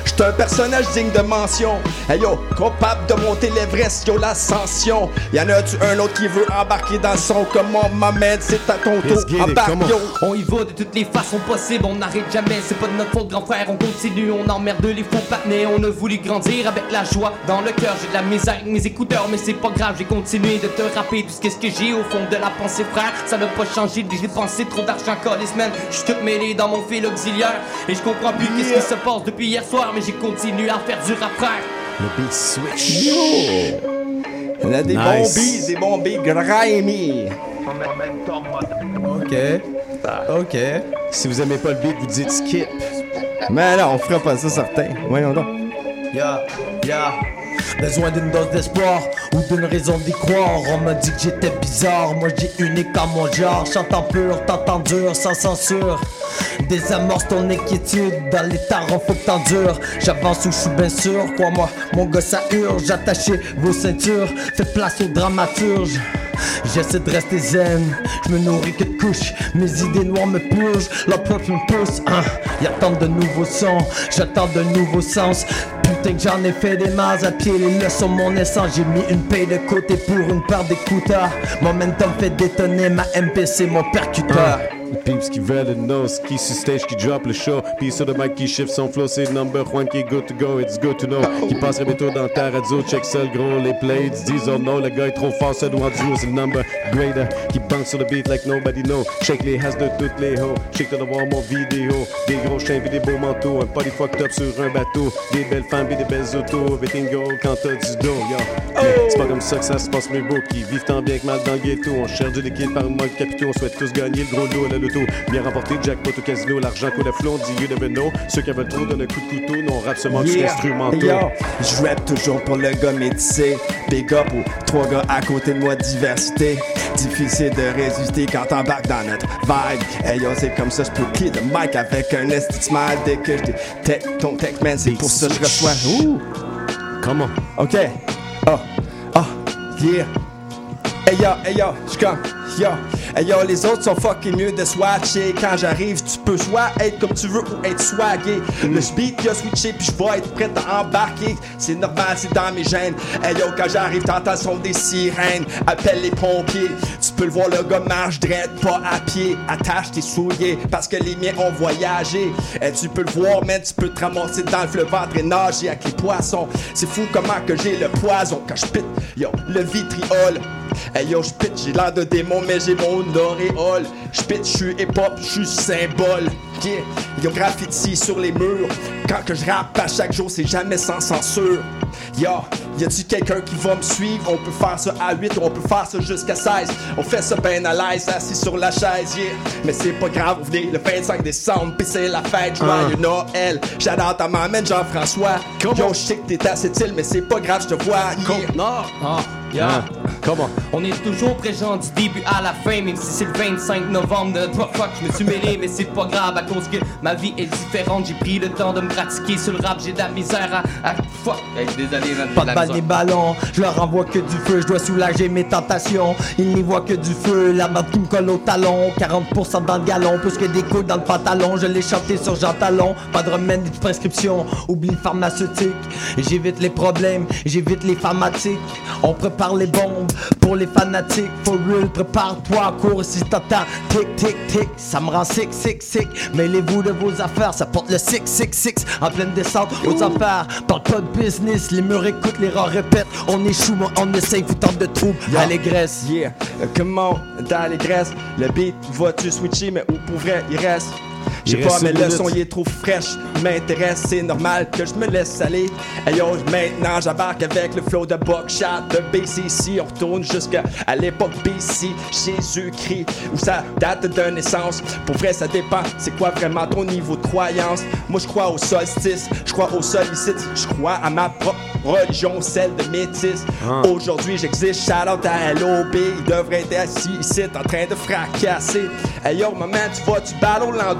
Je un personnage digne de mention. Hey yo, capable de monter l'Everest, yo, l'ascension. Y'en a-tu un autre qui veut embarquer dans le son? Comment m'amène, c'est à ton tour. Embarque, yo. On y va de toutes les façons possibles, on n'arrête jamais, c'est pas de notre faute grand frère, on continue, on emmerde les faux partenaires, on a voulu grandir avec la joie dans le cœur, j'ai de la misère avec mes écouteurs, mais c'est pas grave, j'ai continué de te rapper tout ce que j'ai au fond de la pensée frère, ça n'a pas changé, j'ai dépensé trop d'argent les semaines, je suis tout mêlé dans mon fil auxiliaire, et je comprends plus qu'est-ce qui se passe depuis hier soir, mais j'ai continué à faire du rap frère. Le beat switch. On a des Nice. bons beats, des bons beats grimy. Ok. Ok. Si vous aimez pas le beat, vous dites skip. Mais non, on fera pas ça, certain. Voyons donc. Ya, ya. Besoin d'une dose d'espoir ou d'une raison d'y croire. On m'a dit que j'étais bizarre, moi j'ai unique à mon genre. Chantant pur, t'entends dur, sans censure. Désamorce ton inquiétude, dans les tarons faut que t'endures. J'avance où je suis bien sûr, crois-moi, mon gars ça urge. Attachez vos ceintures, faites place aux dramaturges. J'essaie de rester zen, je me nourris que de couches. Mes idées noires me purgent, peur me pousse. Hein. Y'a tant de nouveaux sons, j'attends de nouveaux sens. Putain que j'en ai fait des masses à pied, les leçons mon essence. J'ai mis une paye de côté pour une paire d'écouteurs. Momentum fait détonner ma MPC, mon percuteur. Peeps qui veulent le nose, qui sur stage, qui drop le show, puis sur le mic qui shift son flow, c'est number one qui est good to go, it's good to know. Qui passerait bientôt dans ta radio, check ça le gros, les plays, disent oh no, le gars est trop fort, ça doit duo, c'est le number grader, qui banque sur le beat like nobody know. Shake les has de toutes les hoes, shake de voir mon vidéo, des gros chiens pis des beaux manteaux, un party fucked up sur un bateau, des belles femmes pis des belles autos, everything go quand t'as du dos, yo. C'est pas comme ça que ça se passe, mes beaux qui vivent tant bien que mal dans le ghetto. On cherche du liquide par manque capitaux, on souhaite tous gagner le gros lot Bien remporté, jackpot au casino, l'argent coule à flot, dit you never know. Ceux qui veulent trop donnent un coup de couteau, non, rap seulement du Yeah. instrumental. Yo, je rappe toujours pour le gars métissé. Big up aux trois gars à côté de moi, diversité. Difficile de résister quand t'embarques dans notre vibe. Hey yo, c'est comme ça, je peux plier le mic avec un esti smile dès que je détecte ton texte, man. C'est pour ça que je reçois. Ouh! Comment? Ok. Ah, ah, yeah. Hey yo, hey yo, j'suis comme, yo. Hey yo, les autres sont fucking mieux de swatcher. Quand j'arrive, tu peux soit être comme tu veux ou être swagué. Le beat qui a switché, puis je vais être prêt à embarquer. C'est normal, c'est dans mes gènes. Hey yo, quand j'arrive, t'entends le son des sirènes. Appelle les pompiers. Tu peux le voir, le gars marche drette, pas à pied. Attache tes souliers, parce que les miens ont voyagé. Et tu peux le voir, mais tu peux te ramasser dans le fleuve ventre et nager avec les poissons. C'est fou comment que j'ai le poison quand je pite. Yo, le vitriol. Hey yo, j'pitch, j'ai l'air de démon, mais j'ai mon auréole. J'pitch, j'suis hip-hop, j'suis symbole. Yeah. Yo, graffiti sur les murs. Quand que je rappe à chaque jour, c'est jamais sans censure. Yo, y a-tu quelqu'un qui va me suivre? On peut faire ça à 8 ou on peut faire ça jusqu'à 16. On fait ça ben à l'aise, assis sur la chaise, yeah. Mais c'est pas grave, vous venez le 25 décembre, pis c'est la fête, joyeux Noël. J'adore ta maman, Jean-François. Yo, je sais que t'es assez mais c'est pas grave, je te vois. Yeah. Non, ah, yeah. Comment? On est toujours présent du début à la fin, même si c'est le 25 novembre de toi, fuck, je me suis mêlé, mais c'est pas grave à cause que ma vie est différente. J'ai pris le temps de me pratiquer sur le rap, j'ai de la misère à. à fuck, Hey, désolé, man, Pas de balle misère. ni ballon, je leur envoie que du feu, je dois soulager mes tentations. Ils n'y voient que du feu, la merde qui me colle au talon. 40% dans le galon, plus que des couilles dans le pantalon. Je l'ai chanté sur Jean Talon, pas de remède ni de prescription. Oublie le pharmaceutique, j'évite les problèmes, j'évite les pharmaciques. On prépare les bombes pour les fanatiques. For real, prépare-toi, cours si t'entends. Tic, tic, tic, ça me rend sick, sick, sick. Mêlez-vous de vos affaires, ça porte le six, six, six. En pleine descente aux affaires, parle pas de business. Les murs écoutent, les rats répètent. On échoue, mais on essaye, vous tente de trouble. Yeah. Allégresse. Yeah, euh, comment d'allégresse Le beat va-tu switcher, mais où pour vrai il reste? Je sais pas, mais le son il est trop fraîche. M'intéresse, c'est normal que je me laisse aller. Hey yo, maintenant j'embarque avec le flow de Buckshot de BCC. On retourne jusqu'à l'époque BC, Jésus-Christ, où ça date de naissance. Pour vrai, ça dépend. C'est quoi vraiment ton niveau de croyance Moi, je crois au solstice, je crois au sollicite, je crois à ma propre religion, celle de métis. Ah. Aujourd'hui, j'existe. Shout out à LOB. Il devrait être assis ici, en train de fracasser. Hey yo, maman, tu vois, tu battles en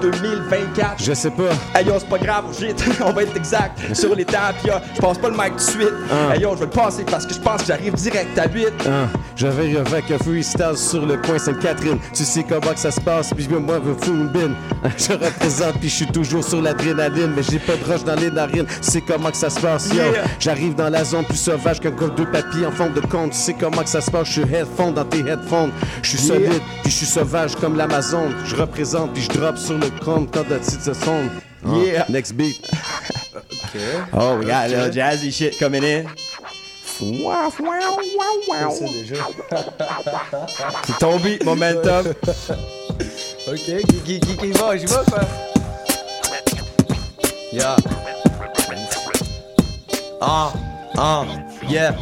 2024. Je sais pas. Hey yo, c'est pas grave, shit. On va être exact sur les. Pis yo, je passe pas le mic tout de suite. Ah. Hey yo, je vais le passer parce que je pense que j'arrive direct à 8. Hein, J'avais avec un freestyle sur le point Sainte-Catherine. Tu sais comment que ça se passe, puis moi, je fous une bine. Je représente, puis je suis toujours sur l'adrénaline, mais j'ai pas de roche dans les narines. Tu sais comment que ça se passe, yo. Yeah. J'arrive dans la zone plus sauvage qu'un gars de papier en forme de compte. Tu sais comment que ça se passe, je suis headphone dans tes headphones. Je suis Yeah. solide, puis je suis sauvage comme l'Amazon. Je représente, puis je drop sur le chrome quand le titre se sonne. Ah, Yeah. Next beat. Oh, we got a little jazzy shit coming in. Wow, wow, wow, wow. C'est beat, momentum. Ok, qui, qui, qui, qui va, j'y vais quoi? Yeah. Ah, ah, yeah.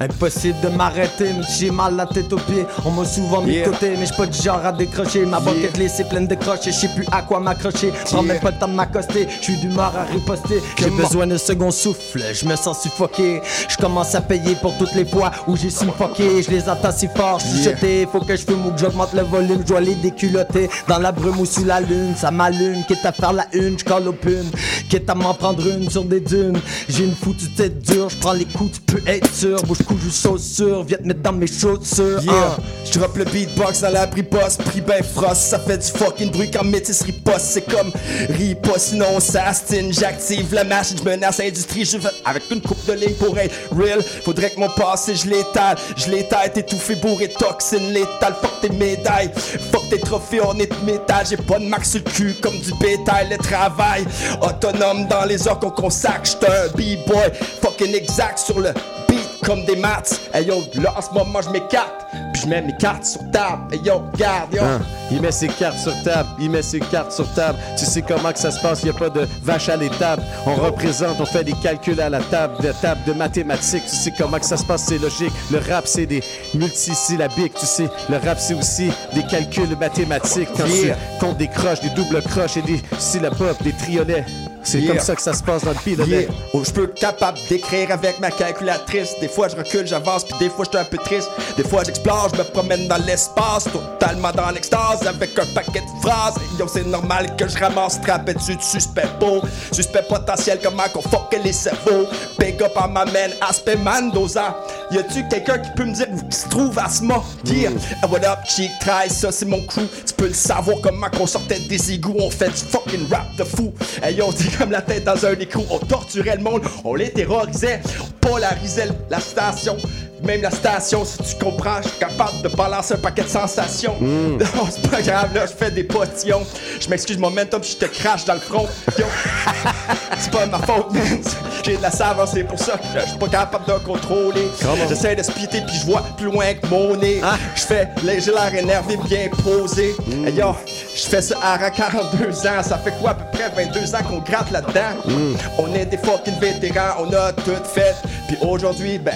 Impossible de m'arrêter, j'ai mal la tête aux pieds. On m'a souvent mis Yeah. de côté, mais je suis pas du genre à décrocher. Ma list est pleine de crochets, je sais plus à quoi m'accrocher. Prends même pas le temps de m'accoster, je suis d'humeur à riposter. J'ai besoin de second souffle, je me sens suffoqué. Je commence à payer pour toutes les fois où j'ai suffoqué. Je les entends si fort, je suis jeté. Faut que je fume ou que j'augmente le volume, je dois les déculotter. Dans la brume ou sous la lune, ça m'allume. Quitte à faire la une, je colle au pune. Quitte à m'en prendre une sur des dunes. J'ai une foutue tête dure, je prends les coups, tu peux être sûr. Bouge cou, je chaussure, viens te mettre dans mes chaussures. Yeah, Ah. je drop le beatbox dans la riposte, prix ben frost, ça fait du fucking bruit quand métis riposte, c'est comme riposte, sinon ça stine, j'active la machine, je menace l'industrie, je vais avec une coupe de ligne pour être real, faudrait que mon passé je l'étale, je l'étale, étouffé, bourré, toxine, létale, fuck tes médailles, fuck tes trophées, on est de métal, j'ai pas de marque sur le cul comme du bétail, le travail, autonome dans les heures qu'on consacre, j'suis un b-boy, fucking exact sur le beat comme des maths. Hey yo, là en ce moment je m'écarte, puis je mets mes cartes sur table. Hey yo, regarde yo. Hein, Il met ses cartes sur table, il met ses cartes sur table. Tu sais comment que ça se passe, il a pas de vache à l'étable. On représente, on fait des calculs à la table, de table de mathématiques. Tu sais comment que ça se passe, c'est logique. Le rap, c'est des multisyllabiques. Tu sais, le rap, c'est aussi des calculs mathématiques. Quand Yeah. tu comptes des croches, des doubles croches et des syllabes, des triolets. C'est Yeah. comme ça que ça se passe dans le pays de Yeah. Oh, je peux être capable d'écrire avec ma calculatrice. Des fois je recule, j'avance, puis des fois je suis un peu triste. Des fois j'explore, je me promène dans l'espace, totalement dans l'extase, avec un paquet de phrases. Yo, c'est normal que je ramasse trappé dessus de suspect beau. Suspect potentiel, comment qu'on fuck les cerveaux. Big up à ma man, aspect Mendoza. Y a-tu quelqu'un qui peut me dire où se trouve à ce mot? Yeah. Ah, what up, cheek, try, ça c'est mon crew. Tu peux le savoir comment qu'on sortait des égouts, on fait du fucking rap de fou. Hey yo, comme la tête dans un écrou, on torturait le monde, on les terrorisait, on polarisait la station. Même la station, si tu comprends, je suis capable de balancer un paquet de sensations. Non, c'est pas grave, là, je fais des potillons. Je m'excuse, momentum, je te crache dans le front. C'est pas ma faute, man. J'ai de la saveur, c'est pour ça que je suis pas capable de contrôler. J'essaie de splitter puis je vois plus loin que mon nez. Ah. Je fais j'ai l'air énervé, bien posé. Mm. Hey, yo, je fais ça à 42 ans. Ça fait quoi, à peu près 22 ans qu'on gratte là-dedans? Mm. On est des fucking vétérans, on a tout fait. Puis aujourd'hui, ben,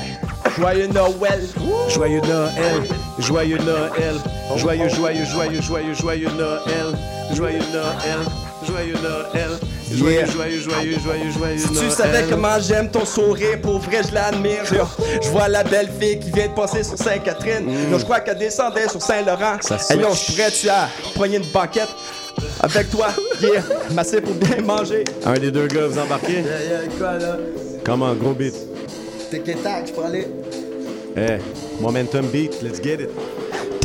joyeux Noël. Joyeux Noël, joyeux Noël, joyeux, joyeux, joyeux, joyeux, joyeux Noël, joyeux Noël, joyeux Noël, joyeux, Yeah. joyeux, joyeux, joyeux, joyeux Si Noël. tu savais comment j'aime ton sourire, pour vrai, je l'admire. Je vois la belle fille qui vient de passer sur Sainte-Catherine. Yo, je crois qu'elle descendait sur Saint-Laurent. Yo, switch. je pourrais-tu à poigner une banquette avec toi? Yeah, massé pour bien manger. Un des deux gars, vous embarquez? quoi là? Comment, gros beat? Tic et tac, je prends. Eh, momentum beat, let's get it.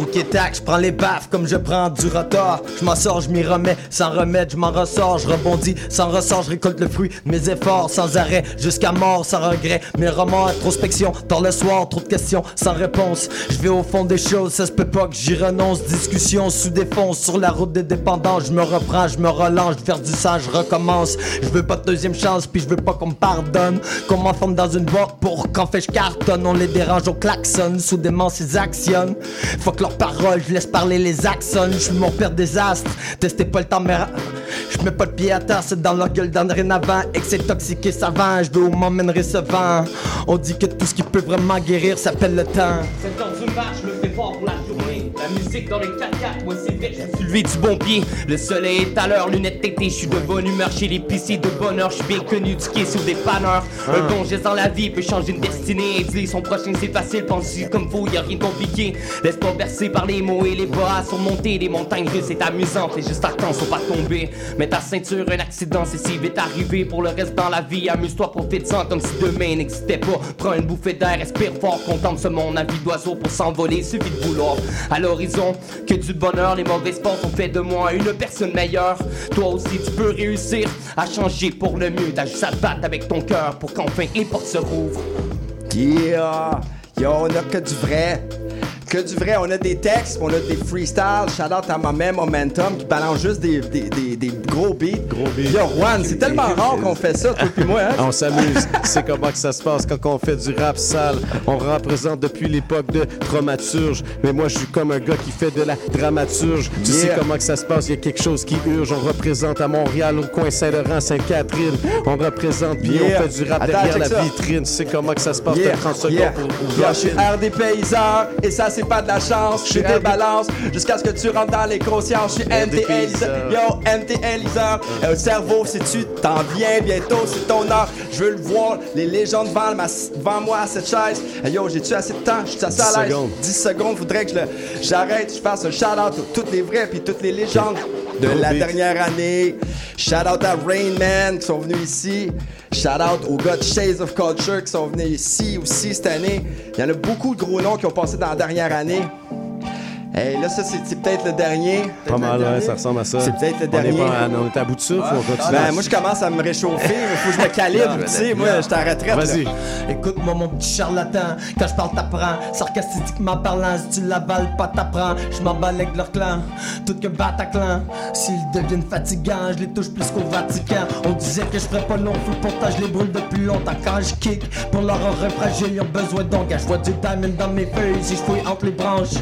Tic et tac, je prends les baffes comme je prends du retard. Je m'en sors, je m'y remets, sans remède, je m'en ressors, je rebondis, sans ressort, je récolte le fruit mes efforts, sans arrêt, jusqu'à mort, sans regret. Mes romans, introspection, tard le soir, trop de questions, sans réponse. Je vais au fond des choses, ça se peut pas que j'y renonce. Discussion sous défonce, sur la route des dépendants, je me reprends, je me relance, je du sang, je recommence. Je veux pas de deuxième chance, puis je veux pas qu'on me pardonne. Qu'on m'enferme dans une boîte pour qu'en fait je cartonne. On les dérange au klaxon, soudainement ces actionnent. Faut que paroles, je laisse parler les axons. Je suis mon père désastre, testez pas le temps, mais. Je mets pas de pied à terre, c'est dans leur gueule d'en avant. Et toxique et savant, je veux au moment recevant. On dit que tout ce qui peut vraiment guérir s'appelle le temps. Cette heure du match, le fais fort pour. La musique dans les 4x4, moi c'est vite, je suis levé du bon pied. Le soleil est à l'heure, lunettes tétées, je suis de bonne humeur chez l'épicier de bonheur. Je suis bien connu du quai sur des panneurs. Ah. Un bon geste dans la vie peut changer une destinée. Dis son prochain, c'est facile, pense comme faut, y a rien de compliqué. Laisse pas bercer par les mots et les bras surmonter des montagnes russes, c'est amusant. Fais juste attention, faut pas tomber. Mets ta ceinture, un accident, c'est si vite arrivé. Pour le reste dans la vie, amuse-toi, profite-en comme si demain n'existait pas. Prends une bouffée d'air, respire fort, contemple ce monde à vie d'oiseau pour s'envoler. Suffit de vouloir à que du bonheur. Les mauvaises portes ont fait de moi une personne meilleure. Toi aussi, tu peux réussir à changer pour le mieux. T'as juste à battre avec ton cœur pour qu'enfin les portes se rouvrent. Yeah! Yo, on a que du vrai. Que du vrai, on a des textes, on a des freestyles. Shout out à ma mère Momentum qui balance juste des, des, des, des gros beats. Gros beat. Yo, Juan, c'est tellement rare qu'on fait ça, toi et moi, hein? On s'amuse. C'est comment que ça se passe quand on fait du rap sale. On représente depuis l'époque de dramaturge. Mais moi, je suis comme un gars qui fait de la dramaturge. Tu sais comment que ça se passe? Il y a quelque chose qui urge. On représente à Montréal, au coin Saint-Laurent, Sainte-Catherine. On représente puis Yeah. on fait du rap Attends, derrière la ça. vitrine. Tu sais comment que ça se passe? Yeah, T'as 30 secondes yeah. pour ouvrir je suis des paysans et ça c'est pas de la chance. Je suis des balances jusqu'à ce que tu rentres dans les consciences. Je suis paysans. Yo, MTLiseur. Euh, cerveau, si tu t'en viens bientôt, c'est ton heure. Je veux le voir, les légendes devant, ma- devant moi à cette chaise. Hey, yo, j'ai-tu assez de temps? Je suis assez 10 à l'aise. secondes. 10 secondes, faudrait que le- j'arrête, je fasse un shout-out toutes les vraies puis toutes les légendes de Gros la beat. dernière année. Shout out à Rain Man qui sont venus ici. Shout out aux gars de Shades of Culture qui sont venus ici aussi cette année. Il y en a beaucoup de gros noms qui ont passé dans la dernière année. Hey, là, ça, c'est peut-être le dernier. Pas mal, ouais, ça ressemble à ça. C'est peut-être le On est dernier. pas on est à bout de souffle, on continue. Ben, moi, je commence à me réchauffer. Il faut que je me calibre. tu sais, moi, je suis en retraite. Vas-y. Écoute-moi mon petit charlatan, quand je parle t'apprends, sarcastiquement parlant, si tu l'avales pas t'apprends, je m'emballe avec leur clan, tout que Bataclan, s'ils deviennent fatigants, je les touche plus qu'au Vatican, on disait que je ferais pas long feu, pourtant je les brûle depuis longtemps quand je kick, pour leur oreille fragile, ils ont besoin donc, je vois du diamond dans mes feuilles, si je fouille entre les branches.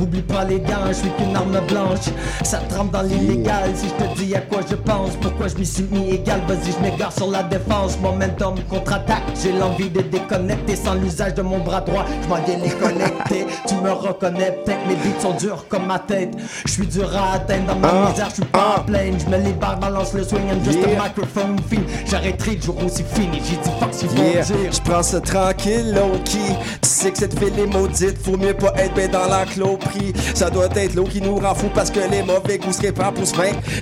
Oublie pas les gants, je suis qu'une arme blanche. Ça trempe dans l'illégal. Si je te dis à quoi je pense, pourquoi je m'y suis mis égal? Vas-y, je m'égare sur la défense. Momentum contre-attaque. J'ai l'envie de déconnecter sans l'usage de mon bras droit. Je m'en viens les connecter. tu me reconnais peut-être, mes beats sont durs comme ma tête. Je suis dur à atteindre dans ma misère, je suis pas en pleine. Je me libère, balance le swing and just Yeah. a microphone film. J'arrêterai le jour où c'est fini. J'ai dit fuck si Yeah, dire. je prends ça tranquille, low-key. Tu sais que cette ville est maudite, faut mieux pas être ben dans l'enclos Ça doit être l'eau qui nous rend fou parce que les mauvais goûts se répandent pour se.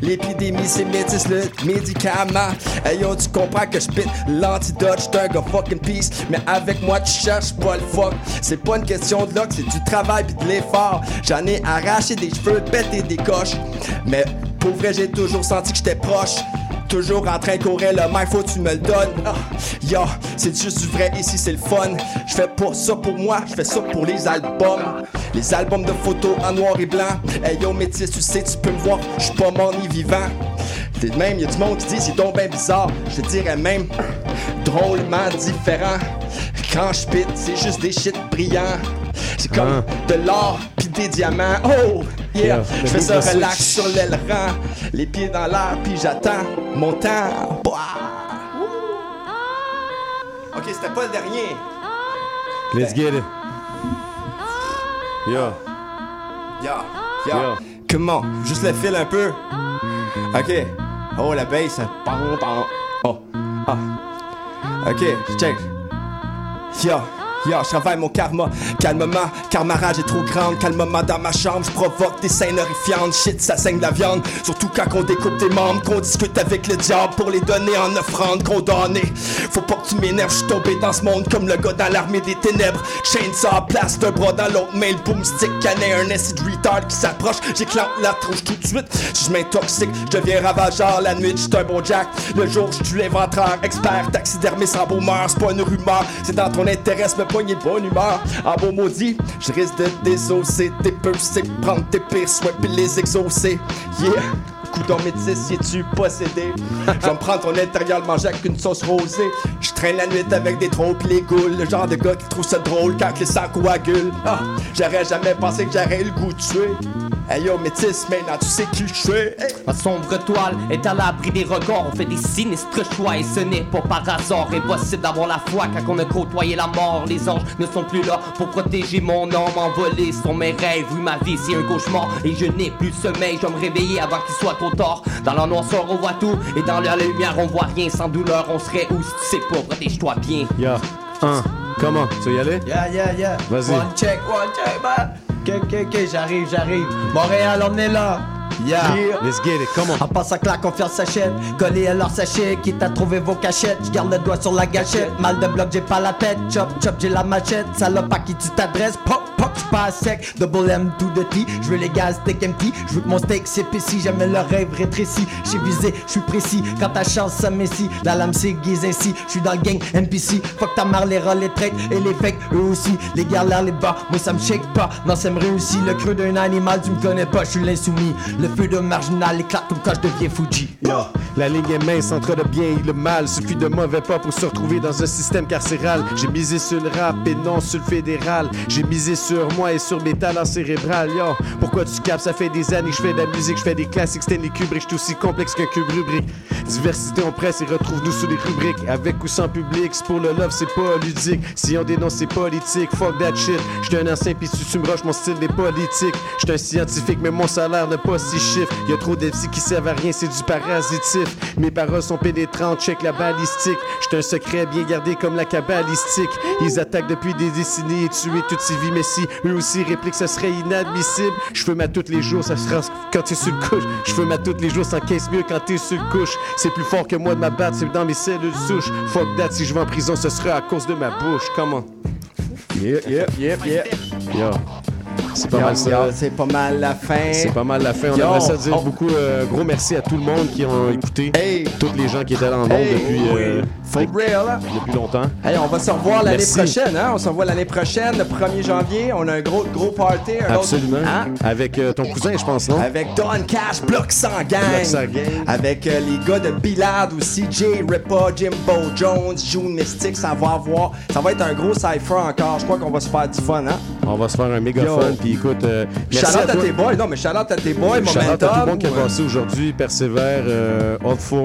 L'épidémie, c'est métis, le médicament. Hey yo, tu comprends que je pite l'antidote, j'suis un fucking peace. Mais avec moi, tu cherches pas le fuck. C'est pas une question de luck, c'est du travail pis de l'effort. J'en ai arraché des cheveux, pété des coches. Mais pour vrai, j'ai toujours senti que j'étais proche. Toujours en train de courir le mic, faut tu me le donnes. Ah, yo, c'est juste du vrai ici, c'est le fun. Je fais pas ça pour moi, je fais ça pour les albums. Les albums de photos en noir et blanc. Hey yo, métis, tu sais, tu peux me voir, je suis pas mort ni vivant. T'es de même, y a du monde qui dit c'est donc ben bizarre. Je te dirais même drôlement différent. Quand je pite, c'est juste des shit brillants. C'est comme de l'or pis des diamants. Oh, yeah! Yeah, Je fais ça relax sur l'aileron. Les pieds dans l'air puis j'attends mon temps. Bah. Ok, c'était pas le dernier. Let's get it. Yo. Ya, ya. Yeah. Comment? Juste le fil un peu. Ok. Oh, la bass. Pam, pam. Oh. Ah. Ok, check. Ya. Ya, je travaille mon karma, calmement, car ma rage est trop grande. Calmement dans ma chambre, je provoque des scènes horrifiantes. Shit, ça saigne la viande. Surtout quand on découpe tes membres, qu'on discute avec le diable pour les donner en offrande condamné. Faut pas que tu m'énerves, je tombé dans ce monde comme le gars dans l'armée des ténèbres. Chainsaw à place, d'un bras dans l'autre main, le boomstick canet, un acid retard qui s'approche. J'éclate la trouche tout de suite. Si je je deviens ravageur. La nuit, j'suis un bon jack. Le jour, je tue expert, taxidermiste en beau-meur. C'est pas une rumeur, c'est dans ton intérêt, poigner de bonne humeur. En beau maudit, je risque de désosser c'est prendre tes pires soins puis les exaucer. Yeah! Coudon métis, y es-tu possédé? Je vais me prendre ton intérieur, le manger avec une sauce rosée. Je traîne la nuit avec des trous pis les goules. Le genre de gars qui trouve ça drôle quand les sangs coagulent. Ah, j'aurais jamais pensé que j'aurais le goût de tuer. Hey yo, métis, maintenant tu sais qui je suis? Hey. Ma sombre toile est à l'abri des regards. On fait des sinistres choix et ce n'est pas par hasard. Impossible d'avoir la foi quand on a côtoyé la mort. Les anges ne sont plus là pour protéger mon âme. Envolé sont mes rêves. Oui, ma vie c'est un cauchemar et je n'ai plus de sommeil. Je dois me réveiller avant qu'il soit trop tard. Dans la noirceur on voit tout et dans la lumière on voit rien. Sans douleur on serait où si tu sais pas? Protège-toi bien. Ya. Un. Comment? Tu veux y aller? Yeah, yeah, yeah. Vas-y. One check, one check, man. Ok, ok, j'arrive, j'arrive. Montréal, on est là. Yeah. Let's get it. Come on. En passant que la confiance s'achète, collé à leur sachet, quitte à trouver vos cachettes. Je garde le doigt sur la gâchette, mal de bloc, j'ai pas la tête. Chop, chop, j'ai la machette, salope à qui tu t'adresses? Pop, pop, j'suis pas à sec. Double M, tout de T. Je veux les gaz, steak empty. Je veux que mon steak s'épaissit, jamais le rêve rétréci. J'ai visé, je suis précis. Quand ta chance ça messie, la lame s'aiguise ainsi. Je suis dans le gang NPC. Fuck ta mère, les rats, les traites et les fakes, eux aussi. Les galères, les bas, moi ça me shake pas. Non, ça me réussit. Le creux d'un animal, tu me connais pas, je suis l'insoumis. Le feu de marginal éclate comme quand je deviens Fuji. La ligne est mince entre le bien et le mal. Suffit de mauvais pas pour se retrouver dans un système carcéral. J'ai misé sur le rap et non sur le fédéral. J'ai misé sur moi et sur mes talents cérébrales. Yo, pourquoi tu capes? Ça fait des années que je fais de la musique, je fais des classiques. Stanley Kubrick, je suis aussi complexe qu'un cube rubrique. Diversité on presse et retrouve-nous sous les rubriques. Avec ou sans public, c'est pour le love, c'est pas ludique. Si on dénonce, c'est politique. Fuck that shit. J'suis un ancien pis tu me mon style est politique. J'suis un scientifique, mais mon salaire n'est pas si chiffre. Y'a trop de psy qui servent à rien, c'est du parasitif. Mes paroles sont pénétrantes, check la balistique. J'suis un secret bien gardé comme la cabalistique. Ils attaquent depuis des décennies et tuent toute ces vies, mais si eux aussi répliquent, ça serait inadmissible. Je fume à tous les jours, ça sera quand t'es sur le couche. Je fume à tous les jours, ça caisse mieux quand t'es sur le couche. C'est plus fort que moi de ma batte, c'est dans mes cellules souches. Fuck that, si je vais en prison, ce sera à cause de ma bouche. Comment? Yeah, yeah, yeah, yeah. Yo. C'est pas Yo, mal ça. C'est pas mal la fin. C'est pas mal la fin. On Yo, aimerait ça dire beaucoup euh, gros merci à tout le monde qui ont écouté. Tous les gens qui étaient dans le monde Hey, depuis, euh, For real, hein? depuis longtemps. Hey, on va se revoir l'année prochaine, hein? On se revoit l'année prochaine, le 1er janvier. On a un gros, gros party. un autre- Absolument. Hein? Avec euh, ton cousin, je pense, non? Avec Don Cash, Bloc sans gang. Bloc sans gang. Avec euh, les gars de Billard aussi, Jay Rippa, Jimbo Jones, June Mystic. Ça va avoir. Ça va être un gros cypher encore. Je crois qu'on va se faire du fun, hein? On va se faire un méga Yo. fun. Puis écoute, euh, merci à, toi. tes boys. Non, mais shout out à tes boys, Shout out à Momentum. tout le monde qui a ou, euh, passé aujourd'hui. Persévère, euh, Oldford,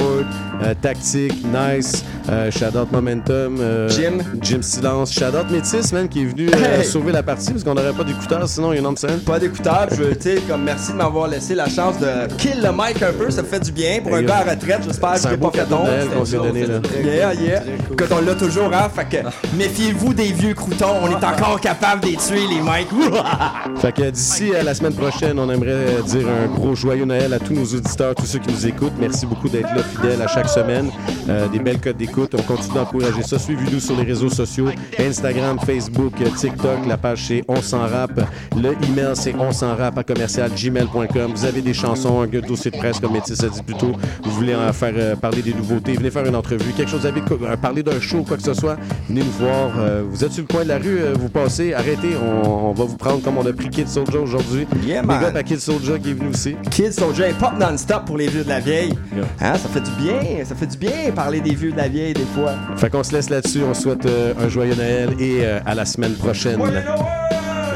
euh, Tactique, Nice, euh, Shout out Momentum, euh, Jim. Jim Silence, Shout out Métis, man, qui est venu euh, Hey. sauver la partie parce qu'on n'aurait pas d'écouteurs sinon, il y a un homme scène. Pas d'écouteurs, je veux, tu comme merci de m'avoir laissé la chance de kill le mic un peu, ça fait du bien pour un gars à retraite, j'espère que beau pas fait qu'on s'est donné, là. Yeah, yeah. Quand on l'a toujours, hein, fait que méfiez-vous des vieux croutons, on est encore capable de les tuer, les mics. Fait que d'ici à la semaine prochaine, on aimerait dire un gros joyeux Noël à tous nos auditeurs, tous ceux qui nous écoutent. Merci beaucoup d'être là, fidèles à chaque semaine. Euh, des belles codes d'écoute. On continue d'encourager ça. Suivez-nous sur les réseaux sociaux Instagram, Facebook, TikTok. La page c'est On s'en rap. Le email c'est on s'en rap à commercial gmail.com. Vous avez des chansons, un dossier de presse comme Métis a dit plus tôt. Vous voulez en faire euh, parler des nouveautés, venez faire une entrevue, quelque chose avec euh, parler d'un show, quoi que ce soit. Venez nous voir. Euh, vous êtes sur le coin de la rue, euh, vous passez, arrêtez. On, on va vous prendre comme on a pris Kid Soldier aujourd'hui. Yeah, Big up à Kid Soldier qui est venu aussi. Kids Soldier, pop non-stop pour les vieux de la vieille. Hein, ça fait du bien, ça fait du bien parler des vieux de la vieille. Des fois. Fait qu'on se laisse là-dessus. On souhaite euh, un joyeux Noël et euh, à la semaine prochaine.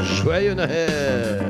Joyeux Noël!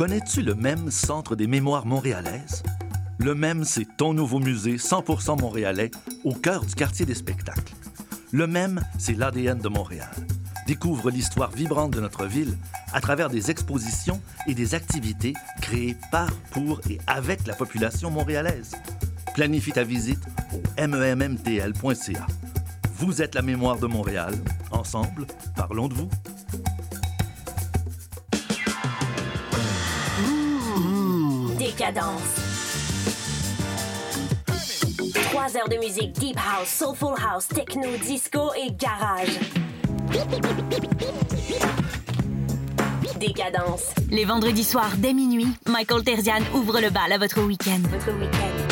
Connais-tu le même Centre des mémoires montréalaises? Le même, c'est ton nouveau musée 100% montréalais au cœur du quartier des spectacles. Le même, c'est l'ADN de Montréal. Découvre l'histoire vibrante de notre ville à travers des expositions et des activités créées par, pour et avec la population montréalaise. Planifie ta visite au memmtl.ca. Vous êtes la mémoire de Montréal. Ensemble, parlons de vous. Décadence. Trois heures de musique deep house, soulful house, techno, disco et garage. Décadence. Les vendredis soirs dès minuit, Michael Terzian ouvre le bal à votre week-end. Votre week-end.